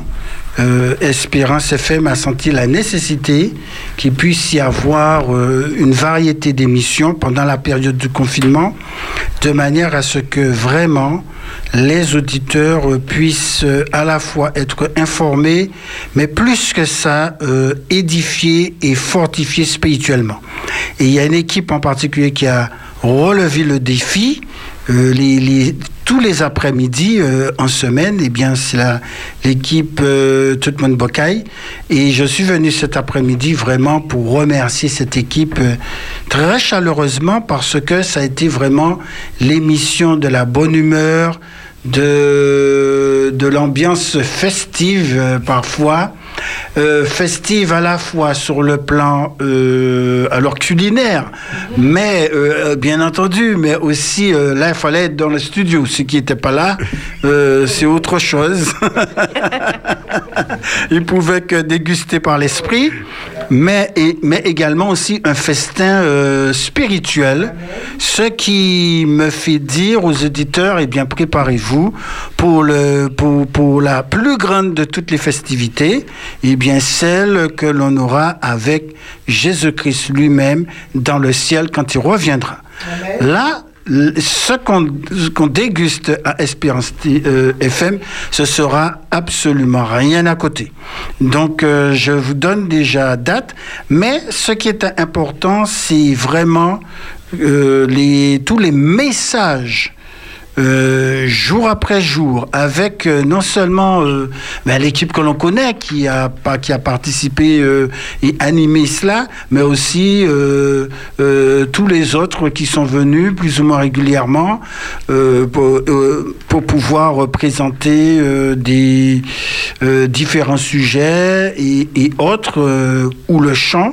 euh, Espérance FM a senti la nécessité qu'il puisse y avoir euh, une variété d'émissions pendant la période du confinement, de manière à ce que vraiment les auditeurs euh, puissent euh, à la fois être informés, mais plus que ça, édifiés et fortifiés spirituellement. Et il y a une équipe en particulier qui a relevé le défi. Euh, les, les- tous les après-midi euh, en semaine, eh bien, c'est l'équipe euh, Tout le. Et je suis venu cet après-midi vraiment pour remercier cette équipe euh, très chaleureusement parce que ça a été vraiment l'émission de la bonne humeur, de, de l'ambiance festive euh, parfois. Euh, festive à la fois sur le plan euh, alors culinaire, mais euh, bien entendu, mais aussi là il fallait être dans le studio. Ceux qui n'étaient pas là, c'est autre chose. *laughs* Ils pouvaient que déguster par l'esprit, mais, mais également aussi un festin spirituel, ce qui me fait dire aux auditeurs, eh bien préparez-vous pour, le, pour, pour la plus grande de toutes les festivités, eh bien celle que l'on aura avec Jésus-Christ lui-même dans le ciel quand il reviendra. Là, ce qu'on déguste à Espérance euh, FM, ce sera absolument rien à côté. Donc, euh, je vous donne déjà date, mais ce qui est important, c'est vraiment euh, les, tous les messages euh, jour après jour, avec euh, non seulement euh, ben, l'équipe que l'on connaît qui a, participé et animé cela, mais aussi tous les autres qui sont venus plus ou moins régulièrement pour, pouvoir présenter des différents sujets et, autres, ou le chant.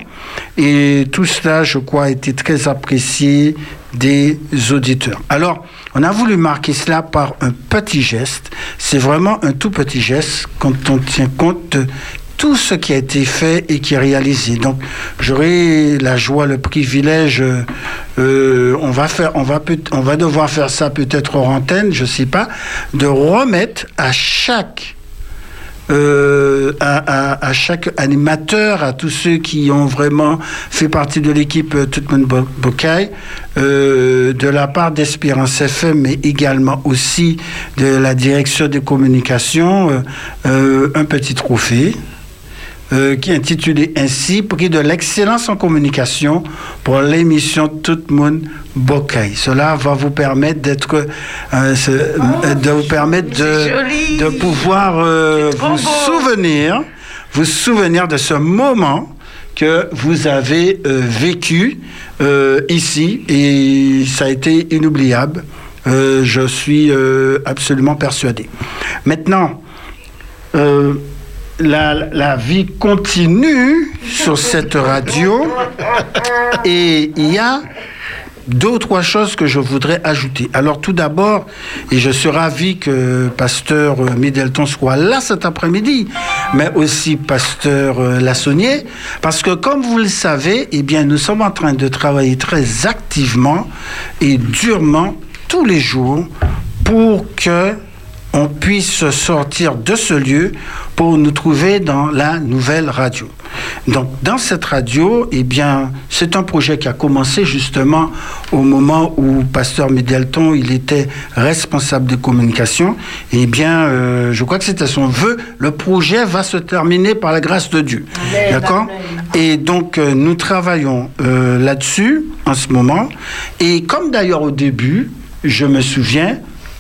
Et tout cela, je crois, a été très apprécié des auditeurs. Alors, on a voulu marquer cela par un petit geste. C'est vraiment un tout petit geste quand on tient compte de tout ce qui a été fait et qui est réalisé. Donc, j'aurai la joie, le privilège. euh, on va faire, on va peut, on va devoir faire ça peut-être hors antenne, je sais pas, de remettre à chaque euh, à, chaque animateur, à tous ceux qui ont vraiment fait partie de l'équipe euh, Tout le monde Bo- Bocaille, euh, de la part d'Espérance FM, mais également aussi de la direction des communications, euh, un petit trophée. Euh, qui est intitulé ainsi Prix de l'excellence en communication pour l'émission Tout le monde Bocaille. Cela va vous permettre d'être, euh, euh, de vous permettre de, de pouvoir euh, vous souvenir, vous souvenir de ce moment que vous avez vécu ici et ça a été inoubliable. Je suis absolument persuadé. Maintenant, la, vie continue sur cette radio et il y a deux ou trois choses que je voudrais ajouter. Alors tout d'abord, et je suis ravi que pasteur Middleton soit là cet après-midi, mais aussi pasteur euh, Lassonnier, parce que comme vous le savez, eh bien nous sommes en train de travailler très activement et durement tous les jours pour que on puisse sortir de ce lieu pour nous trouver dans la nouvelle radio. Donc, dans cette radio, eh bien, c'est un projet qui a commencé justement au moment où Pasteur Middleton, il était responsable de communication. Eh bien, euh, je crois que c'était son vœu. Le projet va se terminer par la grâce de Dieu. D'accord Et donc, euh, nous travaillons euh, là-dessus en ce moment. Et comme d'ailleurs au début, je me souviens,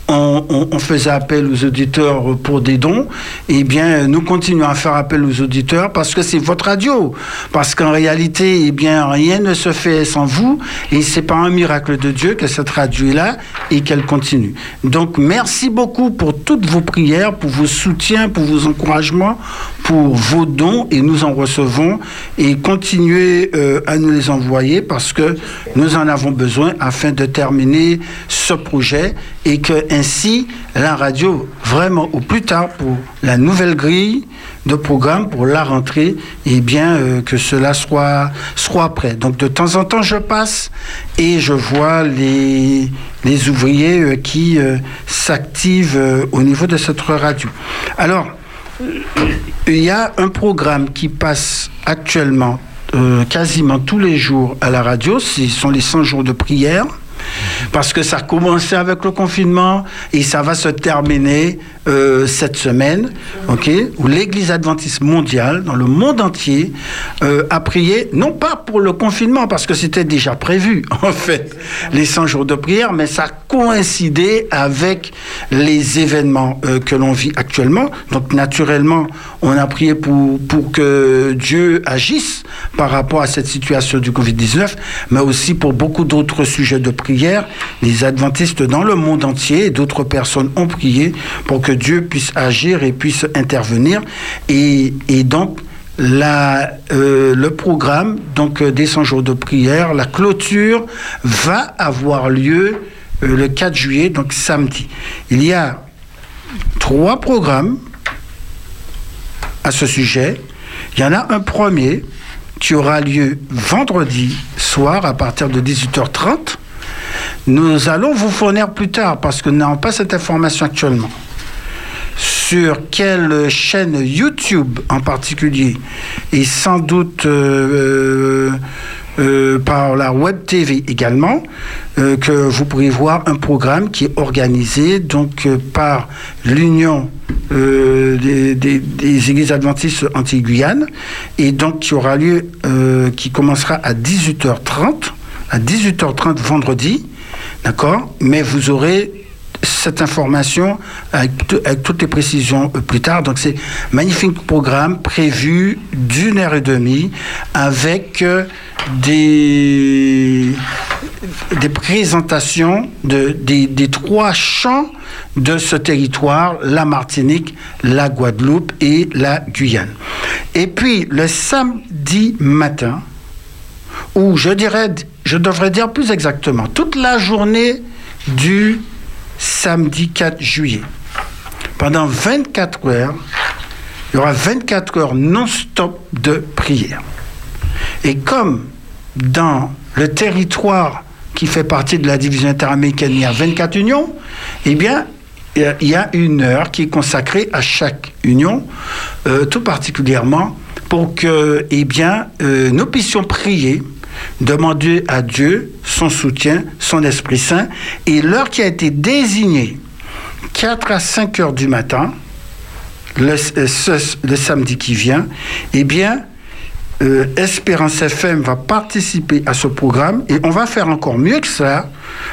on, faisait appel aux auditeurs pour des dons, eh bien, nous continuons à faire appel aux auditeurs parce que c'est votre radio. Parce qu'en réalité, eh bien, rien ne se fait sans vous et c'est pas un miracle de Dieu que cette radio est là et qu'elle continue. Donc, merci beaucoup pour toutes vos prières, pour vos soutiens, pour vos encouragements, pour vos dons et nous en recevons et continuez euh, à nous les envoyer parce que nous en avons besoin afin de terminer ce projet et que ainsi la radio vraiment au plus tard pour la nouvelle grille de programme pour la rentrée et bien euh, que cela soit soit prêt. Donc de temps en temps je passe et je vois les ouvriers euh, qui euh, s'activent au niveau de cette radio. Alors il y a un programme qui passe actuellement quasiment tous les jours à la radio, ce sont les 100 jours de prière. Parce que ça a commencé avec le confinement et ça va se terminer euh, cette semaine, ok, où l'Église adventiste mondiale, dans le monde entier, euh, a prié, non pas pour le confinement, parce que c'était déjà prévu, *laughs* en fait, les 100 jours de prière, mais ça a coïncidé avec les événements euh, que l'on vit actuellement. Donc, naturellement, on a prié pour, pour que Dieu agisse par rapport à cette situation du Covid-19, mais aussi pour beaucoup d'autres sujets de prière. Les adventistes dans le monde entier et d'autres personnes ont prié pour que Dieu puisse agir et puisse intervenir. Et, donc, euh, le programme donc euh, des 100 jours de prière, la clôture va avoir lieu euh, le 4 juillet, donc samedi. Il y a trois programmes à ce sujet. Il y en a un premier qui aura lieu vendredi soir à partir de 18h30. Nous allons vous fournir plus tard parce que nous n'avons pas cette information actuellement. Sur quelle chaîne YouTube en particulier. Et sans doute euh, euh, par la web TV également, euh, que vous pourrez voir un programme qui est organisé donc euh, par l'Union euh, des, des- Églises adventistes anti-Guyane et donc qui aura lieu, euh, qui commencera à 18h30, à 18h30 vendredi, d'accord? Mais vous aurez cette information avec, toutes les précisions euh, plus tard. Donc c'est magnifique programme prévu d'une heure et demie avec euh, des, des présentations de, des, des trois champs de ce territoire, la Martinique, la Guadeloupe et la Guyane. Et puis le samedi matin, ou je dirais, je devrais dire plus exactement, toute la journée du samedi 4 juillet. Pendant 24 heures, il y aura 24 heures non-stop de prière. Et comme dans le territoire qui fait partie de la division interaméricaine, il y a 24 unions, eh bien, il y a une heure qui est consacrée à chaque union, euh, tout particulièrement pour que, eh euh, nous puissions prier, demander à Dieu son soutien, son Esprit Saint, et l'heure qui a été désignée, 4 à 5 heures du matin, le, euh, le samedi qui vient, eh bien, euh, Espérance FM va participer à ce programme et on va faire encore mieux que ça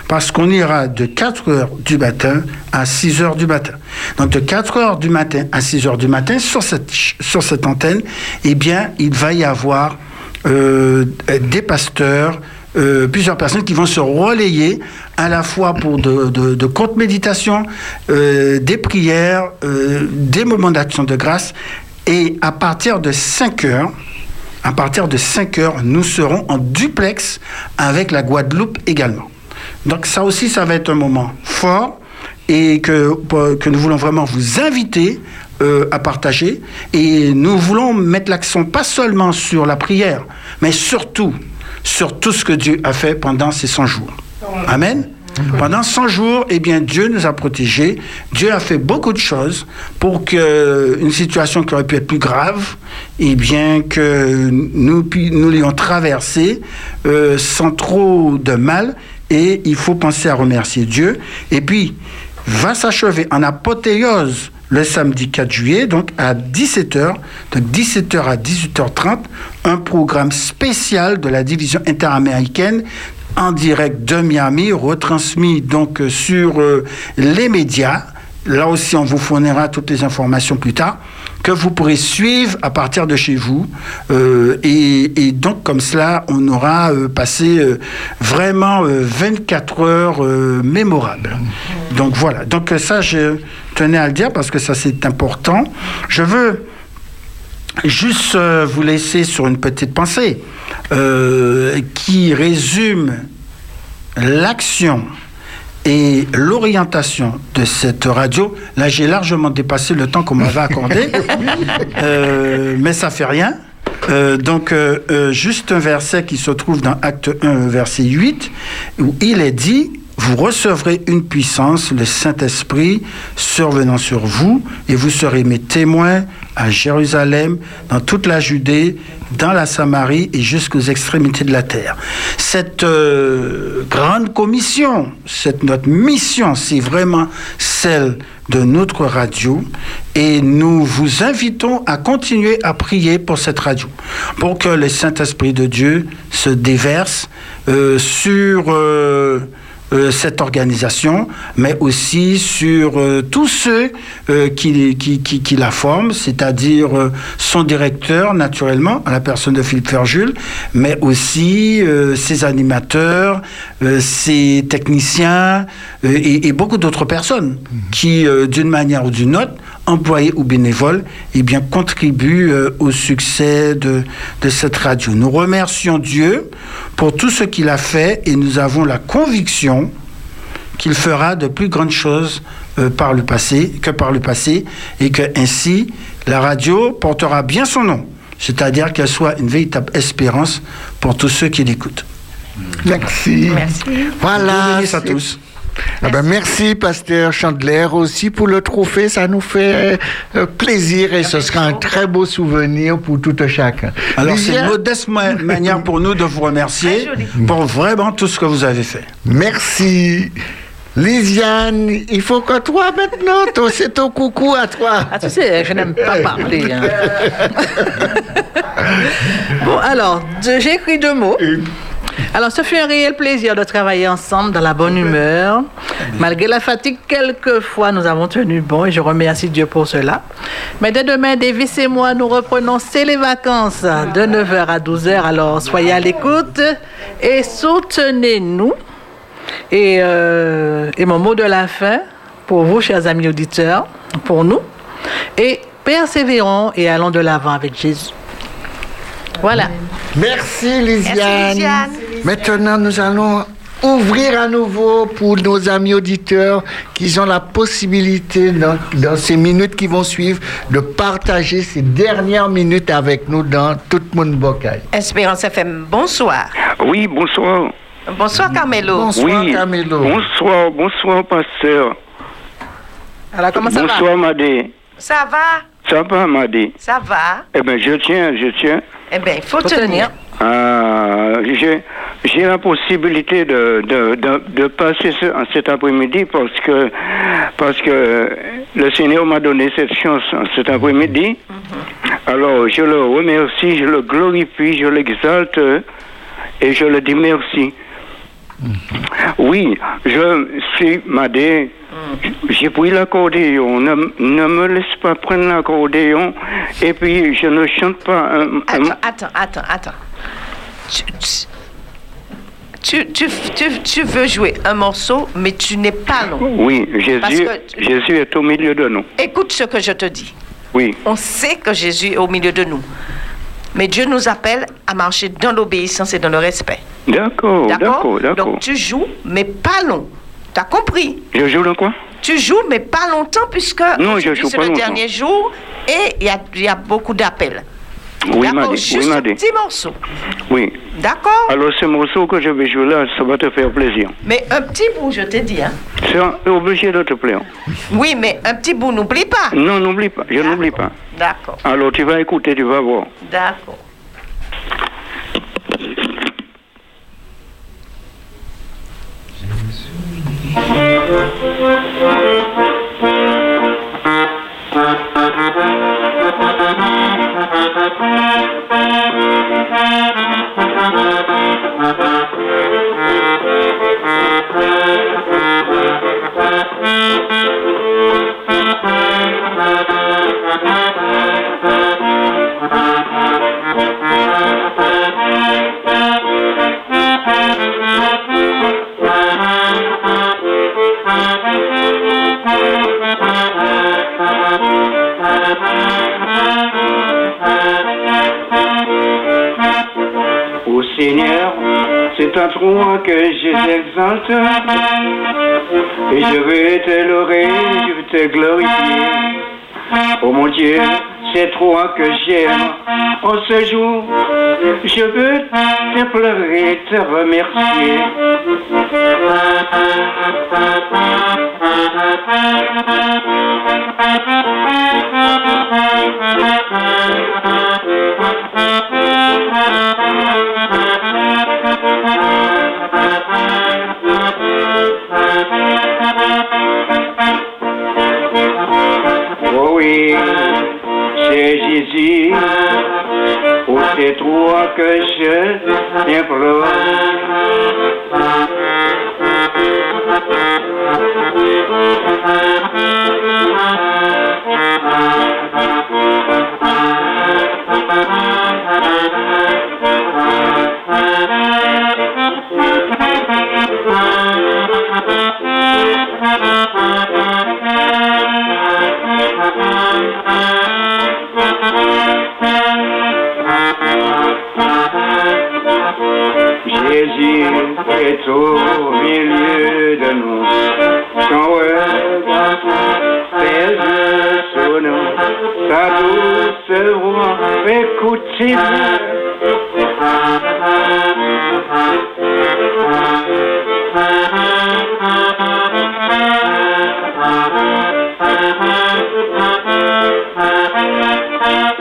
parce qu'on ira de 4 heures du matin à 6 heures du matin. Donc de 4 heures du matin à 6 heures du matin sur cette antenne, eh bien, il va y avoir euh, des pasteurs, euh, plusieurs personnes qui vont se relayer à la fois pour de, de, de courtes méditations, euh, des prières, des moments d'action de grâce. Et à partir de 5 heures, à partir de 5 heures, nous serons en duplex avec la Guadeloupe également. Donc ça aussi, ça va être un moment fort et que, que nous voulons vraiment vous inviter euh, à partager. Et nous voulons mettre l'accent pas seulement sur la prière, mais surtout sur tout ce que Dieu a fait pendant ces 100 jours. Amen. Pendant 100 jours, eh bien, Dieu nous a protégés. Dieu a fait beaucoup de choses pour que une situation qui aurait pu être plus grave, eh bien, que nous, nous l'ayons traversée euh, sans trop de mal. Et il faut penser à remercier Dieu. Et puis, va s'achever en apothéose le samedi 4 juillet, donc à 17h, de 17h à 18h30, un programme spécial de la division interaméricaine en direct de Miami, retransmis donc euh, sur euh, les médias. Là aussi, on vous fournira toutes les informations plus tard que vous pourrez suivre à partir de chez vous. Euh, et, donc, comme cela, on aura euh, passé euh, vraiment euh, 24 heures euh, mémorables. Donc voilà. Donc ça, je tenais à le dire parce que ça, c'est important. Je veux juste vous laisser sur une petite pensée qui résume l'action et l'orientation de cette radio. Là, j'ai largement dépassé le temps qu'on m'avait accordé, *laughs* Euh, mais ça fait rien. Euh, donc, euh, euh, juste un verset qui se trouve dans Acte 1, verset 8, où il est dit, vous recevrez une puissance, le Saint-Esprit, survenant sur vous, et vous serez mes témoins à Jérusalem, dans toute la Judée, dans la Samarie et jusqu'aux extrémités de la terre. Cette euh, grande commission, cette notre mission, c'est vraiment celle de notre radio et nous vous invitons à continuer à prier pour cette radio, pour que le Saint-Esprit de Dieu se déverse euh, sur... euh, euh, cette organisation, mais aussi sur euh, tous ceux euh, qui, qui, qui, qui la forment, c'est-à-dire son directeur, naturellement, à la personne de Philippe Ferjul, mais aussi ses animateurs, ses techniciens et, et beaucoup d'autres personnes qui, euh, d'une manière ou d'une autre, employés ou bénévoles, eh bien, contribuent euh, au succès de, de cette radio. Nous remercions Dieu pour tout ce qu'il a fait et nous avons la conviction qu'il fera de plus grandes choses euh, par le passé que par le passé et que ainsi la radio portera bien son nom, c'est-à-dire qu'elle soit une véritable espérance pour tous ceux qui l'écoutent. Merci. Voilà. Bienvenue à c'est- tous. Ah ben, merci, pasteur Chandler, aussi pour le trophée. Ça nous fait euh, plaisir et ce sera un très beau souvenir pour tout un chacun. Alors, c'est une modeste ma- manière pour nous de vous remercier pour vraiment tout ce que vous avez fait. Merci. Lisiane, il faut que toi maintenant, toi, c'est ton coucou à toi. Ah, tu sais, je n'aime pas *laughs* parler. hein. *laughs* bon, alors, j'ai écrit deux mots. Alors, ce fut un réel plaisir de travailler ensemble dans la bonne humeur. Malgré la fatigue, quelquefois, nous avons tenu bon et je remercie Dieu pour cela. Mais dès demain, Davis et moi, nous reprenons C'est les vacances de 9h à 12h. Alors, soyez à l'écoute et soutenez-nous. Et, euh, et mon mot de la fin pour vous, chers amis auditeurs, pour nous, et persévérons et allons de l'avant avec Jésus. Voilà. Merci Lisiane. Merci, Lisiane. Maintenant, nous allons ouvrir à nouveau pour nos amis auditeurs qui ont la possibilité, dans, dans ces minutes qui vont suivre, de partager ces dernières minutes avec nous dans Tout le monde Bocaille. Espérance FM, bonsoir. Oui, bonsoir. Bonsoir Carmelo. oui. Bonsoir, bonsoir, pasteur. Alors, comment ça bonsoir, Madé. Ça va? Ça va, Madé Ça va Eh bien, je tiens, je tiens. Eh bien, il faut, tenir. Ah, j'ai, j'ai la possibilité de, de, de, de passer ce- cet après-midi parce que, parce que le Seigneur m'a donné cette chance cet après-midi. Alors, je le remercie, je le glorifie, je l'exalte et je le dis merci. Oui, je suis Madé. J'ai pris l'accordéon. Ne, ne me laisse pas prendre l'accordéon. Et puis, je ne chante pas Attends, attends, attends, attends. Tu, tu, tu, tu- tu veux jouer un morceau, mais tu n'es pas long. Oui, Jésus, que- Jésus est au milieu de nous. Écoute ce que je te dis. Oui. On sait que Jésus est au milieu de nous. Mais Dieu nous appelle à marcher dans l'obéissance et dans le respect. D'accord, d'accord, d'accord. Donc tu joues, mais pas long. T'as compris? Je joue dans quoi? Tu joues, mais pas longtemps, puisque Non, je aujourd'hui, joue c'est pas le longtemps. dernier jour et il y a, il y a beaucoup d'appels. Oui, D'accord. Juste Oui, un petit morceau. Oui. D'accord Alors, ce morceau que je vais jouer là, ça va te faire plaisir. Mais un petit bout, je t'ai dit. Hein. C'est obligé de te plaire. Oui, mais un petit bout, n'oublie pas. Non, n'oublie pas. Je n'oublie pas. D'accord, Alors, tu vas écouter, tu vas voir. d'accord. Thank you. Seigneur, c'est à toi que je t'exalte. Et je vais te louer, je vais te glorifier. Oh mon Dieu, c'est toi que j'aime. En ce jour, je veux te pleurer, te remercier. Oh oui, c'est Jésus, oh c'est toi que je implore. Jésus est au milieu de nous. Son regard pèse sur nous. Sa douce voix écoutez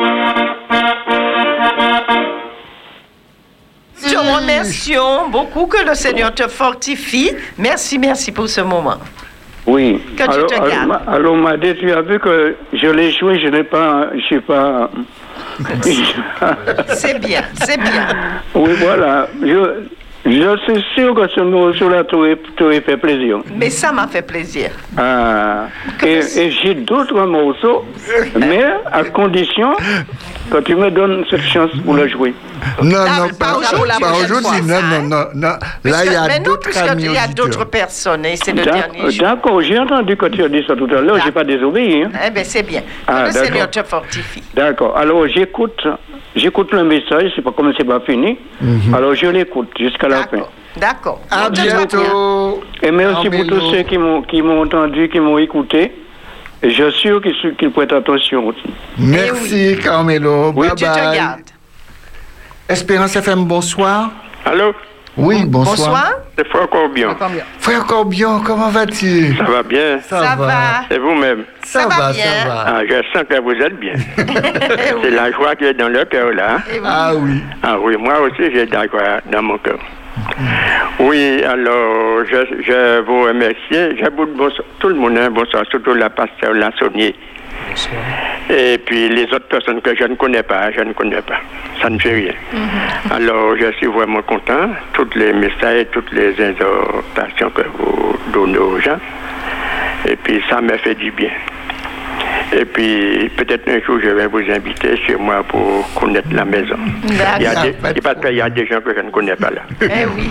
Te remercions beaucoup que le Seigneur te fortifie. Merci, merci pour ce moment. Oui. Que tu te alors, gardes. alors, Madé, tu as vu que je l'ai joué, je n'ai pas. Je pas. C'est bien, c'est bien. oui, voilà. Je, je suis sûr que ce morceau-là t'aurait fait plaisir. Mais ça m'a fait plaisir. Ah, et et j'ai d'autres morceaux, *laughs* mais à condition que tu me donnes cette chance pour le jouer. Non, non, pas pas, aujourd'hui, pas Non, fois, non, non, non. Là, il y a mais non, d'autres puisque amis il y a auditeurs. d'autres personnes et c'est le D'ac- dernier jour. D'accord, j'ai entendu que tu as dit ça tout à l'heure, j'ai pas désobéi. hein. Eh bien, c'est bien. Ah, le d'accord. Seigneur te fortifie. D'accord. Alors j'écoute, j'écoute le message, c'est pas comme c'est pas fini. Mhm. Alors je l'écoute jusqu'à la D'accord. À bientôt. Et merci pour Carmelo. tous ceux qui m'ont qui m'ont entendu, qui m'ont écouté. Et je suis sûr qu'ils prêtent attention aussi. Merci, Carmelo. Oui, bye tu te bye. gardes. Espérance FM, bonsoir. Allô? Oui, bonsoir. C'est Frère Corbion. Frère Corbion, comment vas-tu? Ça va bien Ça Ça va. Et vous-même? Ça, va, ça va. Ah, je sens que vous êtes bien. *laughs* C'est la joie qui est dans le cœur, là. Ah oui. Ah oui, moi aussi, j'ai de la joie dans mon cœur. Oui, alors, je, je vous remercie. Je vous bonsoir, tout le monde, hein, bonsoir, surtout la pasteur Lassonnier. Et puis les autres personnes que je ne connais pas, je ne connais pas. Ça ne fait rien. Alors, je suis vraiment content. Tous les messages, toutes les exhortations que vous donnez aux gens. Et puis, ça me fait du bien. Et puis, peut-être un jour, je vais vous inviter chez moi pour connaître la maison. Il y a des, parce qu'il y a des gens que je ne connais pas là. *laughs* Eh oui.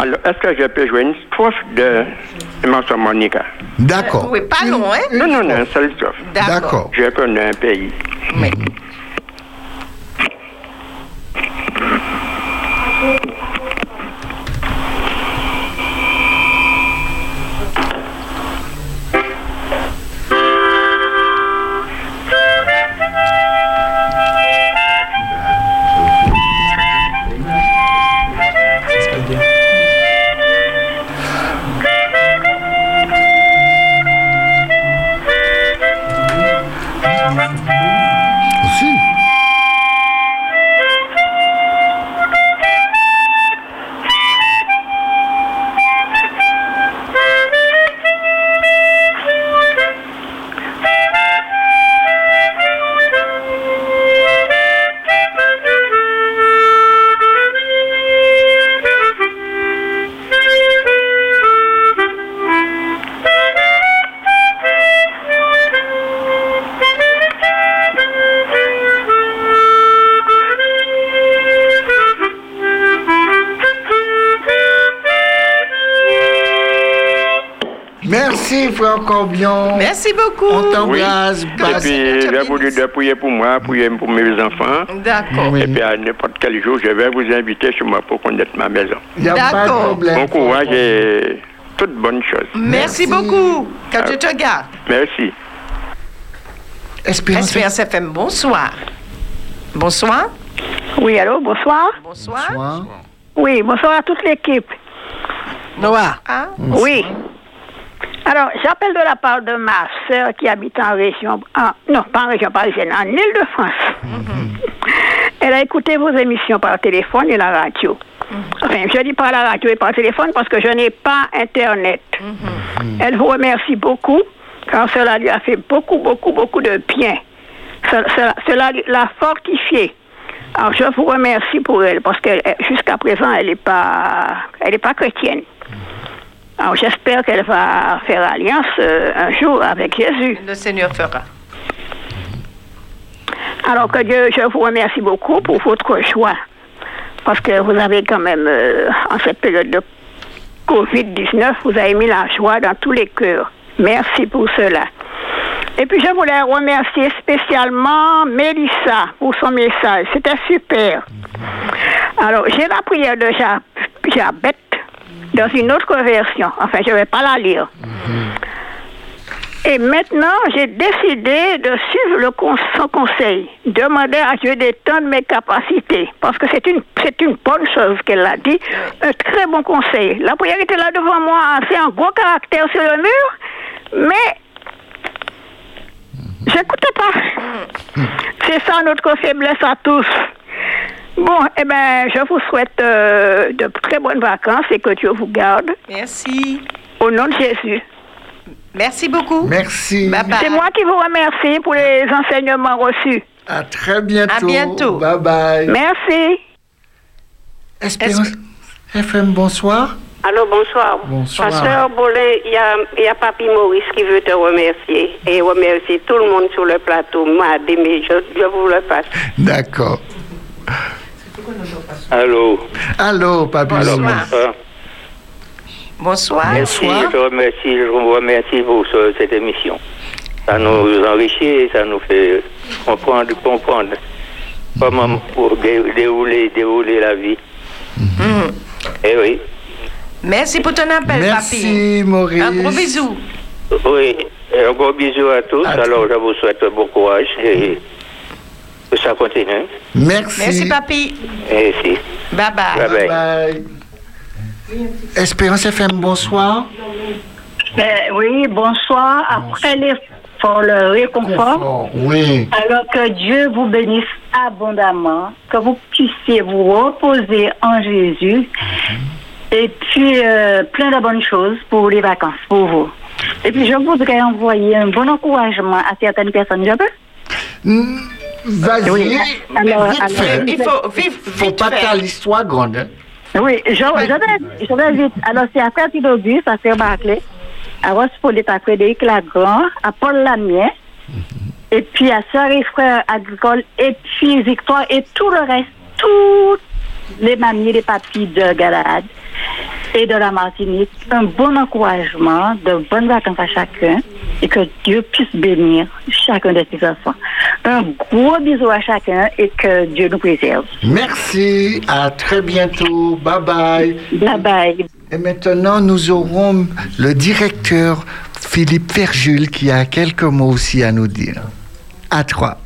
Alors, est-ce que je peux jouer une strophe de Emerson Monica? D'accord. Oui, pas loin. Non, non, non, un seul strophe. D'accord. Je connais un pays. Aussi. Frère Corbion. Merci beaucoup. On t'embrasse. Et Passe- puis, j'ai voulu de prier pour moi, prier pour mes enfants. D'accord. Et puis, à n'importe quel jour, je vais vous inviter chez moi pour connaître ma maison. Il n'y a pas de D'accord. problème. Bon courage et toutes bonnes choses. Merci beaucoup. Que tu te gardes. Merci. Espérance, FM, bonsoir. Bonsoir. Oui, allô, bonsoir. Bonsoir. Oui, bonsoir à toute l'équipe. Noah. Ah, oui. Alors, j'appelle de la part de ma sœur qui habite en région, en- non, pas en région parisienne, en Ile-de-France. Elle a écouté vos émissions par téléphone et la radio. Enfin, je dis par la radio et par téléphone parce que je n'ai pas Internet. Elle vous remercie beaucoup, car cela lui a fait beaucoup, beaucoup, beaucoup de bien. Ce- Cela, cela l'a fortifié. Alors, je vous remercie pour elle, parce que euh, jusqu'à présent, elle n'est pas, elle est pas chrétienne. Alors, j'espère qu'elle va faire alliance euh, un jour avec Jésus. Le Seigneur fera. Alors que Dieu, je vous remercie beaucoup pour votre choix. Parce que vous avez quand même, euh, en cette période de Covid-19, vous avez mis la joie dans tous les cœurs. Merci pour cela. Et puis je voulais remercier spécialement Mélissa pour son message. C'était super. Alors, j'ai la prière de Ja- Jabet dans une autre version. Enfin, je ne vais pas la lire. Et maintenant, j'ai décidé de suivre son conseil, demander à Dieu d'étendre mes capacités, parce que c'est une, une bonne chose qu'elle a dit, un très bon conseil. La prière était là devant moi, c'est un gros caractère sur le mur, mais j'écoutais pas. C'est ça notre faiblesse à tous. Bon, eh ben, je vous souhaite euh, de très bonnes vacances et que Dieu vous garde. Merci. Au nom de Jésus. Merci beaucoup. Merci. C'est moi qui vous remercie pour les enseignements reçus. À très bientôt. À bientôt. Bye bye. Merci. Espérance FM, bonsoir. Allô, bonsoir. Bonsoir. Pasteur Bolin, il y a, il y a Papi Maurice qui veut te remercier et remercier tout le monde sur le plateau. Moi, mais je, je vous le passe. D'accord. Allô. Allô, Maurice. bonsoir. Bonsoir. Merci, je remercie, je vous remercie pour ce- cette émission. Ça nous enrichit et ça nous fait comprendre, comprendre comment pour dé- dérouler, dérouler la vie. Eh oui. Merci pour ton appel, Merci, papy. Maurice. Un gros bisou. Oui, un gros bisou à tous. Alors, je vous souhaite bon courage et que ça continue. Merci. Merci, papy. Merci. Bye bye. Bye bye. Bye. Espérance FM, bonsoir. Ben, oui, bonsoir. Après l'effort, le réconfort. Oui. Alors que Dieu vous bénisse abondamment, que vous puissiez vous reposer en Jésus. Et puis, euh, plein de bonnes choses pour les vacances, pour vous. Et puis, je voudrais envoyer un bon encouragement à certaines personnes. Je peux? Vas-y. Oui. Alors, vite alors, fait. il faut- vite- Faut vite pas faire l'histoire grande. hein. Oui, je, je, vais, je vais vite. Alors, c'est à Frère d'Auguste, à Frère Barclay, à Rospollet, à Frédéric Lagrand, à Paul Lamier, et puis à Sœur et Frère Agricole, et puis Victoire, et tout le reste, tous les mamies, les papis de Galahad et de la Martinique. Un bon encouragement, de bonnes vacances à chacun, et que Dieu puisse bénir chacun de ses enfants. Un gros bisou à chacun, et que Dieu nous préserve. Merci, à très bientôt. Bye bye. Bye bye. Et maintenant, nous aurons le directeur Philippe Ferjul qui a quelques mots aussi à nous dire. À trois.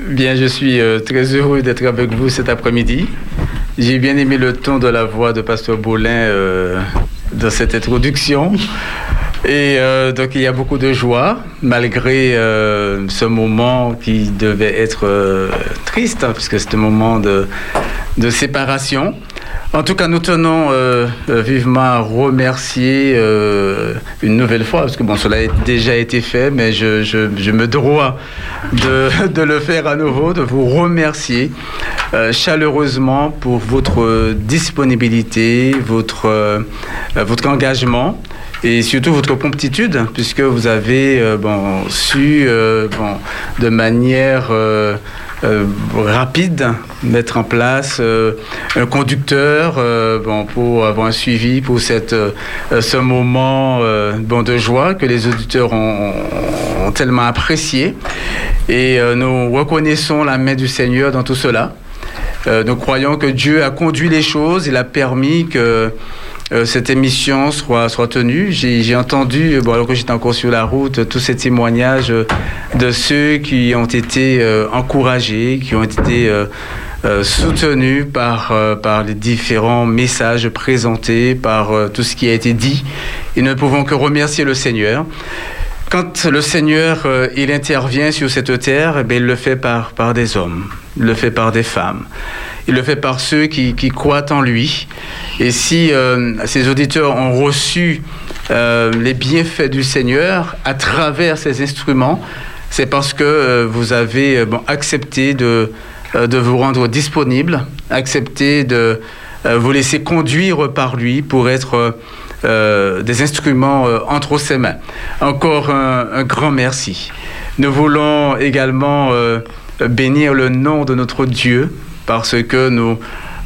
Bien, je suis euh, très heureux d'être avec vous cet après-midi. J'ai bien aimé le ton de la voix de Pasteur Bolin euh, dans cette introduction. Et euh, donc il y a beaucoup de joie, malgré euh, ce moment qui devait être triste, hein, puisque c'est un moment de séparation. En tout cas, nous tenons euh, euh, vivement à remercier euh, une nouvelle fois, parce que bon, cela a déjà été fait, mais je, me dois *laughs* de, le faire à nouveau, de vous remercier chaleureusement pour votre disponibilité, votre, engagement et surtout votre promptitude, puisque vous avez su de manière euh, rapide mettre en place euh, un conducteur euh, bon, pour avoir un suivi pour cette, ce moment bon, de joie que les auditeurs ont, tellement apprécié. Et nous reconnaissons la main du Seigneur dans tout cela. Nous croyons que Dieu a conduit les choses, il a permis que euh, cette émission soit, soit tenue. J'ai entendu, bon, alors que j'étais encore sur la route, tous ces témoignages de ceux qui ont été encouragés, qui ont été soutenus par, par les différents messages présentés, par tout ce qui a été dit. Et nous ne pouvons que remercier le Seigneur quand le Seigneur il intervient sur cette terre, eh il le fait par, par des hommes, il le fait par des femmes. Il le fait par ceux qui, croient en lui. Et si euh, ces auditeurs ont reçu euh, les bienfaits du Seigneur à travers ces instruments, c'est parce que euh, vous avez accepté de, de vous rendre disponible, accepté de vous laisser conduire par lui pour être des instruments entre ses mains. Encore un, grand merci. Nous voulons également bénir le nom de notre Dieu parce que nous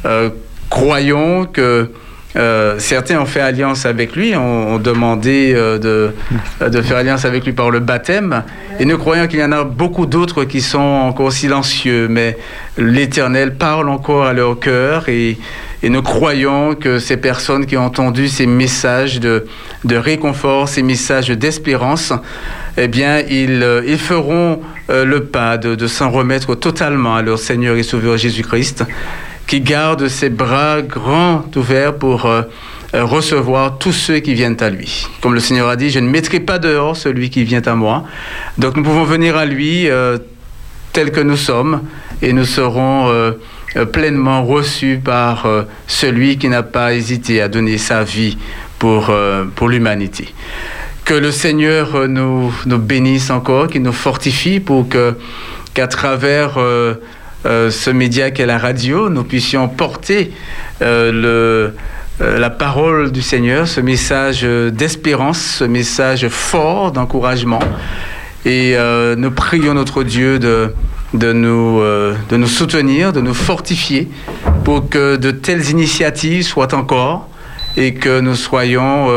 euh, croyons que euh, certains ont fait alliance avec lui, ont, demandé euh, de, de, faire alliance avec lui par le baptême, et nous croyons qu'il y en a beaucoup d'autres qui sont encore silencieux, mais l'Éternel parle encore à leur cœur, et, et, nous croyons que ces personnes qui ont entendu ces messages de, de réconfort, ces messages d'espérance, eh bien, ils, ils feront le pas de, de s'en remettre totalement à leur Seigneur et Sauveur Jésus-Christ qui garde ses bras grands ouverts pour euh, euh, recevoir tous ceux qui viennent à lui. Comme le Seigneur a dit, je ne mettrai pas dehors celui qui vient à moi. Donc nous pouvons venir à lui euh, tel que nous sommes et nous serons pleinement reçus par celui qui n'a pas hésité à donner sa vie pour, pour l'humanité. Que le Seigneur nous, bénisse encore, qu'il nous fortifie pour que qu'à travers euh, ce média qu'est la radio, nous puissions porter euh, le, euh, la parole du Seigneur, ce message d'espérance, ce message fort d'encouragement. Et nous prions notre Dieu de, de, nous, de nous soutenir, de nous fortifier pour que de telles initiatives soient encore et que nous soyons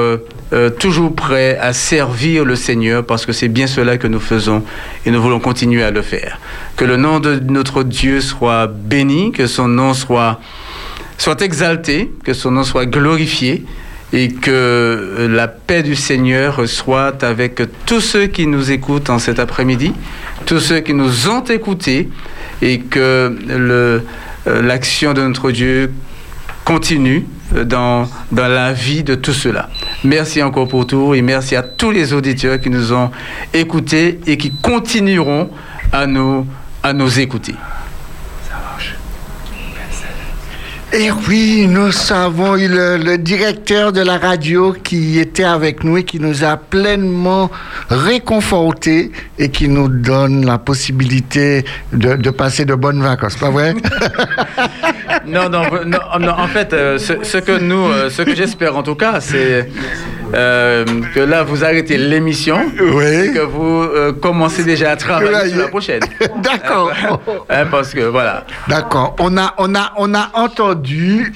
euh, toujours prêts à servir le Seigneur parce que c'est bien cela que nous faisons et nous voulons continuer à le faire. Que le nom de notre Dieu soit béni, que son nom soit, soit exalté, que son nom soit glorifié et que la paix du Seigneur soit avec tous ceux qui nous écoutent en cet après-midi, tous ceux qui nous ont écoutés et que euh, l'action de notre Dieu continue dans, dans la vie de tout cela. Merci encore pour tout et merci à tous les auditeurs qui nous ont écoutés et qui continueront à nous écouter. Et oui, nous avons eu le, directeur de la radio qui était avec nous et qui nous a pleinement réconfortés et qui nous donne la possibilité de, passer de bonnes vacances, pas vrai? *laughs* Non, non, en fait, euh, ce, que nous, euh, ce que j'espère en tout cas, c'est euh, que là, vous arrêtez l'émission, oui. que vous commencez déjà à travailler sur la prochaine. *laughs* D'accord. Hein, parce que voilà. D'accord. On a, on a, on a entendu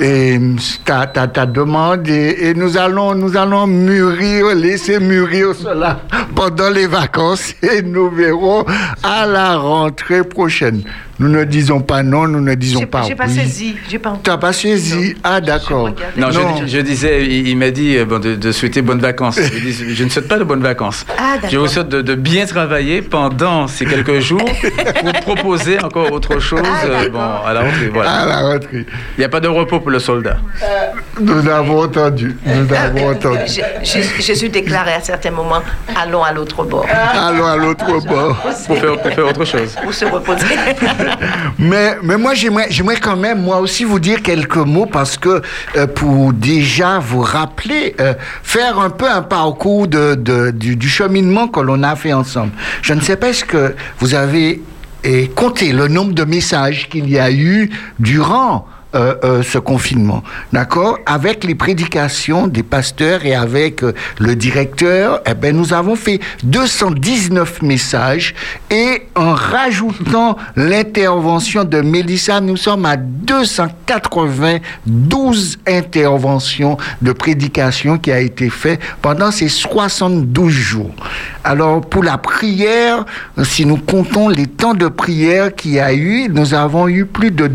et ta, ta, ta, demande et, et, nous allons, nous allons mûrir, laisser mûrir cela pendant les vacances *laughs* et nous verrons à la rentrée prochaine. Nous ne disons pas non, nous ne disons pas oui. J'ai pas saisi, j'ai pas Tu n'as pas saisi? Ah, d'accord. Non, Je, disais, il, m'a dit euh, de, souhaiter bonnes vacances. Je, je, ne souhaite pas de bonnes vacances. Ah, je vous souhaite de, bien travailler pendant ces quelques jours pour *laughs* proposer encore autre chose ah, euh, bon, à la rentrée. Voilà. À la rentrée. Il n'y a pas de repos pour le soldat. Euh, nous avons entendu. Nous avons entendu. Jésus déclarait à certains moments allons à l'autre bord. Allons à l'autre bord. Pour faire, pour faire autre chose. Pour se reposer. *laughs* mais, mais moi, j'aimerais, j'aimerais quand même, moi aussi, vous dire quelques mots parce que euh, pour déjà vous rappeler, euh, faire un peu un parcours de, de du, cheminement que l'on a fait ensemble. Je ne sais pas ce que vous avez compté le nombre de messages qu'il y a eu durant euh, euh, ce confinement. D'accord? Avec les prédications des pasteurs et avec euh, le directeur, eh ben, nous avons fait 219 messages et en rajoutant *laughs* l'intervention de Mélissa, nous sommes à 292 interventions de prédication qui a été fait pendant ces 72 jours. Alors, pour la prière, si nous comptons les temps de prière qu'il y a eu, nous avons eu plus de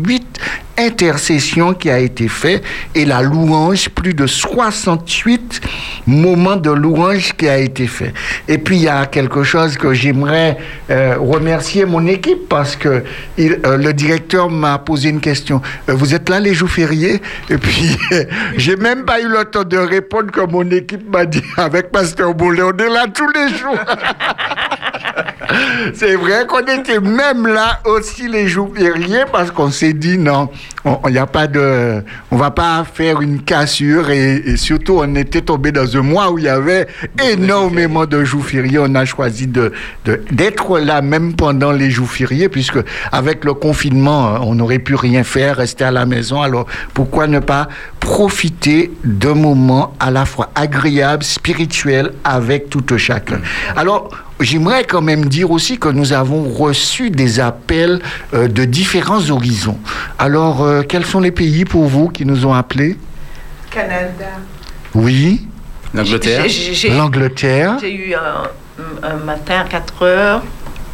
288 intercession qui a été faite et la louange, plus de 68 moments de louange qui a été fait. Et puis il y a quelque chose que j'aimerais euh, remercier mon équipe parce que euh, le directeur m'a posé une question. Euh, vous êtes là les jours fériés? Et puis *laughs* j'ai même pas eu le temps de répondre que mon équipe m'a dit avec Pasteur Boulet, on est là tous les jours. *laughs* C'est vrai qu'on était même là aussi les jours fériés parce qu'on s'est dit non, on n'y a pas de, on va pas faire une cassure et, surtout on était tombé dans un mois où il y avait énormément de jours fériés. On a choisi de d'être là même pendant les jours fériés puisque avec le confinement on n'aurait pu rien faire, rester à la maison. Alors pourquoi ne pas profiter d'un moment à la fois agréable, spirituel avec tout un chacun? Alors J'aimerais quand même dire aussi que nous avons reçu des appels euh, de différents horizons. Alors, euh, quels sont les pays pour vous qui nous ont appelés? Canada. Oui. L'Angleterre. L'Angleterre. J'ai eu un, un matin à 4 heures,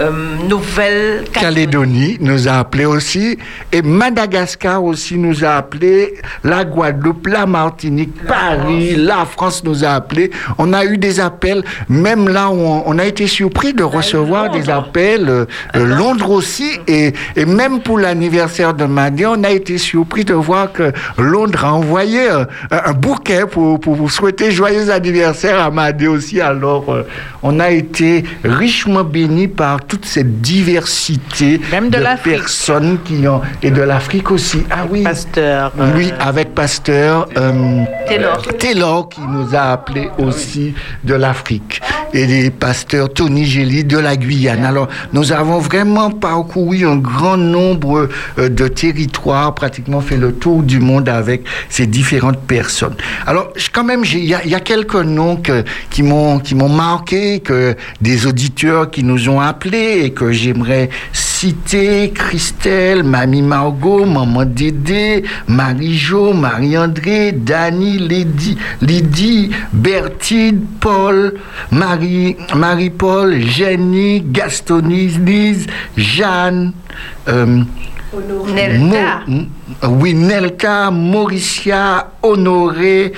euh, nouvelle Calédonie nous a appelés aussi. Et Madagascar aussi nous a appelés. La Guadeloupe, la Martinique, Paris, la France nous a appelés. On a eu des appels, même là où on, on a été surpris de recevoir des appels. euh, euh, Londres aussi. Et, et même pour l'anniversaire de Madé, on a été surpris de voir que Londres a envoyé un, un bouquet pour, pour vous souhaiter joyeux anniversaire à Madé aussi. Alors, euh, on a été richement bénis par toute cette diversité Même de personnes qui ont et de l'Afrique aussi. Ah oui. Pasteur. Oui, avec Pasteur euh, Taylor. Taylor qui nous a appelés aussi de l'Afrique et les pasteurs Tony Gély de la Guyane. Alors, nous avons vraiment parcouru un grand nombre euh, de territoires, pratiquement fait le tour du monde avec ces différentes personnes. Alors, quand même, il y, a- il y a quelques noms que- qui m'ont qui m'ont marqué, que des auditeurs qui nous ont appelés et que j'aimerais citer Christelle, Mamie Margot, Maman Dédé, Marie-Jo, Marie-André, Dani, Lydie, Lydie, Bertine, Paul, Marie, Marie-Paul, Jenny, Gastonie, Lise, Jeanne, euh, Nelka. Mo- oui, Nelka, Mauricia, Honoré,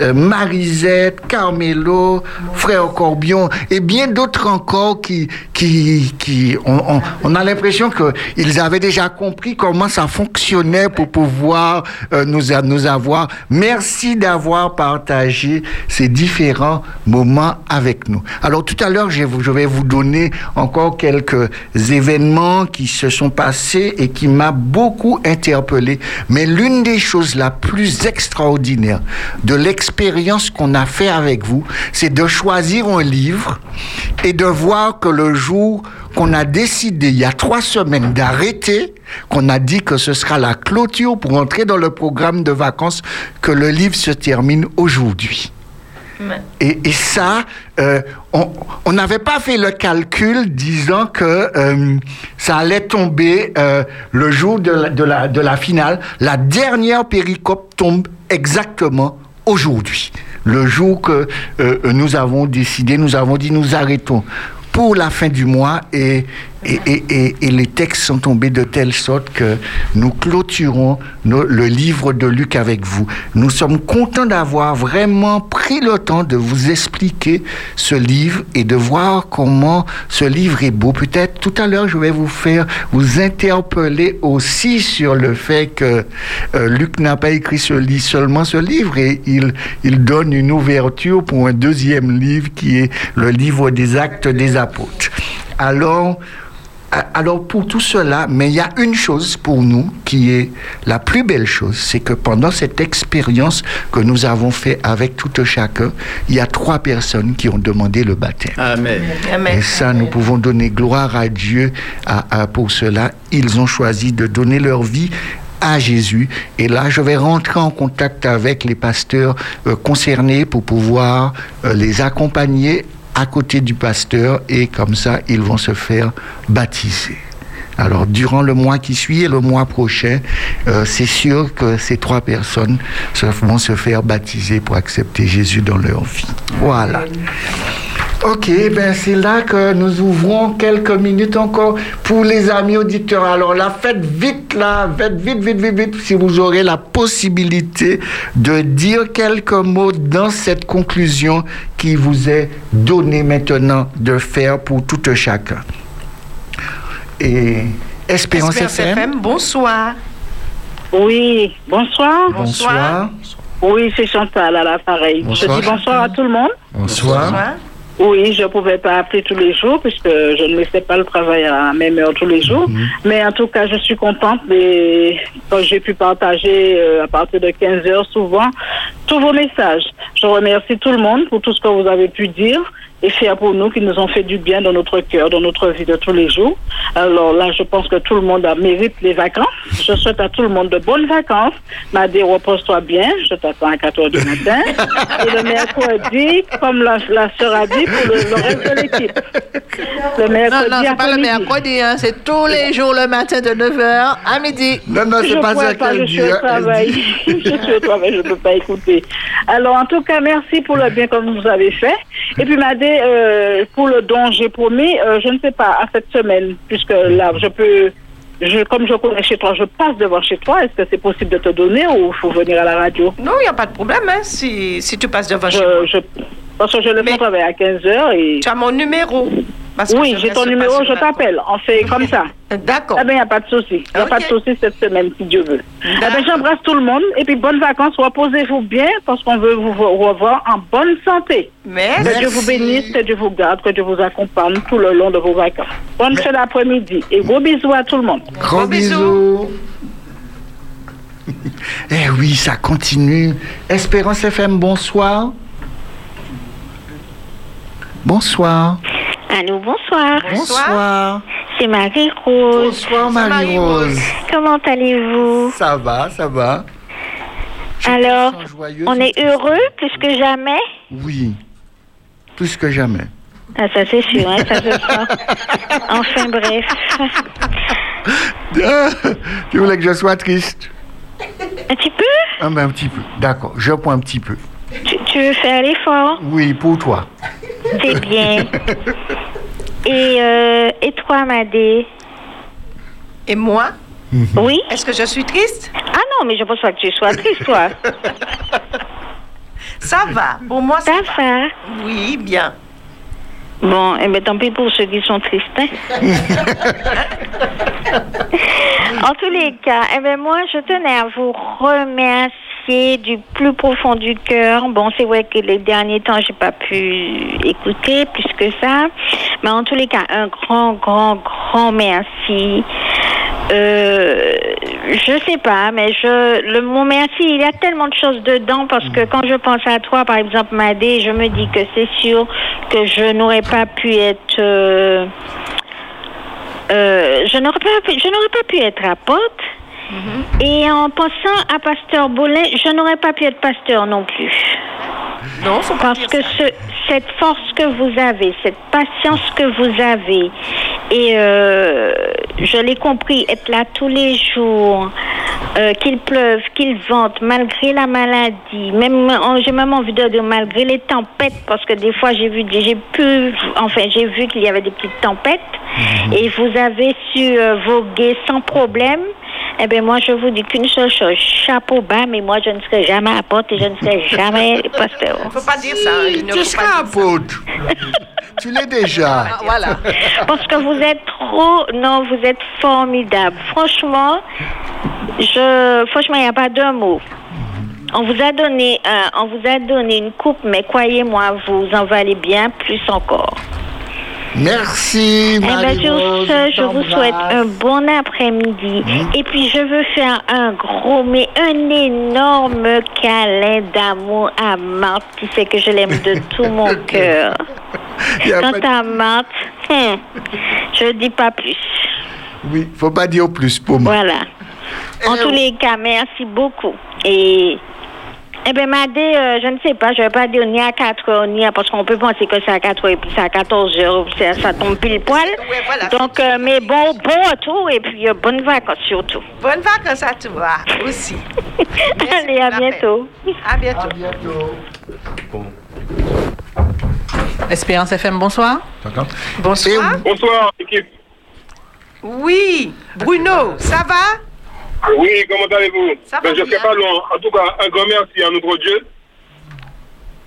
euh, Marisette, Carmelo, Frère Corbion et bien d'autres encore qui, qui, qui on, on- a l'impression qu'ils avaient déjà compris comment ça fonctionnait pour pouvoir euh, nous, nous avoir. Merci d'avoir partagé ces différents moments avec nous. Alors tout à l'heure, je, je vais vous donner encore quelques événements qui se sont passés et qui m'a beaucoup interpellé. Mais l'une des choses la plus extraordinaires de l'expérience qu'on a fait avec vous, c'est de choisir un livre et de voir que le jour qu'on a décidé il y a trois semaines d'arrêter, qu'on a dit que ce sera la clôture pour entrer dans le programme de vacances, que le livre se termine aujourd'hui. Et, et ça, euh, on on n'avait pas fait le calcul disant que euh, ça allait tomber euh, le jour de la, de, la, de la finale. La dernière péricope tombe exactement aujourd'hui. Le jour que euh, nous avons décidé, nous avons dit nous arrêtons pour la fin du mois et, et, et- et- et les textes sont tombés de telle sorte que nous clôturons le livre de Luc avec vous. Nous sommes contents d'avoir vraiment pris le temps de vous expliquer ce livre et de voir comment ce livre est beau. Peut-être tout à l'heure, je vais vous faire, vous interpeller aussi sur le fait que euh, Luc n'a pas écrit ce li- seulement ce livre et il, il donne une ouverture pour un deuxième livre qui est le livre des actes des apôtres. Alors, alors pour tout cela, mais il y a une chose pour nous qui est la plus belle chose, c'est que pendant cette expérience que nous avons fait avec tout un chacun, il y a trois personnes qui ont demandé le baptême. Amen. Et ça, nous pouvons donner gloire à Dieu à- à- pour cela. Ils ont choisi de donner leur vie à Jésus. Et là, je vais rentrer en contact avec les pasteurs euh, concernés pour pouvoir euh, les accompagner à côté du pasteur et comme ça, ils vont se faire baptiser. Alors, durant le mois qui suit et le mois prochain, euh, c'est sûr que ces trois personnes vont se faire baptiser pour accepter Jésus dans leur vie. Voilà. Ok, ben c'est là que nous ouvrons quelques minutes encore pour les amis auditeurs. Alors là, faites vite là, faites vite, vite, vite, vite, si vous aurez la possibilité de dire quelques mots dans cette conclusion qui vous est donnée maintenant de faire pour tout un chacun. Et Espérance, Espérance FM. FM, bonsoir. Oui, bonsoir. Bonsoir. Oui, c'est Chantal à l'appareil. Je Bonsoir. dis bonsoir à tout le monde. Bonsoir. Oui, je ne pouvais pas appeler tous les jours puisque je ne laissais pas le travail à la même heure tous les jours. Mais en tout cas, je suis contente des... quand j'ai pu partager euh, à partir de 15 heures souvent tous vos messages. Je remercie tout le monde pour tout ce que vous avez pu dire et faire pour nous qui nous ont fait du bien dans notre cœur, dans notre vie de tous les jours. Alors là, je pense que tout le monde a mérite les vacances. Je souhaite à tout le monde de bonnes vacances. Madé, repose-toi bien. Je t'attends à 4 heures du matin. Et le mercredi, comme la, la sœur a dit, pour le, le reste de l'équipe. Le Non, mercredi non, c'est pas le mercredi, hein, c'est tous les jours le matin de 9h à midi. Non, non, je pourrais pas, *laughs* je suis au travail. je suis au travail, je ne peux pas écouter. Alors, en tout cas, merci pour le bien que vous avez fait. Et puis, Madé, euh, pour le don, j'ai promis, euh, je ne sais pas, à cette semaine, puisque là, je peux, je, comme je connais chez toi, je passe devant chez toi. Est-ce que c'est possible de te donner ou il faut venir à la radio? Non, il n'y a pas de problème hein, si, si tu passes devant Je- chez moi. je- parce que je le fais à 15h et... Tu as mon numéro Parce oui, j'ai ton numéro, je t'appelle. On fait comme ça. D'accord. Ah ben, il n'y a pas de souci. Il n'y a pas de souci cette semaine, si Dieu veut. Eh ben, j'embrasse tout le monde. Et puis, bonnes vacances. Reposez-vous bien parce qu'on veut vous revoir en bonne santé. Merci. Que Dieu vous bénisse, que Dieu vous garde, que Dieu vous accompagne tout le long de vos vacances. Bonne fin d'après-midi. Et gros bisous à tout le monde. Gros bisous. Eh oui, ça continue. Espérance FM, bonsoir. Bonsoir. Allô, bonsoir. Bonsoir. C'est Marie-Rose. Bonsoir, Marie-Rose. Comment allez-vous? Ça va, ça va. Alors, on est heureux plus que jamais? Oui. Plus que jamais. Ah, ça c'est sûr, hein, ça se sent. *laughs* Enfin, bref. Ah, *laughs* tu voulais que je sois triste? Un petit peu? Ah ben, un petit peu. D'accord, je prends un petit peu. Veux faire l'effort? Oui, pour toi. C'est bien. Et, euh, et toi, Madé? Et moi? Oui Est-ce que je suis triste? Ah non, mais je pense pas que tu sois triste, toi. *laughs* Ça va. Pour moi, ça, va. Oui, bien. Bon, eh bien, tant pis pour ceux qui sont tristes. hein. *laughs* en tous les cas, eh ben, moi, je tenais à vous remercier du plus profond du cœur. Bon, c'est vrai que les derniers temps, j'ai pas pu écouter plus que ça. Mais en tous les cas, un grand, grand, grand merci. Euh, je sais pas, mais je, le mot merci, il y a tellement de choses dedans parce que quand je pense à toi, par exemple, Madé, je me dis que c'est sûr que je n'aurais pas pu être, euh, euh, je n'aurais pas, pu- je n'aurais pas pu être apôtre. Et en pensant à Pasteur Boulin, je n'aurais pas pu être pasteur non plus. Non, Parce que ce- cette force que vous avez, cette patience que vous avez, et euh, je l'ai compris, être là tous les jours, euh, qu'il pleuve, qu'il vente, malgré la maladie, même oh, j'ai même envie de dire malgré les tempêtes, parce que des fois j'ai vu, j'ai pu, enfin j'ai vu qu'il y avait des petites tempêtes, et vous avez su euh, voguer sans problème. Eh bien, moi, je vous dis qu'une seule chose, chapeau bas, mais moi, je ne serai jamais apôtre et je ne serai jamais *laughs* pasteur. Il ne faut pas dire ça. Il ne Tu seras apôtre. *laughs* tu l'es déjà. Ah, voilà. *laughs* Parce que vous êtes trop, non, vous êtes formidable. Franchement, je, franchement, il n'y a pas de mots. On vous a donné, un- on vous a donné une coupe, mais croyez-moi, vous en valez bien plus encore. Merci, Eh ben, sur ce, je vous souhaite un bon après-midi. Et puis, je veux faire un gros, mais un énorme câlin d'amour à Marthe. Tu sais que je l'aime de *laughs* tout mon cœur. Quant pas à Marthe, hum, je dis pas plus. Oui, faut pas dire plus pour moi. Voilà. En tous les cas, merci beaucoup. Et. Eh bien, Madé, euh, je ne sais pas, je ne vais pas dire ni à 4 heures, ni à. Parce qu'on peut penser que c'est à 4 heures et puis c'est à 14 heures, ça, ça tombe pile poil. Donc, euh, mais bon, bon retour et puis euh, bonnes vacances surtout. Bonnes vacances à toi aussi. *laughs* Allez, à bientôt. À bientôt. À bientôt. Espérance FM, bonsoir. Bonsoir. Bonsoir, équipe. Oui, Bruno, ça va? Oui, comment allez-vous Ben, Je bien. serai pas loin. En tout cas, un grand merci à notre Dieu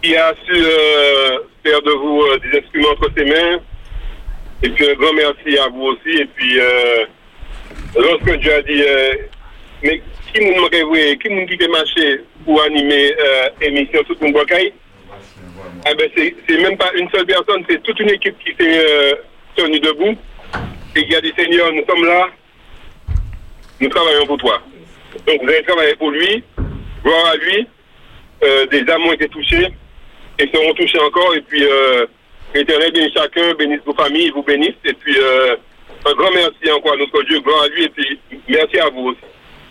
qui a su euh, faire de vous euh, des instruments entre ses mains. Et puis un grand merci à vous aussi. Et puis, euh, lorsque Dieu a dit, mais qui m'a manqué, oui, qui m'a qui peut marcher pour animer euh, émission tout le monde eh ben, c'est même pas une seule personne, c'est toute une équipe qui s'est tenue debout. Et qui a dit, Seigneur, nous sommes là, nous travaillons pour toi. Donc vous allez travailler pour lui, gloire à lui. Euh, des âmes ont été touchées et seront touchées encore. Et puis, euh, l'Éternel bénisse chacun, bénisse vos familles, vous bénisse. Et puis, euh, un grand merci encore à notre Dieu, gloire à lui. Et puis, merci à vous aussi.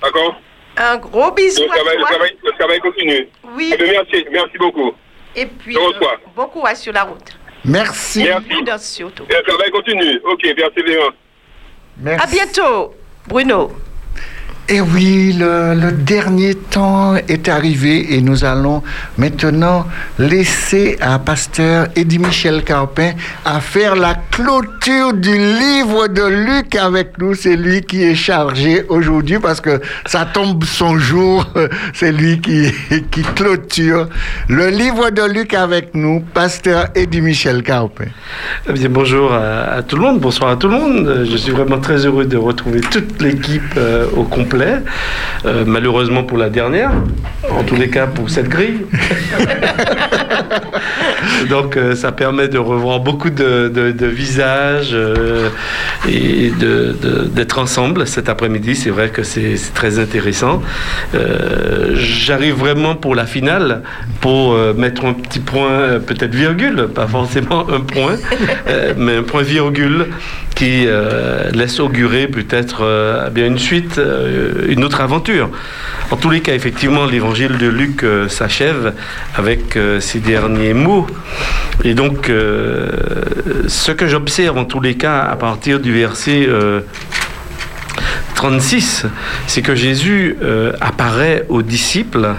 D'accord? Un gros bisou le à travail, le, toi. travail, le travail continue. Oui. Eh bien, merci, merci beaucoup. Et puis, euh, bon courage sur la route. Merci. Et le travail continue. Ok, persévérance. À bientôt, Bruno. Et oui, le, dernier temps est arrivé et nous allons maintenant laisser à pasteur Eddie Michel Carpin à faire la clôture du livre de Luc avec nous. C'est lui qui est chargé aujourd'hui parce que ça tombe son jour. *laughs* C'est lui qui, *laughs* qui clôture le livre de Luc avec nous, pasteur Eddie Michel Carpin. Eh bien, bonjour à, tout le monde, bonsoir à tout le monde. Je suis vraiment très heureux de retrouver toute l'équipe euh, au complet. Euh, malheureusement pour la dernière, en tous les cas pour cette grille. *laughs* *laughs* Donc euh, ça permet de revoir beaucoup de, de- de visages euh, et d'être ensemble cet après-midi. C'est vrai que c'est très intéressant. Euh, J'arrive vraiment pour la finale pour mettre un petit point, peut-être virgule, pas forcément un point, *laughs* mais un point virgule qui laisse augurer peut-être bien une suite, une autre aventure. En tous les cas, effectivement, l'évangile de Luc s'achève avec ces derniers mots. Et donc, euh, ce que j'observe en tous les cas à partir du verset euh, 36, c'est que Jésus euh, apparaît aux disciples,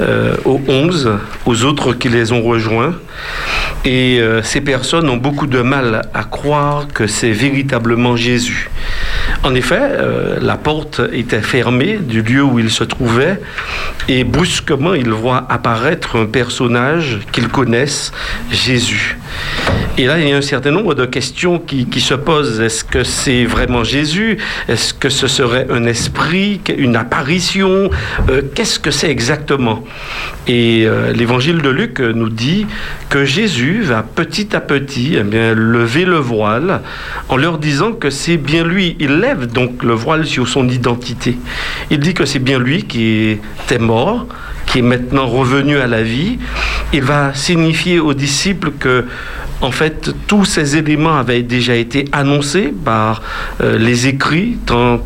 euh, aux onze, aux autres qui les ont rejoints. Et euh, ces personnes ont beaucoup de mal à croire que c'est véritablement Jésus. En effet, euh, la porte était fermée du lieu où ils se trouvaient et brusquement ils voient apparaître un personnage qu'ils connaissent, Jésus. Et là, il y a un certain nombre de questions qui, se posent. Est-ce que c'est vraiment Jésus? Est-ce que ce serait un esprit, une apparition? Euh, Qu'est-ce que c'est exactement? Et euh, l'évangile de Luc nous dit que Jésus va petit à petit eh bien, lever le voile en leur disant que c'est bien lui. Il donc le voile sur son identité. Il dit que c'est bien lui qui était mort, qui est maintenant revenu à la vie. Il va signifier aux disciples que en fait, tous ces éléments avaient déjà été annoncés par euh, les écrits, tant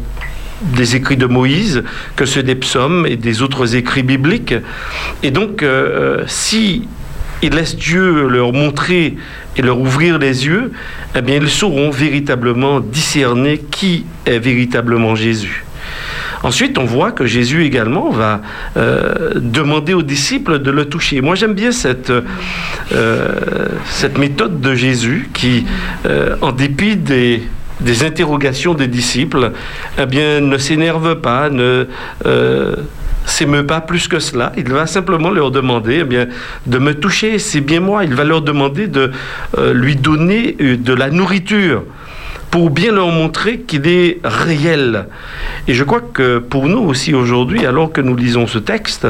des écrits de Moïse que ceux des psaumes et des autres écrits bibliques. Et donc, euh, euh, si ils laissent Dieu leur montrer et leur ouvrir les yeux, eh bien, ils sauront véritablement discerner qui est véritablement Jésus. Ensuite, on voit que Jésus également va euh, demander aux disciples de le toucher. Moi, j'aime bien cette, euh, cette méthode de Jésus qui, euh, en dépit des, des interrogations des disciples, eh bien, ne s'énerve pas, ne euh, s'émeut pas plus que cela. Il va simplement leur demander eh bien, de me toucher, c'est bien moi. Il va leur demander de euh, lui donner euh, de la nourriture pour bien leur montrer qu'il est réel. Et je crois que pour nous aussi aujourd'hui, alors que nous lisons ce texte,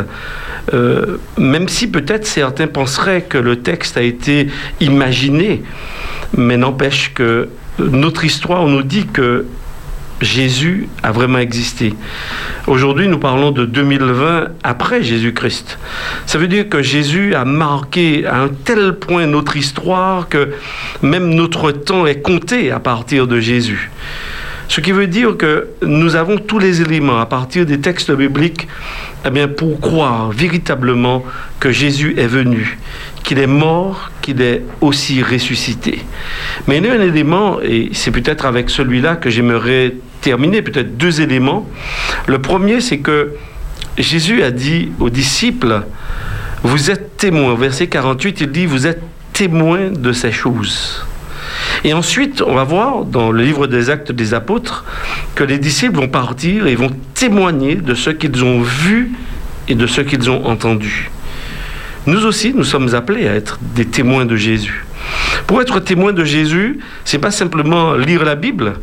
même si peut-être certains penseraient que le texte a été imaginé, mais n'empêche que notre histoire nous dit que Jésus a vraiment existé. Aujourd'hui, nous parlons de 2020 après Jésus-Christ. Ça veut dire que Jésus a marqué à un tel point notre histoire que même notre temps est compté à partir de Jésus. Ce qui veut dire que nous avons tous les éléments à partir des textes bibliques eh bien, pour croire véritablement que Jésus est venu, qu'il est mort, qu'il est aussi ressuscité. Mais il y a un élément, et c'est peut-être avec celui-là que j'aimerais terminer, peut-être deux éléments. Le premier, c'est que Jésus a dit aux disciples, vous êtes témoins. Verset 48, il dit, vous êtes témoins de ces choses. Et ensuite, on va voir dans le livre des actes des apôtres que les disciples vont partir et vont témoigner de ce qu'ils ont vu et de ce qu'ils ont entendu. Nous aussi, nous sommes appelés à être des témoins de Jésus. Pour être témoin de Jésus, c'est pas simplement lire la Bible,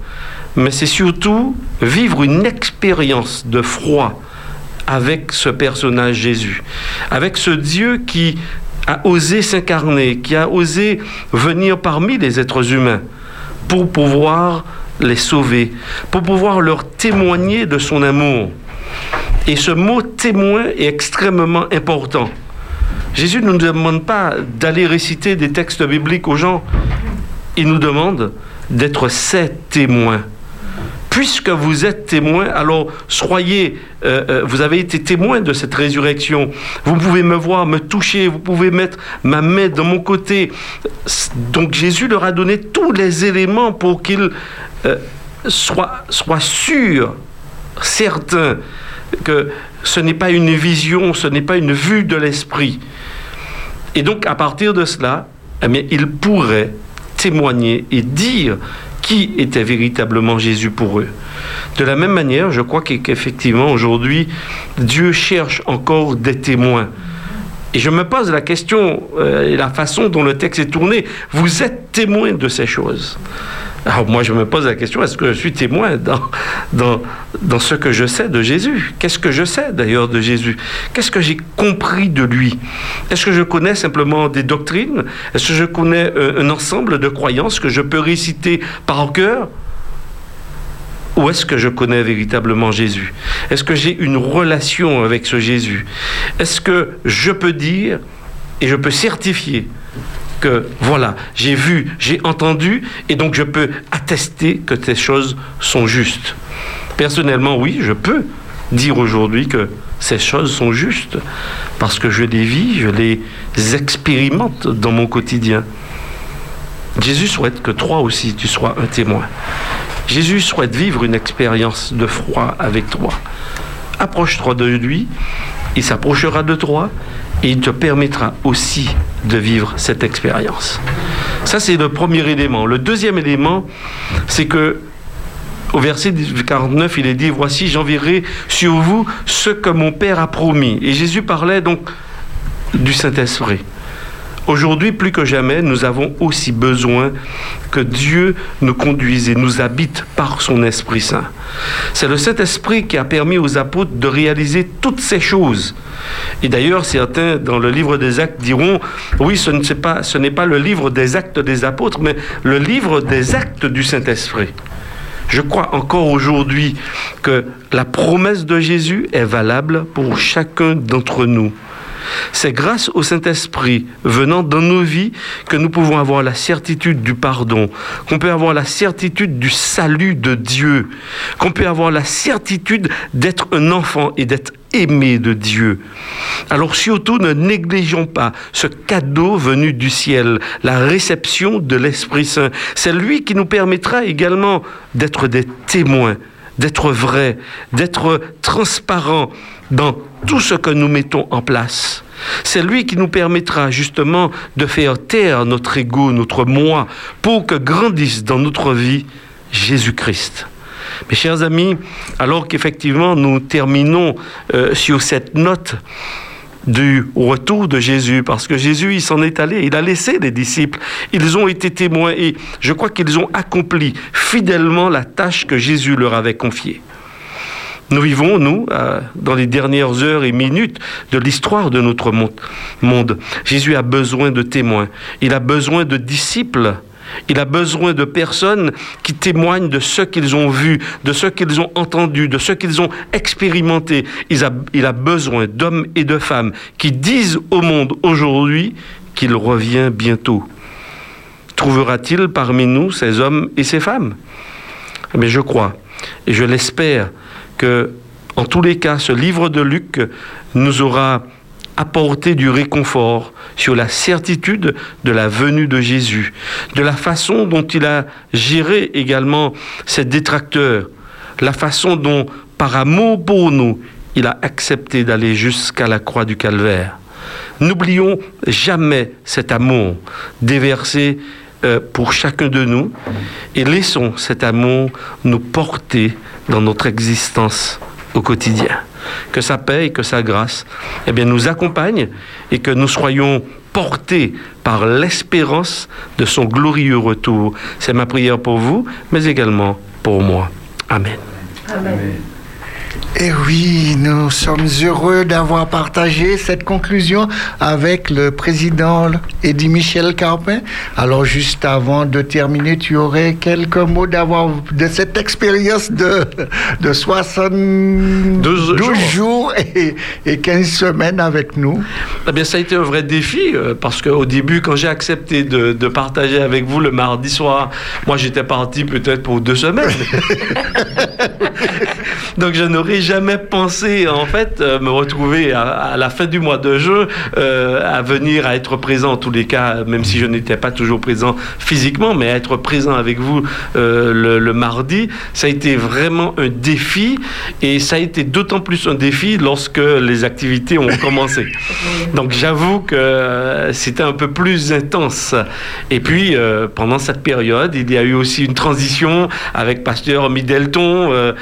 mais c'est surtout vivre une expérience de froid avec ce personnage Jésus, avec ce Dieu qui a osé s'incarner, qui a osé venir parmi les êtres humains pour pouvoir les sauver, pour pouvoir leur témoigner de son amour. Et ce mot témoin est extrêmement important. Jésus ne nous demande pas d'aller réciter des textes bibliques aux gens, il nous demande d'être ses témoins puisque vous êtes témoin, alors soyez, euh, euh, vous avez été témoin de cette résurrection. Vous pouvez me voir, me toucher, vous pouvez mettre ma main dans mon côté. Donc Jésus leur a donné tous les éléments pour qu'ils euh, soient, soient sûrs, certains, que ce n'est pas une vision, ce n'est pas une vue de l'esprit. Et donc à partir de cela, eh ils pourraient témoigner et dire qui était véritablement Jésus pour eux. De la même manière, je crois qu'effectivement, aujourd'hui, Dieu cherche encore des témoins. Et je me pose la question euh, la façon dont le texte est tourné. Vous êtes témoin de ces choses. Alors moi, je me pose la question, est-ce que je suis témoin dans, ce que je sais de Jésus? Qu'est-ce que je sais d'ailleurs de Jésus? Qu'est-ce que j'ai compris de lui? Est-ce que je connais simplement des doctrines? Est-ce que je connais euh, un ensemble de croyances que je peux réciter par cœur? Ou est-ce que je connais véritablement Jésus? Est-ce que j'ai une relation avec ce Jésus? Est-ce que je peux dire et je peux certifier que voilà, j'ai vu, j'ai entendu, et donc je peux attester que ces choses sont justes. Personnellement, oui, je peux dire aujourd'hui que ces choses sont justes, parce que je les vis, je les expérimente dans mon quotidien. Jésus souhaite que toi aussi, tu sois un témoin. Jésus souhaite vivre une expérience de froid avec toi. Approche-toi de lui, il s'approchera de toi, et il te permettra aussi de vivre cette expérience. Ça, c'est le premier élément. Le deuxième élément, c'est que au verset 49, il est dit, voici, j'enverrai sur vous ce que mon Père a promis. Et Jésus parlait donc du Saint-Esprit. Aujourd'hui, plus que jamais, nous avons aussi besoin que Dieu nous conduise et nous habite par son Esprit Saint. C'est le Saint-Esprit qui a permis aux apôtres de réaliser toutes ces choses. Et d'ailleurs, certains dans le livre des actes diront, oui, ce n'est pas, le livre des actes des apôtres, mais le livre des actes du Saint-Esprit. Je crois encore aujourd'hui que la promesse de Jésus est valable pour chacun d'entre nous. C'est grâce au Saint-Esprit venant dans nos vies que nous pouvons avoir la certitude du pardon, qu'on peut avoir la certitude du salut de Dieu, qu'on peut avoir la certitude d'être un enfant et d'être aimé de Dieu. Alors surtout ne négligeons pas ce cadeau venu du ciel, la réception de l'Esprit Saint. C'est lui qui nous permettra également d'être des témoins, d'être vrais, d'être transparents dans tout ce que nous mettons en place. C'est lui qui nous permettra justement de faire taire notre ego, notre moi, pour que grandisse dans notre vie Jésus-Christ. Mes chers amis, alors qu'effectivement nous terminons euh, sur cette note du retour de Jésus, parce que Jésus, il s'en est allé, il a laissé les disciples, ils ont été témoins et je crois qu'ils ont accompli fidèlement la tâche que Jésus leur avait confiée. Nous vivons, nous, euh, dans les dernières heures et minutes de l'histoire de notre monde. Jésus a besoin de témoins. Il a besoin de disciples. Il a besoin de personnes qui témoignent de ce qu'ils ont vu, de ce qu'ils ont entendu, de ce qu'ils ont expérimenté. Il a, il a besoin d'hommes et de femmes qui disent au monde aujourd'hui qu'il revient bientôt. Trouvera-t-il parmi nous ces hommes et ces femmes? Mais je crois, et je l'espère, que, en tous les cas, ce livre de Luc nous aura apporté du réconfort sur la certitude de la venue de Jésus, de la façon dont il a géré également ses détracteurs, la façon dont, par amour pour nous, il a accepté d'aller jusqu'à la croix du calvaire. N'oublions jamais cet amour déversé euh, pour chacun de nous et laissons cet amour nous porter dans notre existence au quotidien. Que sa paix et que sa grâce eh bien, nous accompagnent et que nous soyons portés par l'espérance de son glorieux retour. C'est ma prière pour vous, mais également pour moi. Amen. Et oui, nous sommes heureux d'avoir partagé cette conclusion avec le président Eddie Michel Carpin. Alors, juste avant de terminer, tu aurais quelques mots d'avoir de cette expérience de, de 72 jours, et, et 15 semaines avec nous. Eh bien, ça a été un vrai défi euh, parce qu'au début, quand j'ai accepté de, de partager avec vous le mardi soir, moi j'étais parti peut-être pour deux semaines. *laughs* Donc je n'aurais jamais pensé en fait euh, me retrouver à, à la fin du mois de juin euh, à venir à être présent en tous les cas, même si je n'étais pas toujours présent physiquement, mais à être présent avec vous euh, le, le mardi, ça a été vraiment un défi et ça a été d'autant plus un défi lorsque les activités ont commencé. *laughs* Donc j'avoue que c'était un peu plus intense. Et puis euh, pendant cette période, il y a eu aussi une transition avec Pasteur Midelton, euh,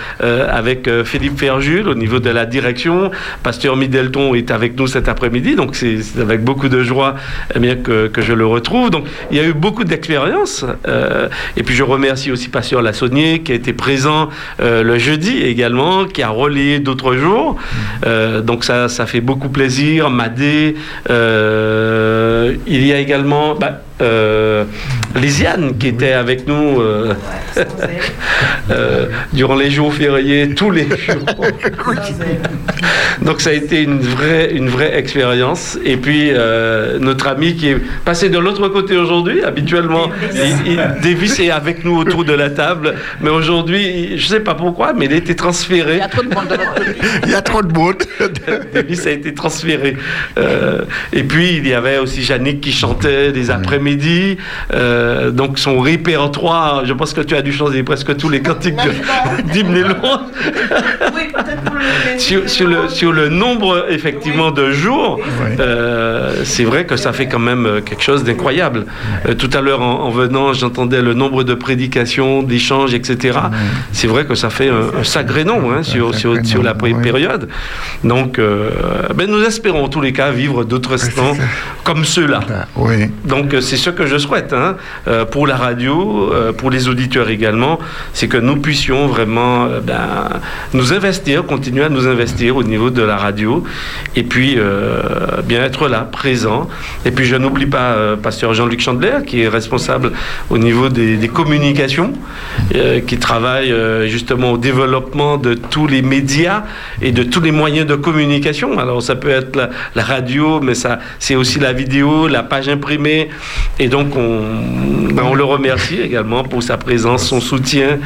euh, Philippe Ferjul au niveau de la direction. Pasteur Midelton est avec nous cet après-midi, donc c'est avec beaucoup de joie eh bien, que, que je le retrouve. Donc il y a eu beaucoup d'expériences. euh, et puis je remercie aussi Pasteur Lassonnier qui a été présent euh, le jeudi également, qui a relayé d'autres jours. Donc ça, ça fait beaucoup plaisir. Madé, il y a également bah, euh, Lisiane qui était avec nous euh, *laughs* euh, durant les jours fériés, tous les *laughs* jours. Donc ça a été une vraie, une vraie expérience. Et puis euh, notre ami qui est passé de l'autre côté aujourd'hui, habituellement, il, il- Davis est avec nous autour de la table, mais aujourd'hui, je ne sais pas pourquoi, mais il a été transféré. Il y a trop de monde *laughs* Il y a trop de monde. Davis a été transféré. Euh, et puis il y avait aussi Yannick qui chantait des après-midi. Euh, donc son répertoire, je pense que tu as dû chanter presque tous les cantiques *laughs* d'hymne et louange. *laughs* sur, sur le, sur le nombre effectivement de jours, euh, c'est vrai que ça fait quand même euh, quelque chose d'incroyable. Euh, tout à l'heure en, en venant, j'entendais le nombre de prédications, d'échanges, etc. C'est vrai que ça fait un, un sacré nombre hein, sur, sur, sur la pé- période. Donc, euh, ben, nous espérons en tous les cas vivre d'autres temps comme ceux-là. Oui. Donc euh, c'est ce que je souhaite hein, euh, pour la radio, euh, pour les auditeurs également, c'est que nous puissions vraiment euh, ben, nous investir, continuer à nous investir au niveau de la radio, et puis bien être là, présent. Et puis je n'oublie pas Pasteur Jean-Luc Chandler, qui est responsable au niveau des, communications, qui travaille justement au développement de tous les médias et de tous les moyens de communication. Alors ça peut être la, la radio, mais ça c'est aussi la vidéo, la page imprimée. Et donc on, ben, on le remercie également pour sa présence, son soutien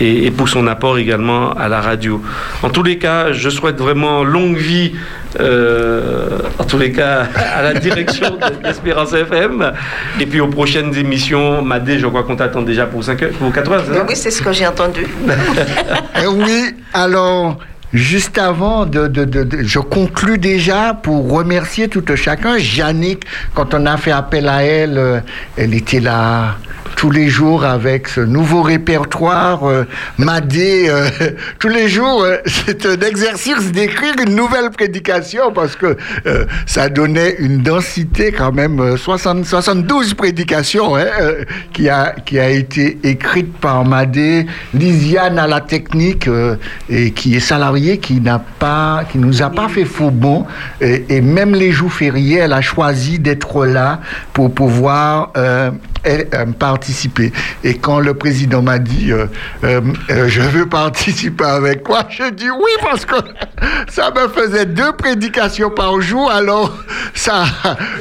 et, et pour son apport également à la radio. En tous les cas, je souhaite vraiment longue vie. euh, en tous les cas, à la direction de *laughs* l'Espérance FM. Et puis aux prochaines émissions, Madé, je crois qu'on t'attend déjà pour 5 heures, pour 4 heures, Oui, c'est ce que j'ai entendu. *laughs* Eh oui, alors, juste avant, je conclus déjà pour remercier tout un chacun. Yannick, quand on a fait appel à elle, euh, elle était là tous les jours avec ce nouveau répertoire. Euh, Madé, euh, *laughs* tous les jours, euh, *laughs* c'est un exercice d'écrire une nouvelle prédication parce que euh, ça donnait une densité quand même, euh, 60, 72 prédications hein, qui, a, qui a été écrite par Madé, Lisiane à la technique et qui est salariée, qui n'a pas, qui nous a pas fait faux bon et, même les jours fériés, elle a choisi d'être là pour pouvoir participer. Et quand le président m'a dit euh, euh, euh, je veux participer avec toi, je dis oui parce que ça me faisait deux prédications par jour. Alors ça,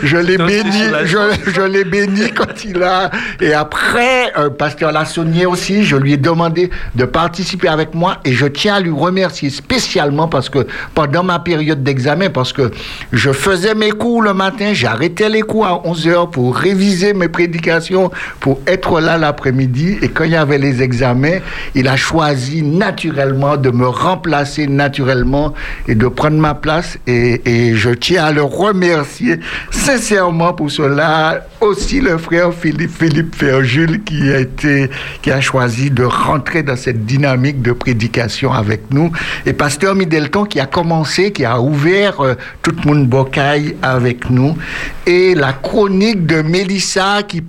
je l'ai béni, je, je l'ai béni quand il a. Et après, euh, pasteur Lassonnier aussi, je lui ai demandé de participer avec moi et je tiens à lui remercier spécialement parce que pendant ma période d'examen, parce que je faisais mes cours le matin, j'arrêtais les cours à 11 heures pour réviser mes prédications pour être là l'après-midi. Et quand il y avait les examens, il a choisi naturellement de me remplacer naturellement et de prendre ma place. Et, je tiens à le remercier sincèrement pour cela. Aussi le frère Philippe, Philippe Ferjul qui a été, qui a choisi de rentrer dans cette dynamique de prédication avec nous. Et pasteur Middleton qui a commencé, qui a ouvert euh, tout le monde bocaille avec nous. Et la chronique de Mélissa qui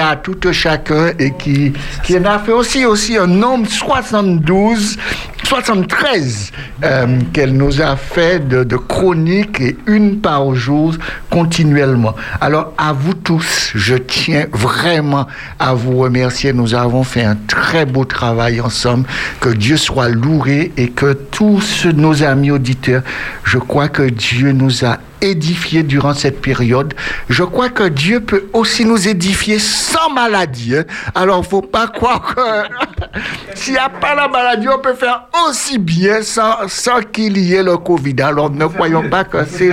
à tout un chacun et qui, qui en a fait aussi, aussi un nombre 72, 73 euh, qu'elle nous a fait de, de chroniques et une par jour continuellement. Alors à vous tous, je tiens vraiment à vous remercier. Nous avons fait un très beau travail ensemble. Que Dieu soit loué et que tous nos amis auditeurs, je crois que Dieu nous a édifiés durant cette période. Je crois que Dieu peut aussi nous édifier sans maladie. hein. Alors, faut pas croire que *laughs* s'il n'y a pas la maladie, on peut faire aussi bien sans, sans qu'il y ait le Covid. Alors, ne croyons pas que c'est,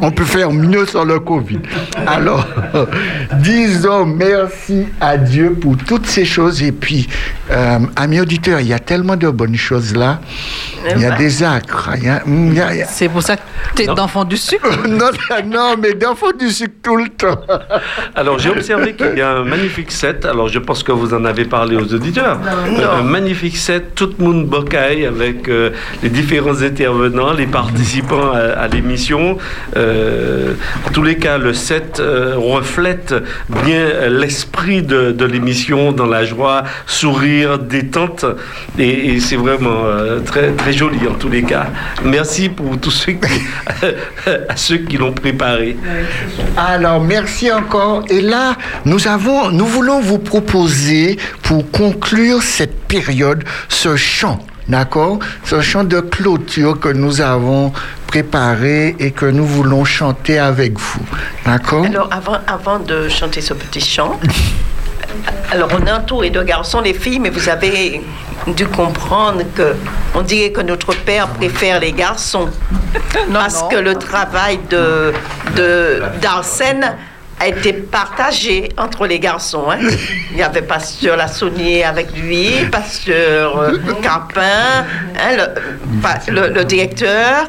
on peut faire mieux sans le Covid. Alors, *laughs* disons merci à Dieu pour toutes ces choses. Et puis, euh, amis auditeurs, il y a tellement de bonnes choses là. Il y a des acres. C'est pour ça que tu es d'enfant du sucre. *laughs* non, *laughs* non, mais d'enfants du sucre tout le temps. Alors, j'ai observé qu'il y a un magnifique set. Alors, je pense que vous en avez parlé aux auditeurs. Non. Un magnifique set, tout le monde bocaille avec euh, les différents intervenants, les participants à, à l'émission. Euh, en tous les cas, le set euh, reflète bien l'esprit de, de l'émission dans la joie, sourire, détente. Et, et c'est vraiment euh, très, très joli en tous les cas. Merci pour tous ceux qui, *laughs* à ceux qui l'ont préparé. Alors, merci encore. Et là, nous avons, nous voulons vous proposer, pour conclure cette période, ce chant. D'accord? Ce chant de clôture que nous avons préparé et que nous voulons chanter avec vous. D'accord? Alors, avant, avant de chanter ce petit chant, alors on est entouré de garçons, les filles, mais vous avez dû comprendre que on dirait que notre père préfère les garçons. parce que le travail de, d'Arsène a été partagé entre les garçons. hein. Il y avait Pasteur Lassonnier avec lui, Pasteur euh, Carpin, hein, le, pa- le- le directeur,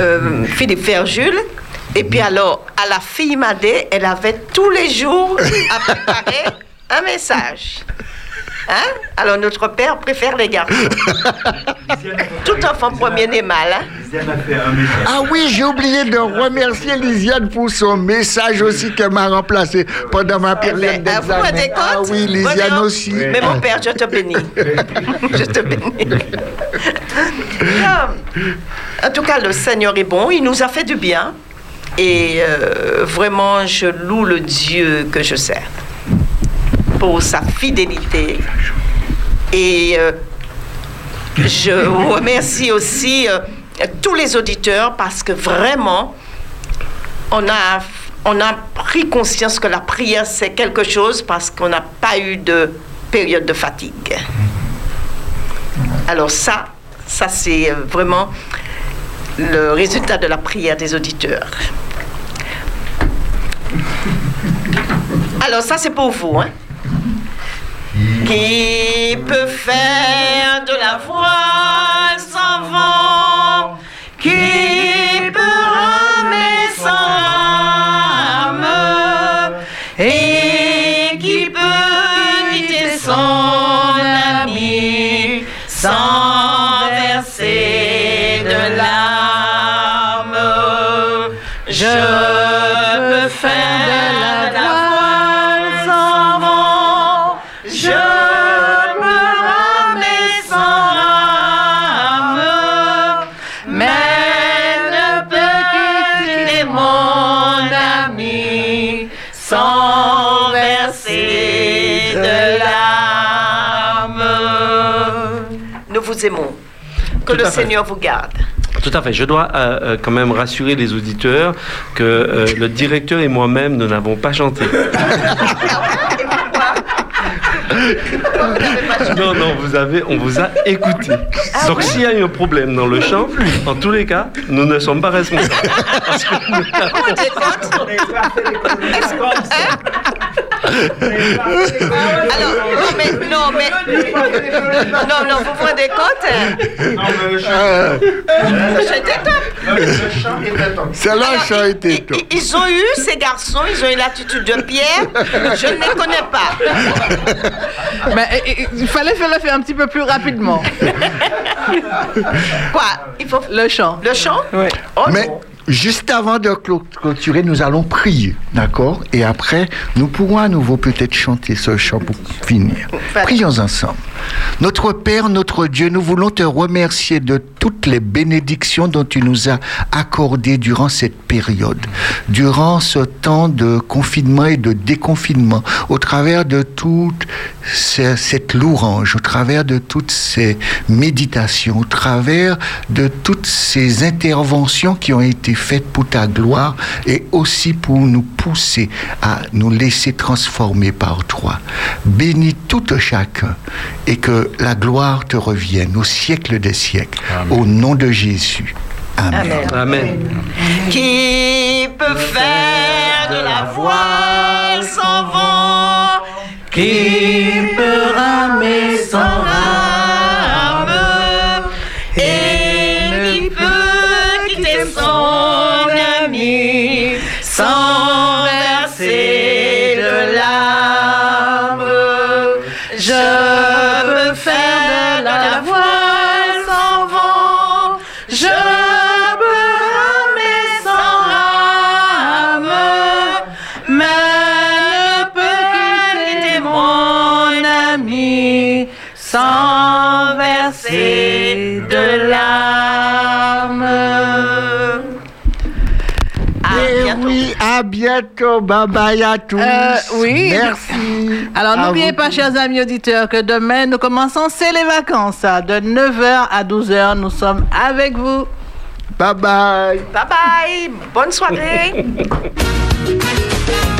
euh, Philippe Ferjul. Et puis alors, à la fille Madé, elle avait tous les jours à préparer un message. Hein? Alors notre père préfère les garçons. Tout enfant premier-né mal. Hein? Ah oui, j'ai oublié de remercier Lisiane pour son message aussi qu'elle m'a remplacé pendant ma période Ah, vous vous rendez d'examen. Ah compte oui, Lisiane aussi. Mais mon père, je te bénis. *laughs* je te bénis. *laughs* En tout cas, le Seigneur est bon, il nous a fait du bien. Et euh, vraiment, je loue le Dieu que je sers pour sa fidélité. Et euh, je remercie aussi euh, tous les auditeurs parce que vraiment, on a, on a pris conscience que la prière, c'est quelque chose parce qu'on n'a pas eu de période de fatigue. Alors ça, ça c'est vraiment le résultat de la prière des auditeurs. Alors ça c'est pour vous. Hein? Qui peut faire de la voile sans vent Qui peut Nous vous aimons. Que Tout le à fait. Seigneur vous garde. Tout à fait. Je dois euh, euh, quand même rassurer les auditeurs que euh, le directeur et moi-même, nous n'avons pas chanté. *laughs* non, non, vous avez, on vous a écouté. Ah Donc s'il y a eu un problème dans le chant, en tous les cas, nous ne sommes pas responsables. Alors, non, mais, non, mais, non, non, vous vous rendez compte hein? J'étais top. Celle-là, ça a été top. Ils ont eu, ces garçons, ils ont eu l'attitude de Pierre. Je ne les connais pas. *laughs* Mais eh, eh, il fallait faire le faire un petit peu plus rapidement. Quoi? Il faut le chant. Le chant? Oui. Mais juste avant de clôturer, nous allons prier, d'accord? Et après, nous pourrons à nouveau peut-être chanter ce chant pour finir. Prions ensemble. Notre Père, notre Dieu, nous voulons te remercier de toutes les bénédictions dont tu nous as accordées durant cette période, durant ce temps de confinement et de déconfinement, au travers de toute ce- cette louange, au travers de toutes ces méditations, au travers de toutes ces interventions qui ont été faites pour ta gloire et aussi pour nous pousser à nous laisser transformer par toi. Bénis tout chacun que la gloire te revienne au siècle des siècles. Au nom de Jésus. Amen. Amen. Qui peut faire de la voile sans vent? Qui peut ramer sans à bientôt. Bye bye à tous. Euh, oui. Merci. *laughs* Alors n'oubliez pas, chers amis auditeurs, que demain, nous commençons C'est les vacances. hein. De 9h à 12h, nous sommes avec vous. Bye bye. Bye bye Bonne soirée *laughs*